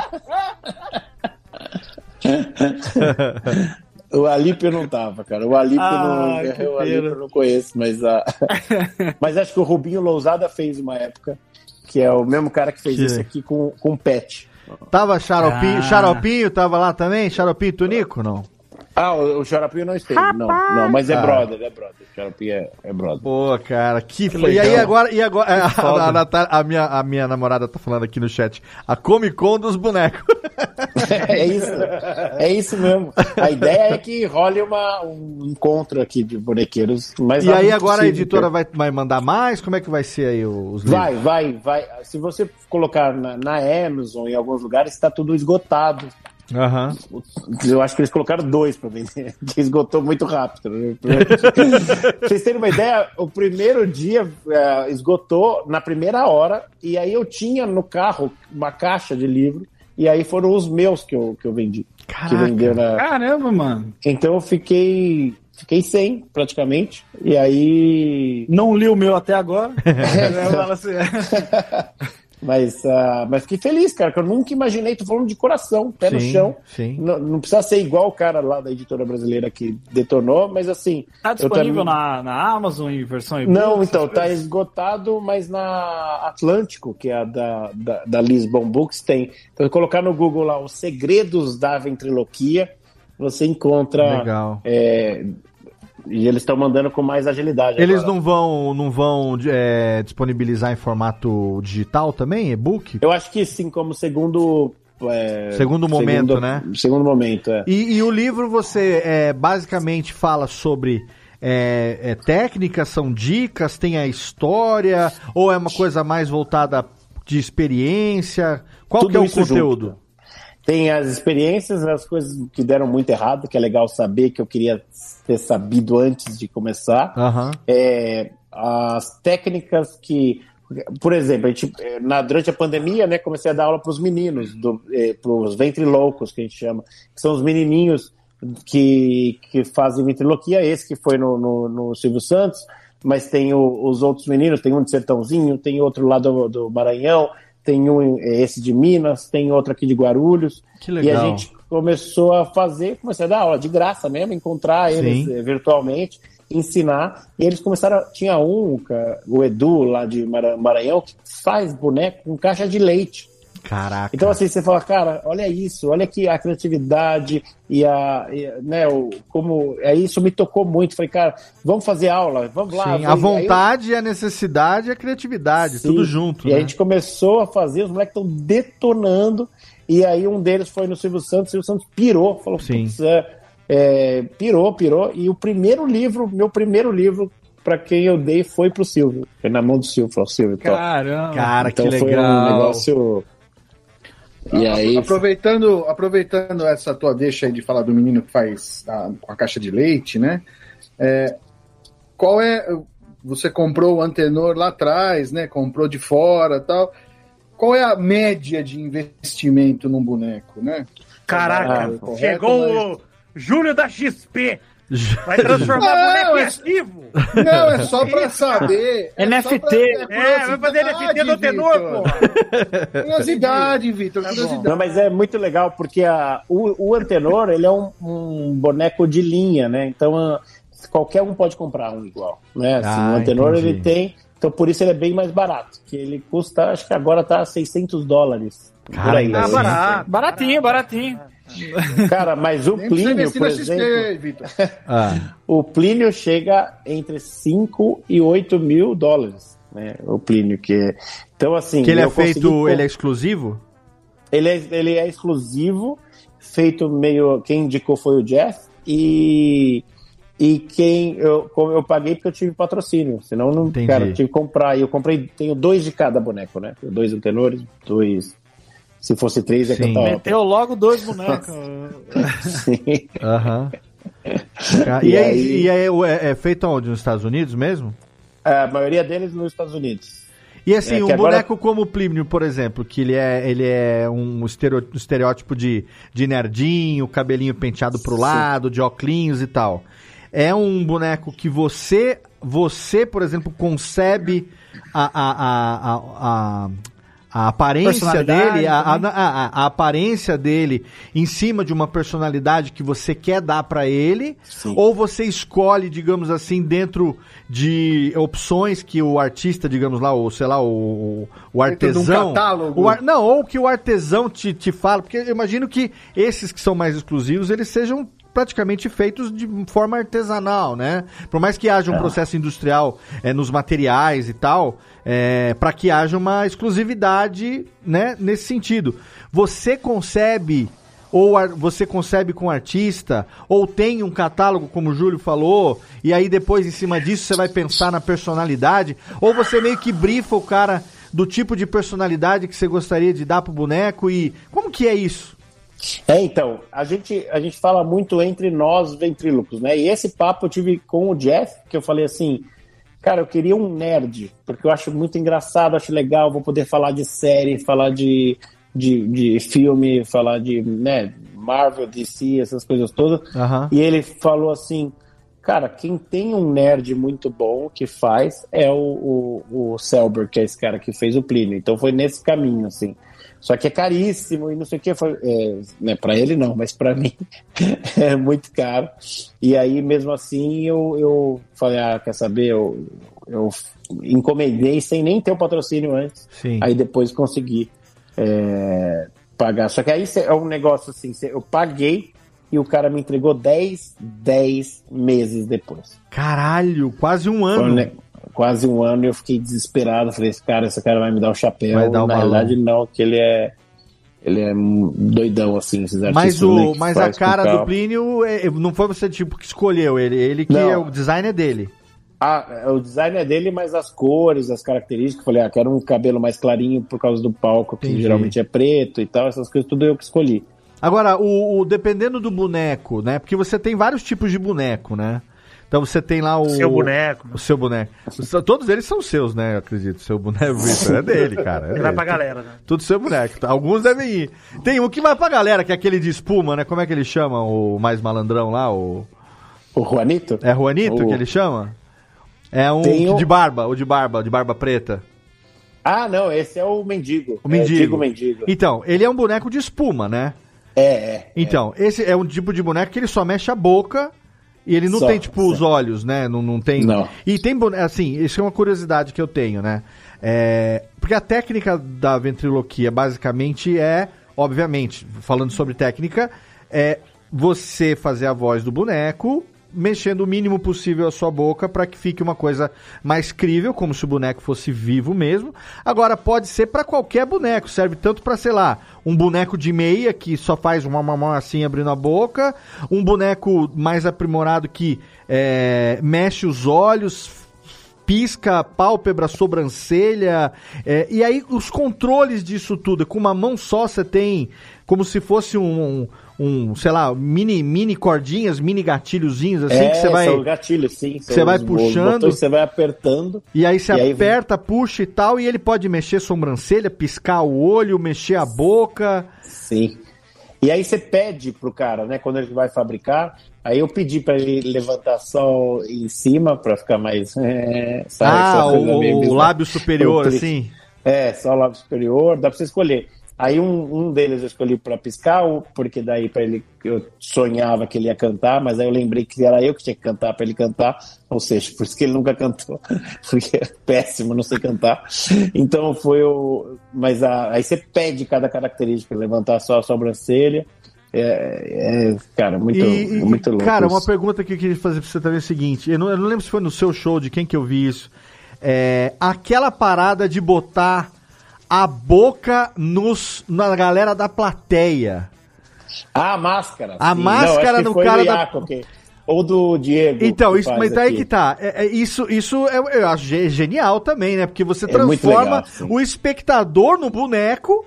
o Alípio não tava, cara. O Alípio Ah, não... O Alípio pena. eu não conheço, mas... A... mas acho que o Rubinho Lousada fez uma época, que é o mesmo cara que fez Que isso aqui com, com Pet. Tava Xaropinho, Ah. Xaropinho tava lá também? Xaropinho e Tunico, não? Ah, o, o Xaropinho não esteve, não. Não, mas é Ah. brother, é brother. O Xaropinho é, é brother. Pô, cara, que, Que E aí agora, e agora a, a, Natália- a minha, a minha namorada tá falando aqui no chat, a Comic Con dos bonecos. É isso, é isso mesmo. A ideia é que role uma, um encontro aqui de bonequeiros. Mas e aí agora a possível, editora cara. vai, vai mandar mais? Como é que vai ser aí os livros? Vai, vai, vai. Se você colocar na, na Amazon, em alguns lugares, está tudo esgotado. Aham. Eu acho que eles colocaram dois para vender, que esgotou muito rápido. né? pra vocês terem uma ideia, o primeiro dia eh, esgotou na primeira hora, e aí eu tinha no carro uma caixa de livro, e aí foram os meus que eu, que eu vendi. Que Caraca. vendeu na, Caramba, mano. Então eu fiquei. Fiquei sem, praticamente. E aí. Não li o meu até agora. Eu falo assim, Mas, ah, mas fiquei feliz, cara, que eu nunca imaginei, tô falando de coração, pé no Sim, chão. sim. Não, não precisa ser igual o cara lá da editora brasileira que detonou, mas assim. Tá eu disponível também- na, na Amazon em versão e-book? Não, então, tá coisas? esgotado, mas na Atlântico, que é a da, da, da Lisbon Books, tem. Então, colocar no Google lá os segredos da ventriloquia, você encontra. Legal. é, e eles estão mandando com mais agilidade. Eles agora. não vão, não vão é, disponibilizar em formato digital também, e-book? Eu acho que sim, como segundo. é, Segundo momento, né? Segundo momento, é. E, e o livro você é, basicamente fala sobre é, é, técnicas, são dicas, tem a história, ou é uma coisa mais voltada de experiência? Qual Tudo que é o conteúdo? junto. Tem as experiências, as coisas que deram muito errado, que é legal saber, que eu queria ter sabido antes de começar. Aham. É, as técnicas que. Por exemplo, a gente, eh, na, durante a pandemia, né, comecei a dar aula para os meninos, para os ventriloucos, que a gente chama, que são os menininhos que, que fazem ventriloquia, esse que foi no, no, no Silvio Santos, mas tem o- os outros meninos, tem um de Sertãozinho, tem outro lá do, do Maranhão, tem um eh, esse de Minas, tem outro aqui de Guarulhos. Que E a legal. gente começou a fazer, comecei a dar aula de graça mesmo, encontrar eles Sim. eh, virtualmente, ensinar. E eles começaram. Tinha um, o Edu lá de Mara- Maranhão, que faz boneco com caixa de leite. Caraca. Então, assim, você fala, cara, olha isso, olha aqui a criatividade e a. e, né, o, como. É isso me tocou muito. Falei, cara, vamos fazer aula, vamos lá. Sim, vamos- a aí eu- vontade, a necessidade e a criatividade, Sim. tudo junto. E né? a gente começou a fazer, os moleques estão detonando. E aí um deles foi no Silvio Santos, o Silvio Santos pirou, falou, Sim. "Putz, é, é, pirou, pirou. E o primeiro livro, meu primeiro livro, pra quem eu dei, foi pro Silvio. Foi na mão do Silvio, falou, Silvio, top. Caramba. Cara, então que foi legal. um negócio. E aí. Aproveitando, aproveitando essa tua deixa aí de falar do menino que faz a, a caixa de leite, né? É, qual é. Você comprou o antenor lá atrás, né? Comprou de fora tal. Qual é a média de investimento num boneco, né? Caraca, Ah, correto, chegou mas- o Júlio da XP. Vai transformar Não, boneco em é- ativo. Não, é só pra saber. É NFT. pra- É, vai fazer NFT do tenor, pô. Curiosidade, Vitor, Tá curiosidade. Não, mas é muito legal porque a, o, o Antenor ele é um, um boneco de linha, né? Então, ah, qualquer um pode comprar um igual, né? Assim, Ah, o Antenor entendi. ele tem, então por isso ele é bem mais barato, que ele custa, acho que agora tá 600 dólares. Cara, aí, Ah, assim. barato, baratinho, baratinho. Cara, mas o Nem Plínio, por XP, exemplo, Vitor. Ah, o Plínio chega entre 5 e 8 mil dólares, né? O Plínio que é... Então assim, que ele é consegui feito, com- ele é exclusivo? Ele é, ele é exclusivo, feito meio. Quem indicou foi o Jeff, e, e quem eu, eu paguei porque eu tive patrocínio, senão não. Entendi. Cara, eu tive que comprar. E eu comprei, tenho dois de cada boneco, né? Dois antenores, dois. Se fosse três, é que eu Sim. tava. Meteu logo dois bonecos. Sim. Aham. Ah, e E aí, e aí é, é feito onde? Nos Estados Unidos mesmo? A maioria deles nos Estados Unidos. E assim, É um agora- boneco como o Plínio, por exemplo, que ele é, ele é um estereótipo de, de nerdinho, cabelinho penteado pro lado, de óculos e tal. É um boneco que você, você, por exemplo, concebe a, a, a, a, a, a aparência dele, a, a, também. a- a aparência dele em cima de uma personalidade que você quer dar pra ele, ou você escolhe, digamos assim, dentro de opções que o artista, digamos lá, ou sei lá, o, o de um artesão. catálogo. o ar- não, ou que o artesão te, te fala, porque eu imagino que esses que são mais exclusivos, eles sejam praticamente feitos de forma artesanal, né? Por mais que haja um processo industrial é, nos materiais e tal, é, para que haja uma exclusividade, né? Nesse sentido, você concebe ou você concebe com artista, ou tem um catálogo, como o Júlio falou, e aí depois em cima disso você vai pensar na personalidade, ou você meio que brifa o cara do tipo de personalidade que você gostaria de dar pro boneco e como que é isso? É, então, a gente, a gente fala muito entre nós ventrílocos, né? E esse papo eu tive com o Jeff, que eu falei assim, cara, eu queria um nerd, porque eu acho muito engraçado, acho legal, vou poder falar de série, falar de, de, de filme, falar de, né, Marvel, DC, essas coisas todas. Aham. E ele falou assim, cara, quem tem um nerd muito bom que faz é o, o, o Selber, que é esse cara que fez o Plínio. Então foi nesse caminho, assim. Só que é caríssimo e não sei o que. Foi, é, né, para ele não, mas para mim é muito caro. E aí, mesmo assim, eu, eu falei, ah, quer saber? Eu, eu encomendei sem nem ter o patrocínio antes. Sim. Aí depois consegui é, pagar. Só que aí é um negócio assim, eu paguei e o cara me entregou 10, 10 meses depois. Caralho, quase um Foi ano. ne- quase um ano e eu fiquei desesperado. Falei, esse cara, esse cara vai me dar o chapéu. Vai dar Na verdade, não, que ele é. Ele é doidão, assim, esses. Mas, né, o, que mas a cara do. Plínio é- não foi você tipo que escolheu ele, ele que Não. é o design é dele. Ah, o design é dele, mas as cores, as características. Falei, ah, quero um cabelo mais clarinho por causa do palco, que Entendi. geralmente é preto e tal. Essas coisas, tudo eu que escolhi. Agora, o, o- dependendo do boneco, né? Porque você tem vários tipos de boneco, né? Então você tem lá o. Seu boneco. O seu boneco. Todos eles são seus, né? Eu acredito. Seu boneco é dele, cara. É Ele vai pra galera, né? Tudo seu boneco. Alguns devem ir. Tem um que vai pra galera, que é aquele de espuma, né? Como é que ele chama? O mais malandrão lá? O. O Juanito? É Juanito O- que ele chama? É um Tem o- de barba, o de barba, de barba preta. Ah, não, esse é o mendigo. O mendigo. É, mendigo. Então, ele é um boneco de espuma, né? É, é. Então, esse é um tipo de boneco que ele só mexe a boca e ele não Só, tem, tipo, os olhos, né? Não, não tem. Não. E tem assim, isso é uma curiosidade que eu tenho, né? É, porque a técnica da ventriloquia basicamente é, obviamente, falando sobre técnica, é você fazer a voz do boneco mexendo o mínimo possível a sua boca para que fique uma coisa mais crível, como se o boneco fosse vivo mesmo. Agora pode ser para qualquer boneco, serve tanto para, sei lá, um boneco de meia que só faz uma mamão assim abrindo a boca, um boneco mais aprimorado que é, mexe os olhos, pisca pálpebra, sobrancelha. é, e aí os controles disso tudo, com uma mão só você tem como se fosse um, um, sei lá, mini, mini cordinhas, mini gatilhozinhos assim é, que você vai. são gatilhos, sim. Você são vai os- os puxando. botões Você vai apertando. E aí você E aí- aperta, puxa e tal, e ele pode mexer sobrancelha, piscar o olho, mexer a boca. Sim. E aí você pede pro cara, né, quando ele vai fabricar, aí eu pedi pra ele levantar só em cima pra ficar mais, é, sabe, ah, o, o lábio superior, assim. É, só o lábio superior, dá pra você escolher. Aí um, um deles eu escolhi para piscar, porque daí para ele eu sonhava que ele ia cantar, mas aí eu lembrei que era eu que tinha que cantar para ele cantar, ou seja, por isso que ele nunca cantou, porque é péssimo, não sei cantar. Então foi o. Mas a- aí você pede cada característica, levantar só a sobrancelha. É, é, cara, muito, E- muito louco. Cara, isso. uma pergunta que eu queria fazer pra você também é o seguinte: eu não, eu não lembro se foi no seu show, de quem que eu vi isso. É, aquela parada de botar a boca nos, na galera da plateia. Ah, a máscara. A sim. máscara que no cara da- Iaco, que- Ou do Diego. Então, isso, mas aqui. que tá. É, é, isso isso é, eu acho ge- genial também, né? Porque você É transforma legal, o espectador no boneco.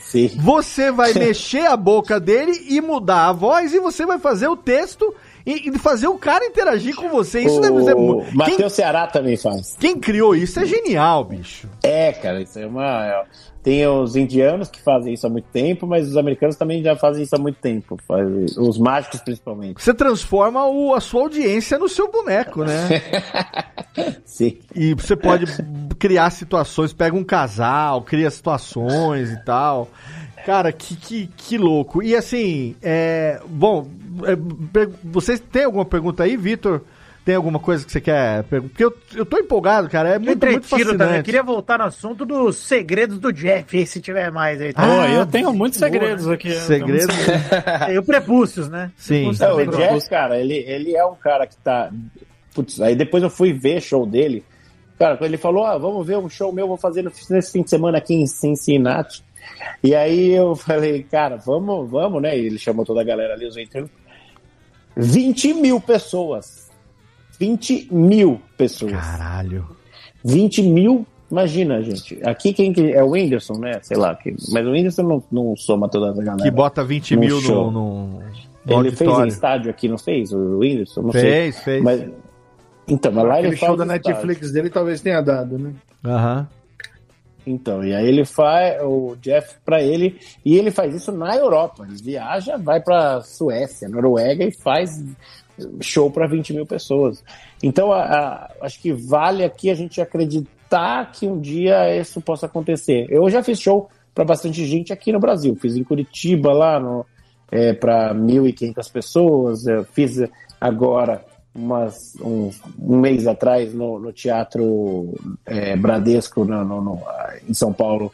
Sim. Você vai mexer a boca dele e mudar a voz e você vai fazer o texto e, e fazer o cara interagir com você. Isso o deve ser muito. Matheus Ceará também faz. quem criou isso é genial, bicho. É, cara, isso é uma. é- Tem os indianos que fazem isso há muito tempo, mas os americanos também já fazem isso há muito tempo. Fazem- Os mágicos, principalmente. Você transforma o- a sua audiência no seu boneco, né? Sim. E você pode criar situações, pega um casal, cria situações e tal. Cara, que, que, que louco. E assim, é, bom, vocês têm alguma pergunta aí, Vitor? Tem alguma coisa que você quer perguntar? Porque eu, eu tô empolgado, cara. É muito, muito fascinante. também. Eu queria voltar no assunto dos segredos do Jeff, se tiver mais aí. Tá? eu tenho muitos boa, segredos né? aqui. Segredos? E o prepúcios, né? Sim. Também o Jeff, cara, ele, ele é um cara que tá. Putz, aí depois eu fui ver show dele. Cara, quando ele falou: ah, vamos ver um show meu, vou fazer nesse fim de semana aqui em Cincinnati. E aí eu falei, cara, vamos, vamos, né? E ele chamou toda a galera ali, os ventrílocos. 20 mil pessoas. 20 mil pessoas. Caralho. 20 mil, imagina, gente. Aqui quem que é o Whindersson, né? Sei lá, que, mas o Whindersson não, não soma toda essa galera. Que bota 20 No mil no, show. no, no Ele fez em auditório. estádio aqui, não fez? O Whindersson? Não sei. Fez, fez. Mas, então, mas lá ele Aquele faz show da estádio. Netflix dele talvez tenha dado, né? Aham. Então, e aí ele faz o Jeff pra ele, e ele faz isso na Europa. Ele viaja, vai pra Suécia, Noruega e faz show pra 20 mil pessoas. Então, a- a- acho que vale aqui a gente acreditar que um dia isso possa acontecer. Eu já fiz show pra bastante gente aqui no Brasil. Fiz em Curitiba, lá no, é, para 1.500 pessoas. Eu fiz agora umas, um, um mês atrás no, no Teatro é, Bradesco no, no- no- em São Paulo,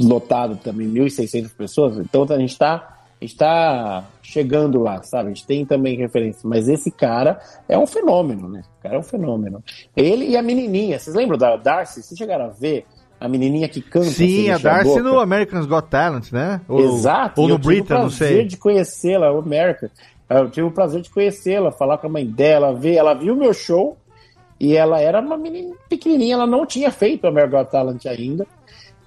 lotado também, 1.600 pessoas. Então a gente está está chegando lá, sabe? A gente tem também referência. Mas esse cara é um fenômeno, né? O cara é um fenômeno. Ele e a menininha, vocês lembram da Darcy? Vocês chegaram a ver a menininha que canta? Sim, sem a a Darcy boca? no American's Got Talent, né? Ou, Exato. Ou no eu tive o não prazer sei. de conhecê-la, o América. Eu tive o prazer de conhecê-la, falar com a mãe dela, ver. Ela viu meu show e ela era uma menina pequenininha, ela não tinha feito o American Talent ainda.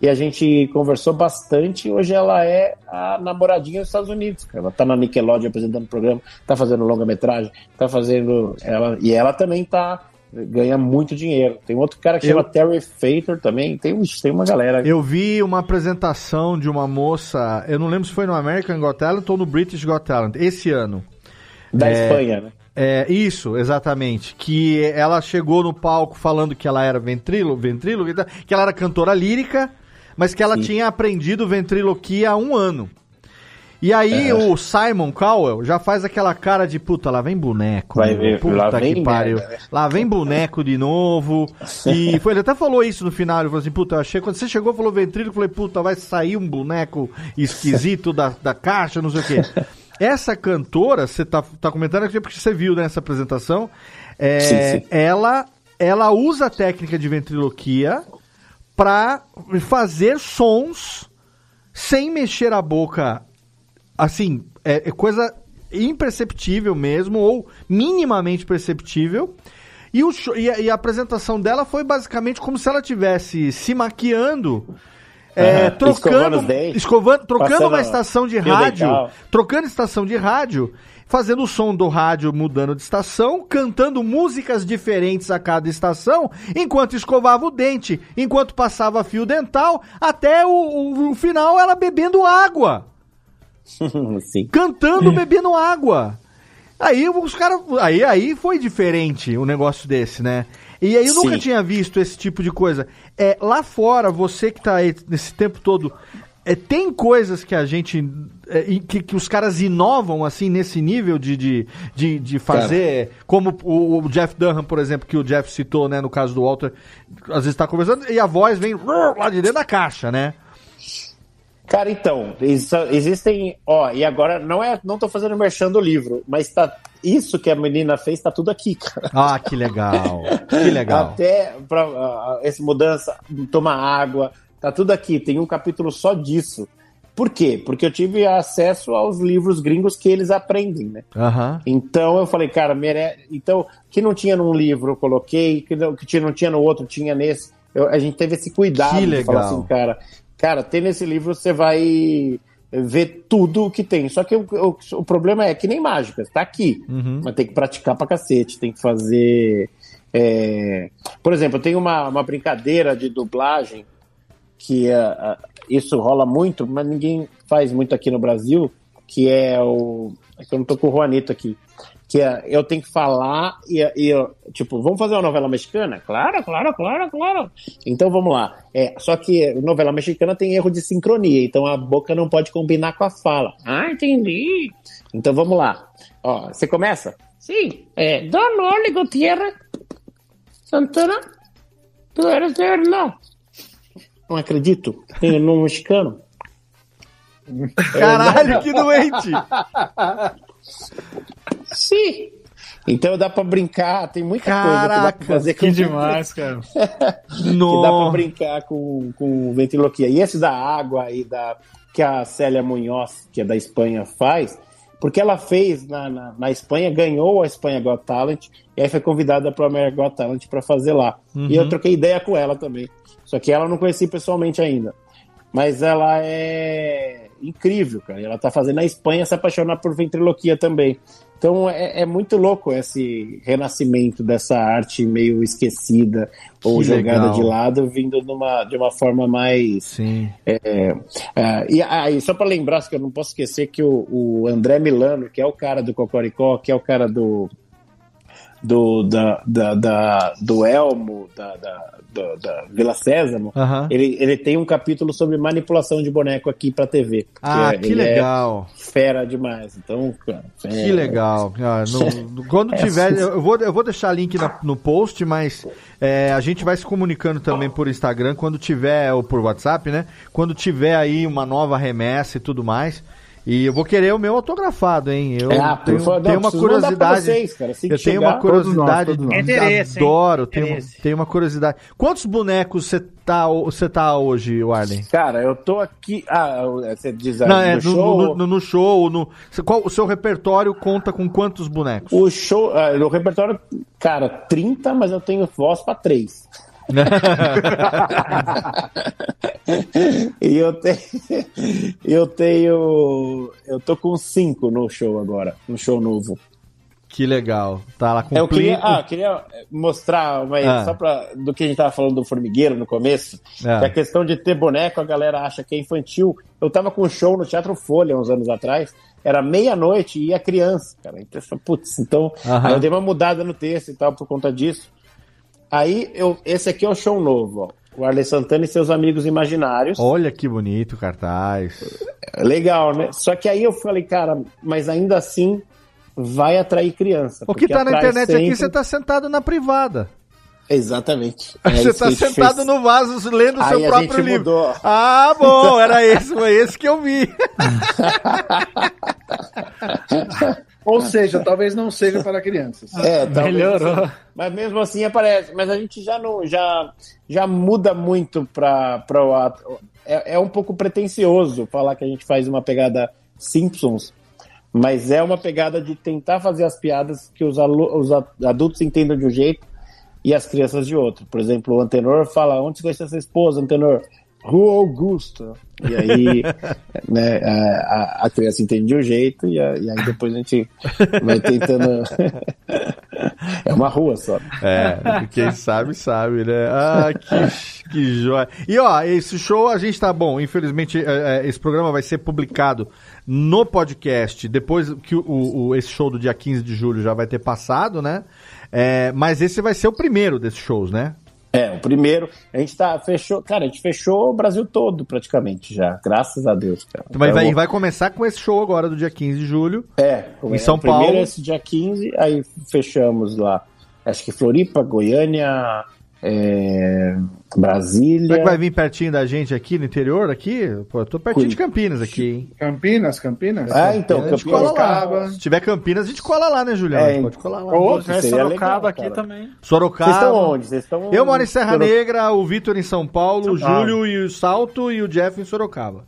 E a gente conversou bastante. Hoje ela é a namoradinha dos Estados Unidos. cara. Ela tá na Nickelodeon apresentando o programa, tá fazendo longa-metragem, tá fazendo. Ela, e ela também tá. ganha muito dinheiro. Tem outro cara que Eu- chama Terry Fator também. Tem, tem uma galera. Eu vi uma apresentação de uma moça, eu não lembro se foi no American Got Talent ou no British Got Talent, esse ano. Da É, Espanha, né? É, isso, exatamente. Que ela chegou no palco falando que ela era ventrilo, ventrilo, que ela era cantora lírica, mas que ela tinha aprendido ventriloquia há um ano. E aí É. o Simon Cowell já faz aquela cara de puta, lá vem boneco. Vai ver, puta lá que vem pariu. merda, né? Lá vem boneco de novo. E foi, ele até falou isso no final, ele falou assim, puta, eu achei, quando você chegou falou ventrilo, eu falei, puta, vai sair um boneco esquisito da, da caixa, não sei o quê. Essa cantora, você tá, tá comentando aqui porque você viu nessa apresentação, é, Sim, sim. Ela, ela usa a técnica de ventriloquia pra fazer sons sem mexer a boca, assim, é, é coisa imperceptível mesmo, ou minimamente perceptível. E, o e a, e a apresentação dela foi basicamente como se ela tivesse se maquiando, é, escovando trocando, dentes, escovando, trocando passando uma estação de rádio, dental. trocando estação de rádio, fazendo o som do rádio mudando de estação, cantando músicas diferentes a cada estação, enquanto escovava o dente, enquanto passava fio dental, até o, o- o final ela bebendo água. Cantando, bebendo água. Aí os caras. Aí, aí foi diferente o negócio desse, né? E aí eu nunca Sim. tinha visto esse tipo de coisa. É, lá fora, você que tá aí nesse tempo todo. é, tem coisas que a gente. é, que, que os caras inovam assim nesse nível de, de, de, de fazer. Como o, o Jeff Dunham, por exemplo, que o Jeff citou, né? No caso do Walter, às vezes tá conversando e a voz vem lá de dentro da caixa, né? Cara, então, isso- existem, ó, e agora não é, não tô fazendo merchan do livro, mas tá isso que a menina fez tá tudo aqui, cara. Ah, que legal. Que legal. Até pra, ah, essa mudança, tomar água, tá tudo aqui, tem um capítulo só disso. Por quê? Porque eu tive acesso aos livros gringos que eles aprendem, né? Aham. Então eu falei, cara, merece. Então, que não tinha num livro, eu coloquei, que não, que tinha, não tinha no outro, tinha nesse. Eu- a gente teve esse cuidado Que de falar legal. assim, cara, cara, tem nesse livro, você vai ver tudo o que tem. Só que o, o- o problema é que nem mágica, tá aqui. Uhum. Mas tem que praticar pra cacete, tem que fazer. é, Por exemplo, tenho uma, uma brincadeira de dublagem que é, ah, isso rola muito, mas ninguém faz muito aqui no Brasil, que é o. É que eu não tô com o Juanito aqui. Que é, eu tenho que falar e, e eu, tipo, vamos fazer uma novela mexicana? Claro, claro, claro, claro. Então vamos lá. É, só que novela mexicana tem erro de sincronia, então a boca não pode combinar com a fala. Ah, entendi. Então vamos lá. Ó, você começa? Sim. É, Don Oli Gutierrez Santana, tu eres de verdade. Não acredito. Tem nome mexicano. Caralho, que doente! Sim. Então dá pra brincar, tem muita coisa que dá pra Caraca, fazer que com- demais, cara. que dá pra Nossa. brincar com, com ventriloquia. E esse da água e da que a Célia Munhoz, que é da Espanha, faz, porque ela fez na, na, na Espanha, ganhou a Espanha Got Talent, e aí foi convidada para o American Got Talent para fazer lá. Uhum. E eu troquei ideia com ela também. Só que ela eu não conheci pessoalmente ainda. Mas ela é incrível, cara. Ela tá fazendo na Espanha se apaixonar por ventriloquia também. Então é, é muito louco esse renascimento dessa arte meio esquecida ou Que jogada legal. de lado, vindo numa, de uma forma mais. Sim. É, é, e aí, só para lembrar, que eu não posso esquecer que o, o André Milano, que é o cara do Cocoricó, que é o cara do. Do, da, da, da- do Elmo, da, da, da, da Vila Sésamo, ele, ele tem um capítulo sobre manipulação de boneco aqui pra TV. Ah, é- que é legal. fera demais. Então, cara, Que é- legal. Ah, no- quando É tiver, eu vou, eu vou deixar link na- no post, mas é, a gente vai se comunicando também por Instagram, quando tiver, ou por WhatsApp, né? Quando tiver aí uma nova remessa e tudo mais. E eu vou querer o meu autografado, hein? Eu por tenho, favor, tenho não, uma curiosidade. vocês, cara. Assim que eu tenho chegar, uma curiosidade. todos nós, todos nós. Adoro, tenho, Interesse. tenho uma curiosidade. Quantos bonecos você tá, você tá hoje, Warden? Cara, eu tô aqui. Ah, você diz aí Não, é, no no, show. no, no- no show, no, qual, o seu repertório conta com quantos bonecos? O show, ah, no repertório, cara, 30, mas eu tenho voz pra 3. E eu tenho. Eu tenho. Eu tô com 5 no show agora, no show novo. Que legal. Tá lá com Eu queria, ah, queria mostrar uma, Ah. só pra, do que a gente tava falando do formigueiro no começo. Ah. Que a questão de ter boneco, a galera acha que é infantil. Eu tava com um show no Teatro Folha uns anos atrás. Era meia-noite e ia criança, cara. Então, putz, então. Aham. Eu dei uma mudada no texto e tal por conta disso. Aí, eu, esse aqui é o show novo, ó. O Arley Santana e seus amigos imaginários. Olha que bonito o cartaz. Legal, né? Só que aí eu falei, cara, mas ainda assim vai atrair criança. O que tá na internet aqui, sempre- você tá sentado na privada. Exatamente. É você tá sentado fez. no vaso lendo o seu próprio livro. mudou. Ah, bom, era esse, foi esse que eu vi. Ou seja, talvez não seja para crianças. É, talvez Melhorou. Mas mesmo assim aparece. Mas a gente já não já, já muda muito para o ato. É, é um pouco pretencioso falar que a gente faz uma pegada Simpsons, mas é uma pegada de tentar fazer as piadas que os, os adultos entendam de um jeito e as crianças de outro. Por exemplo, o Antenor fala: Onde você conheceu essa esposa, Antenor? Rua Augusta. E aí, né, a, a- criança entende de um jeito e, a- e aí depois a gente vai tentando. é uma rua só. É, quem sabe, sabe, né? Ah, que, que joia. E ó, esse show a gente tá bom. Infelizmente, é, é, esse programa vai ser publicado no podcast depois que o, o- esse show do dia 15 de julho já vai ter passado, né? É, mas esse vai ser o primeiro desses shows, né? É, o primeiro. A gente tá, fechou, cara, a gente fechou o Brasil todo praticamente já, graças a Deus, cara. Mas vai, Então, vai começar com esse show agora do dia 15 de julho. É, Em São o primeiro Paulo. é esse dia 15, aí fechamos lá. Acho que Floripa, Goiânia, é, Brasília. Será que vai vir pertinho da gente aqui no interior? Aqui? Pô, eu tô pertinho de Campinas aqui, hein? Campinas, Campinas? Ah, então, A gente Campinas. cola lá. Se tiver Campinas, a gente cola lá, né, Julião? É, A gente pode colar lá. Ou se seria Sorocaba legal, aqui também. Sorocaba. Vocês estão onde? Vocês estão Eu moro em Serra Negra, o Vitor em São Paulo, o São Paulo. Júlio e o Salto e o Jeff em Sorocaba.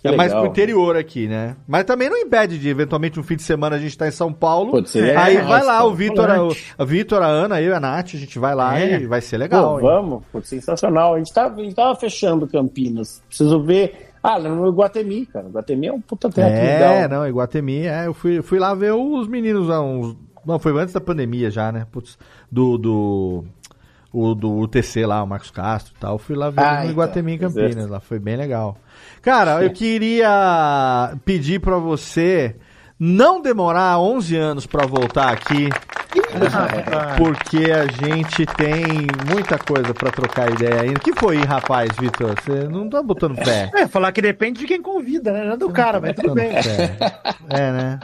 Que é mais legal. pro interior aqui, né? Mas também não impede de, eventualmente, um fim de semana a gente tá em São Paulo. Pô, seria aí demais, vai lá, o Vitor, a, a Vitor, a Ana, eu e a Nath, a gente vai lá É. e vai ser legal. Pô, vamos, pô, sensacional. A gente, tá, a gente tava fechando Campinas. Preciso ver. Ah, no Iguatemi, cara. Iguatemi é um puta teatro É, legal. não, Iguatemi, é, eu fui, fui lá ver os meninos há uns. Não, foi antes da pandemia já, né? Putz, do. do o do UTC lá, o Marcos Castro e tal. Fui lá ver Ah, no então, Iguatemi é. Campinas, lá foi bem legal. Cara, eu queria pedir pra você não demorar 11 anos pra voltar aqui, porque a gente tem muita coisa pra trocar ideia ainda. O que foi, rapaz, Vitor? Você não tá botando fé. É, falar que depende de quem convida, né? Não é do cara, mas tudo bem. É, né?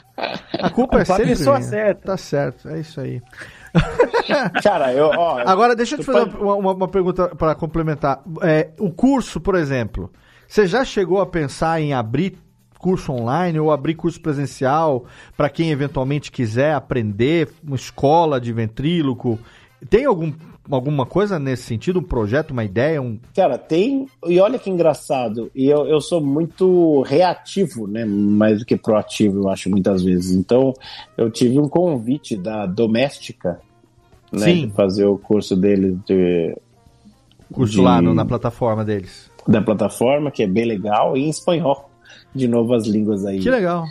A culpa é a sempre pessoa minha. certa. Tá certo, é isso aí. Cara, eu, ó, Agora, deixa eu te fazer pode- uma, uma- uma pergunta para complementar. É, o curso, por exemplo, você já chegou a pensar em abrir curso online ou abrir curso presencial para quem eventualmente quiser aprender, uma escola de ventríloco? Tem algum, alguma coisa nesse sentido? Um projeto, uma ideia? Um... Cara, tem. E olha que engraçado. E eu, eu sou muito reativo, né? Mais do que proativo, eu acho, muitas vezes. Então, eu tive um convite da Doméstica, né? Sim. De fazer o curso dele de, Curso de- lá no- na plataforma deles. da plataforma, que é bem legal, e em espanhol. De novas línguas aí. Que legal.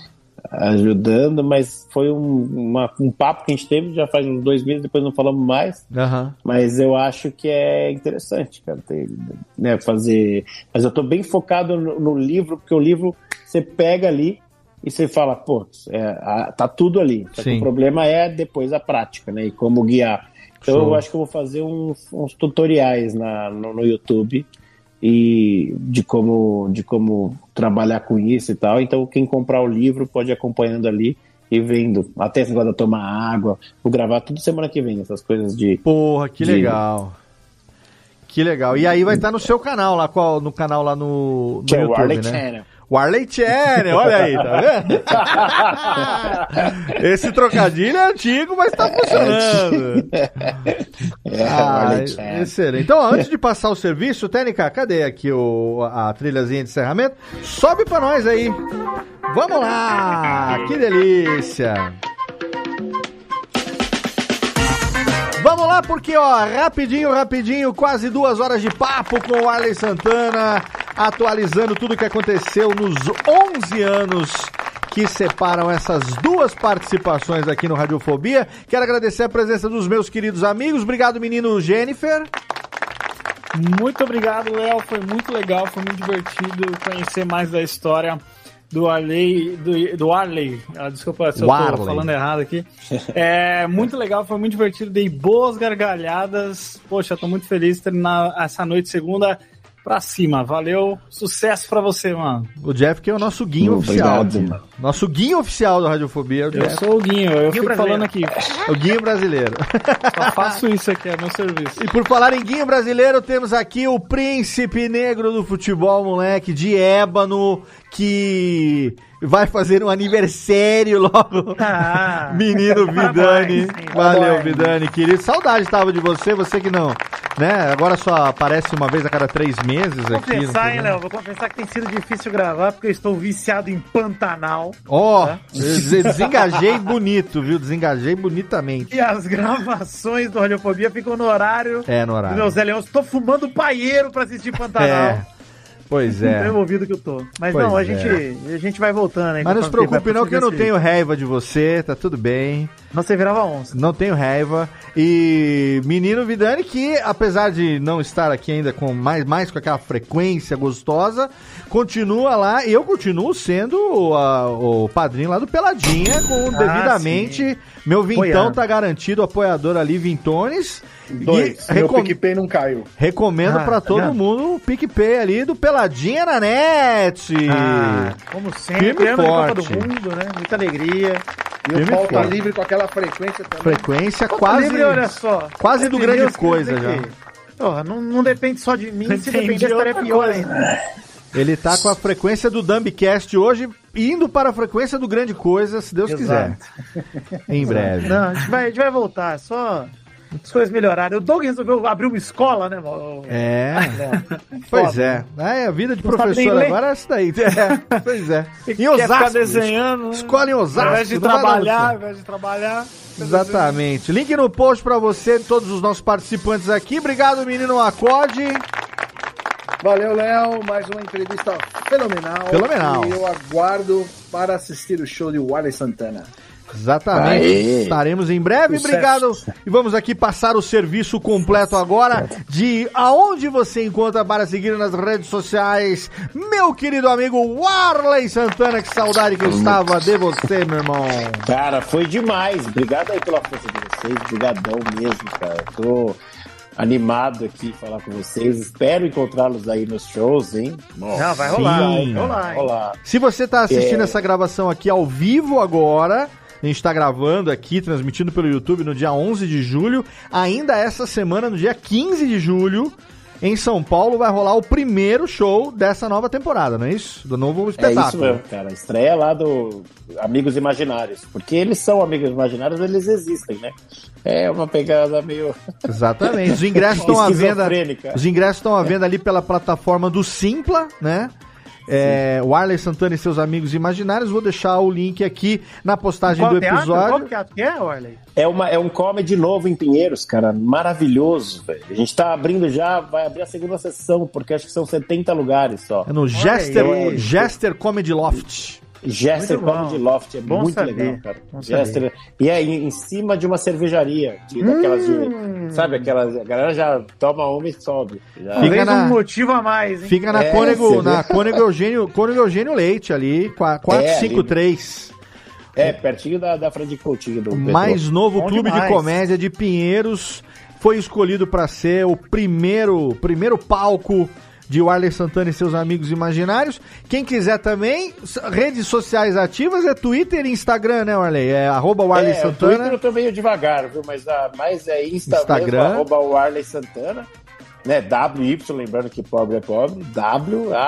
Ajudando, mas foi um, uma- um papo que a gente teve já faz uns dois meses, depois não falamos mais. Aham. Mas eu acho que é interessante, cara, ter, né, fazer. Mas eu tô bem focado no, no livro, porque o livro você pega ali e você fala, pô, é, a- tá tudo ali. O problema é depois a prática, né? E como guiar. Então Show. eu acho que eu vou fazer uns, uns tutoriais na, no, no YouTube e de como, de como trabalhar com isso e tal. Então quem comprar o livro pode ir acompanhando ali e vendo. Até esse negócio de tomar água. Vou gravar tudo semana que vem, essas coisas de. Porra, que de- legal. Que legal. E aí vai estar no seu canal lá, qual, no canal lá no, no YouTube, né? Channel. Warley Channel, olha aí, tá vendo? Esse trocadilho é antigo, mas tá funcionando. Ah, excelente. Então, antes de passar o serviço, Técnica, cadê aqui o, a trilhazinha de encerramento? Sobe pra nós aí. Vamos lá! Que delícia! Vamos lá, porque, ó, rapidinho, rapidinho, quase duas horas de papo com o Arley Santana, atualizando tudo o que aconteceu nos 11 anos que separam essas duas participações aqui no Radiofobia. Quero agradecer a presença dos meus queridos amigos. Obrigado, menino Jennifer. Muito obrigado, Léo. Foi muito legal, foi muito divertido conhecer mais da história do Arley. Do, do Arley. Ah, desculpa se eu Warley. tô falando errado aqui. É muito legal, foi muito divertido. Dei boas gargalhadas. Poxa, tô muito feliz de terminar essa noite segunda pra cima. Valeu, sucesso pra você, mano. O Jeff, que é o nosso guinho Obrigado, oficial. mano. Nosso guinho oficial do Radiofobia é o Eu Jeff. sou o Guinho, eu fico brasileiro. falando aqui. O guinho brasileiro. Só faço isso aqui, é meu serviço. E por falar em guinho brasileiro, temos aqui o príncipe negro do futebol, moleque, de ébano, que vai fazer um aniversário logo. Ah, Menino Vidani. parabéns, Valeu, parabéns. Vidani, querido. Saudade tava de você, você que não, né? Agora só aparece uma vez a cada três meses Vou aqui. confessar, hein. Léo? Vou confessar que tem sido difícil gravar porque eu estou viciado em Pantanal. Ó, Tá? des- desengajei bonito, viu? Desengajei bonitamente. E as gravações do Radiofobia ficam no horário É, no do horário. meu Zé Leão. Estou fumando paieiro pra assistir Pantanal. É. Pois Tão é. envolvido que eu tô. Mas Pois não, a é. gente, a gente vai voltando aí. Mas não se preocupe não que eu não tenho raiva de você, tá tudo bem. Não você virava onça. Não tenho raiva. E menino Vidani, que apesar de não estar aqui ainda com mais, mais com aquela frequência gostosa, continua lá. E eu continuo sendo o, a- o padrinho lá do Peladinha, com Ah, devidamente. Meu vintão Apoiando. tá garantido, apoiador ali, Vintones. Dois. E Meu recom- PicPay não caiu. Recomendo Ah, pra tá todo vendo? mundo o PicPay ali do Peladinha na net. Ah, como sempre, Firme e de Copa do forte. Mundo, né? Muita alegria. E o Firme e pau tá forte. livre com aquela frequência também. Frequência Pauta quase. livre, olha só. Quase do grande coisa já. Porra, não, não depende só de mim, se Entendi depender estaria pior ainda. Ele tá com a frequência do Dumbcast hoje, indo para a frequência do Grande Coisa, se Deus quiser. Em breve. Não, a gente vai, a gente vai voltar, só as coisas melhorarem. O Doug resolveu abrir uma escola, né? mo- É. Foda. Pois é. É, a vida de Não professor agora é isso daí. É, pois é. Em Quer Osasco. ficar desenhando. Escola em Osasco. Ao invés de trabalhar, ao invés de trabalhar. Exatamente. Link no post pra você, todos os nossos participantes aqui. Obrigado, menino Acode. Valeu, Léo. Mais uma entrevista fenomenal. Fenomenal. E eu aguardo para assistir o show de Wally Santana. Exatamente. Aê. Estaremos em breve. Sucesso. Obrigado. E vamos aqui passar o serviço completo agora de aonde você encontra para seguir nas redes sociais. Meu querido amigo Warley Santana, que saudade que eu estava de você, meu irmão. Cara, foi demais. Obrigado aí pela força de vocês. Obrigadão mesmo, cara. Tô animado aqui falar com vocês. Espero encontrá-los aí nos shows, hein? Não, vai rolar, Sim. vai rolar. Se você está assistindo É. essa gravação aqui ao vivo agora, a gente está gravando aqui, transmitindo pelo YouTube no dia 11 de julho. Ainda essa semana, no dia 15 de julho, em São Paulo, vai rolar o primeiro show dessa nova temporada, não é isso? Do novo É espetáculo. isso mesmo, cara. Estreia lá do Amigos Imaginários. Porque eles são amigos imaginários, eles existem, né? É uma pegada meio. Exatamente. Os ingressos estão à venda. Os ingressos estão à venda ali pela plataforma do Simpla, né? É, o Arley Santana e seus amigos imaginários. Vou deixar o link aqui na postagem Qual do teatro? episódio. Qual teatro que é? É, uma, é um comedy novo em Pinheiros, cara. Maravilhoso, velho. A gente tá abrindo já, vai abrir a segunda sessão, porque acho que são 70 lugares só. É no Jester. Jester Comedy Loft. Jester bom. Comedy Loft, é Bom muito saber, legal, cara. bom Jester, e é em, em cima de uma cervejaria, de, daquelas Hum. de, sabe, aquelas, a galera já toma uma e sobe. Já. Fica na- um motivo a mais, hein? Fica na É, Cônego, na. Cônego Eugênio, Cônego Eugênio Leite ali, qua- 453. É, pertinho da, da Frade Coutinho do mais novo Bom clube demais. de comédia de Pinheiros. Foi escolhido para ser o primeiro, primeiro palco de Warley Santana e seus amigos imaginários. Quem quiser também, redes sociais ativas é Twitter e Instagram, né, Warley? É arroba Warley É, Santana. Twitter eu tô meio devagar, viu? Mas a mais é Insta Instagram. mesmo, arroba Warley Santana. Né, WY, lembrando que pobre é pobre.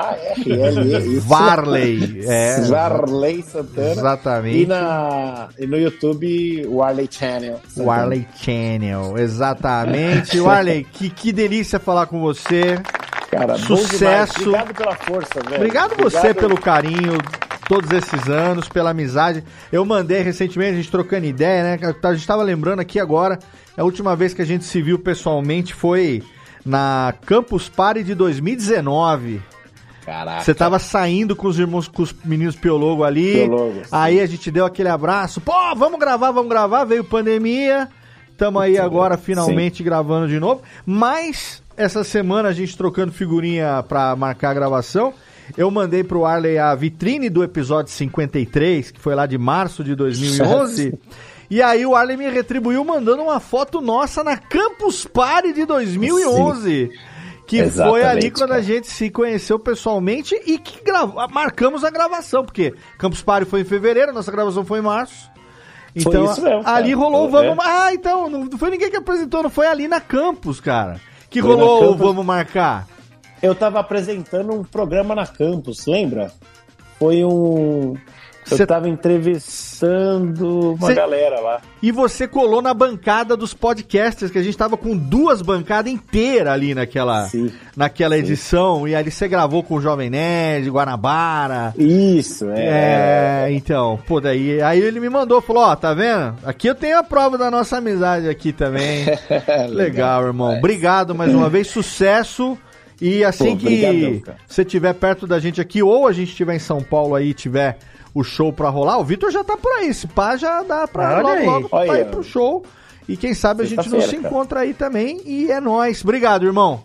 W-A-R-L-E. Varley. É, Varley Santana. exatamente. E, na, e no YouTube, Warley Channel. Santana. Warley Channel, exatamente. Warley, que, que delícia falar com você. Cara, Sucesso. Obrigado pela força, velho. Obrigado você pelo carinho, todos esses anos, pela amizade. Eu mandei recentemente, a gente trocando ideia, né? A gente tava lembrando aqui agora, a última vez que a gente se viu pessoalmente foi na Campus Party de 2019. Caraca. Você tava saindo com os irmãos, com os meninos piologo ali. Piologo, sim. aí a gente deu aquele abraço. Pô, vamos gravar, vamos gravar. Veio pandemia. Tamo aí agora finalmente gravando de novo. Mas essa semana a gente trocando figurinha pra marcar a gravação. Eu mandei pro Arley a vitrine do episódio 53, que foi lá de março de 2011. E aí o Arley me retribuiu mandando uma foto nossa na Campus Party de 2011. Que foi Exatamente, ali quando a cara. gente se conheceu pessoalmente e que grava- marcamos a gravação, porque Campus Party foi em fevereiro, nossa gravação foi em março. Foi Então, isso mesmo, cara. ali rolou o Foi, Vamos... é. Ah, então, não foi ninguém que apresentou, não foi ali na Campus, cara. Que Foi rolou o. Vamos Marcar. Eu tava apresentando um programa na campus, lembra? Foi um. Eu Cê- tava entrevistando uma Cê- galera lá. E você colou na bancada dos podcasters, que a gente tava com duas bancadas inteiras ali naquela, Sim. naquela edição. E ali você gravou com o Jovem Nerd, Guanabara. Isso, é. É, então, pô, daí aí ele me mandou, falou, ó, tá vendo? Aqui eu tenho a prova da nossa amizade aqui também. Legal, irmão. Obrigado mais uma vez, sucesso E assim Pô, que você estiver perto da gente aqui, ou a gente estiver em São Paulo aí e tiver o show pra rolar, o Vitor já tá por aí. Se pá, já dá pra Olha logo, aí. logo pra Olha. ir pro show. E quem sabe a gente não se cara. encontra aí também. E é nóis. Obrigado, irmão.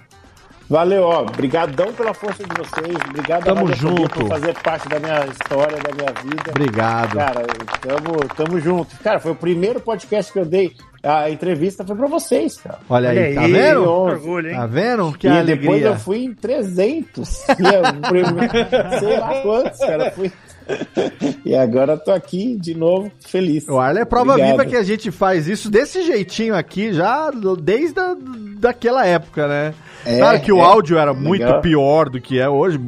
Valeu, ó. Obrigadão pela força de vocês. Obrigado Tamo junto. por fazer parte da minha história, da minha vida. Obrigado. Cara, tamo, tamo junto. Cara, foi o primeiro podcast que eu dei. A entrevista foi pra vocês, cara. Olha aí, tá aí, vendo? que orgulho, hein? Tá vendo? Que e alegria. depois eu fui em 300. E é o primeiro- sei lá quantos, cara. Fui... E agora tô aqui de novo, feliz. O Arlen é prova Obrigado. viva que a gente faz isso desse jeitinho aqui já desde a, daquela época, né? É, claro que o é. áudio era muito Legal. pior do que é hoje,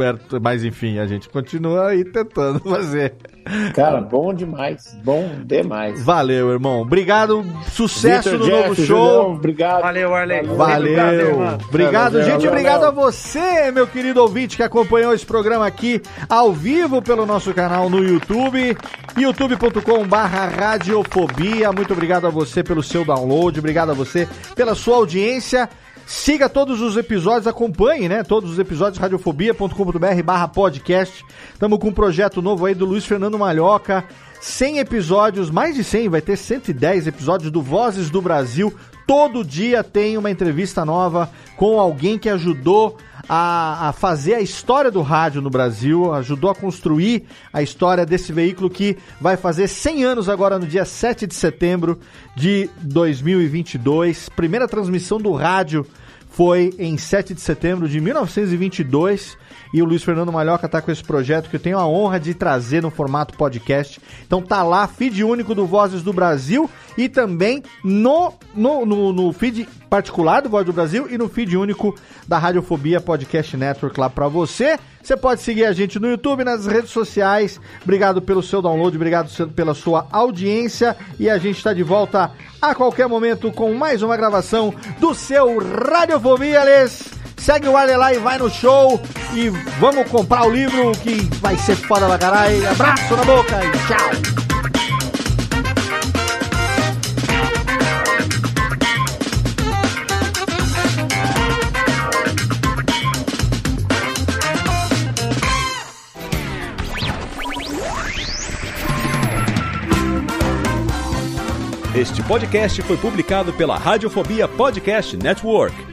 mas enfim, a gente continua aí tentando fazer. Cara, bom demais. Bom demais. Valeu, irmão. Obrigado. Sucesso Vitor no Jeff, novo Julião, show. Obrigado. Valeu, Arley. Valeu. Mano. Obrigado, Valeu, gente. valeu. Obrigado a você, meu querido ouvinte, que acompanhou esse programa aqui ao vivo pelo nosso canal no YouTube, youtube.com/barra radiofobia. Muito obrigado a você pelo seu download, obrigado a você pela sua audiência. Siga todos os episódios, acompanhe, né? Todos os episódios radiofobia.com.br barra podcast. Estamos com um projeto novo aí do Luiz Fernando Malhoca. 100 episódios, mais de 100, vai ter 110 episódios do Vozes do Brasil. Todo dia tem uma entrevista nova com alguém que ajudou a, a fazer a história do rádio no Brasil, ajudou a construir a história desse veículo que vai fazer 100 anos agora no dia 7 de setembro de 2022. Primeira transmissão do rádio foi em 7 de setembro de 1922 e o Luiz Fernando Malhoca tá com esse projeto que eu tenho a honra de trazer no formato podcast. Então tá lá, feed único do Vozes do Brasil e também no, no, no, no feed particular do Voz do Brasil e no feed único da Radiofobia Podcast Network lá pra você. Você pode seguir a gente no YouTube, nas redes sociais. Obrigado pelo seu download, obrigado pela sua audiência. E a gente está de volta a qualquer momento com mais uma gravação do seu Radiofobia, Ales. Segue o Arley lá e vai no show. E vamos comprar o livro que vai ser foda pra caralho. Abraço na boca e tchau. Este podcast foi publicado pela Radiofobia Podcast Network.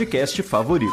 podcast favorito.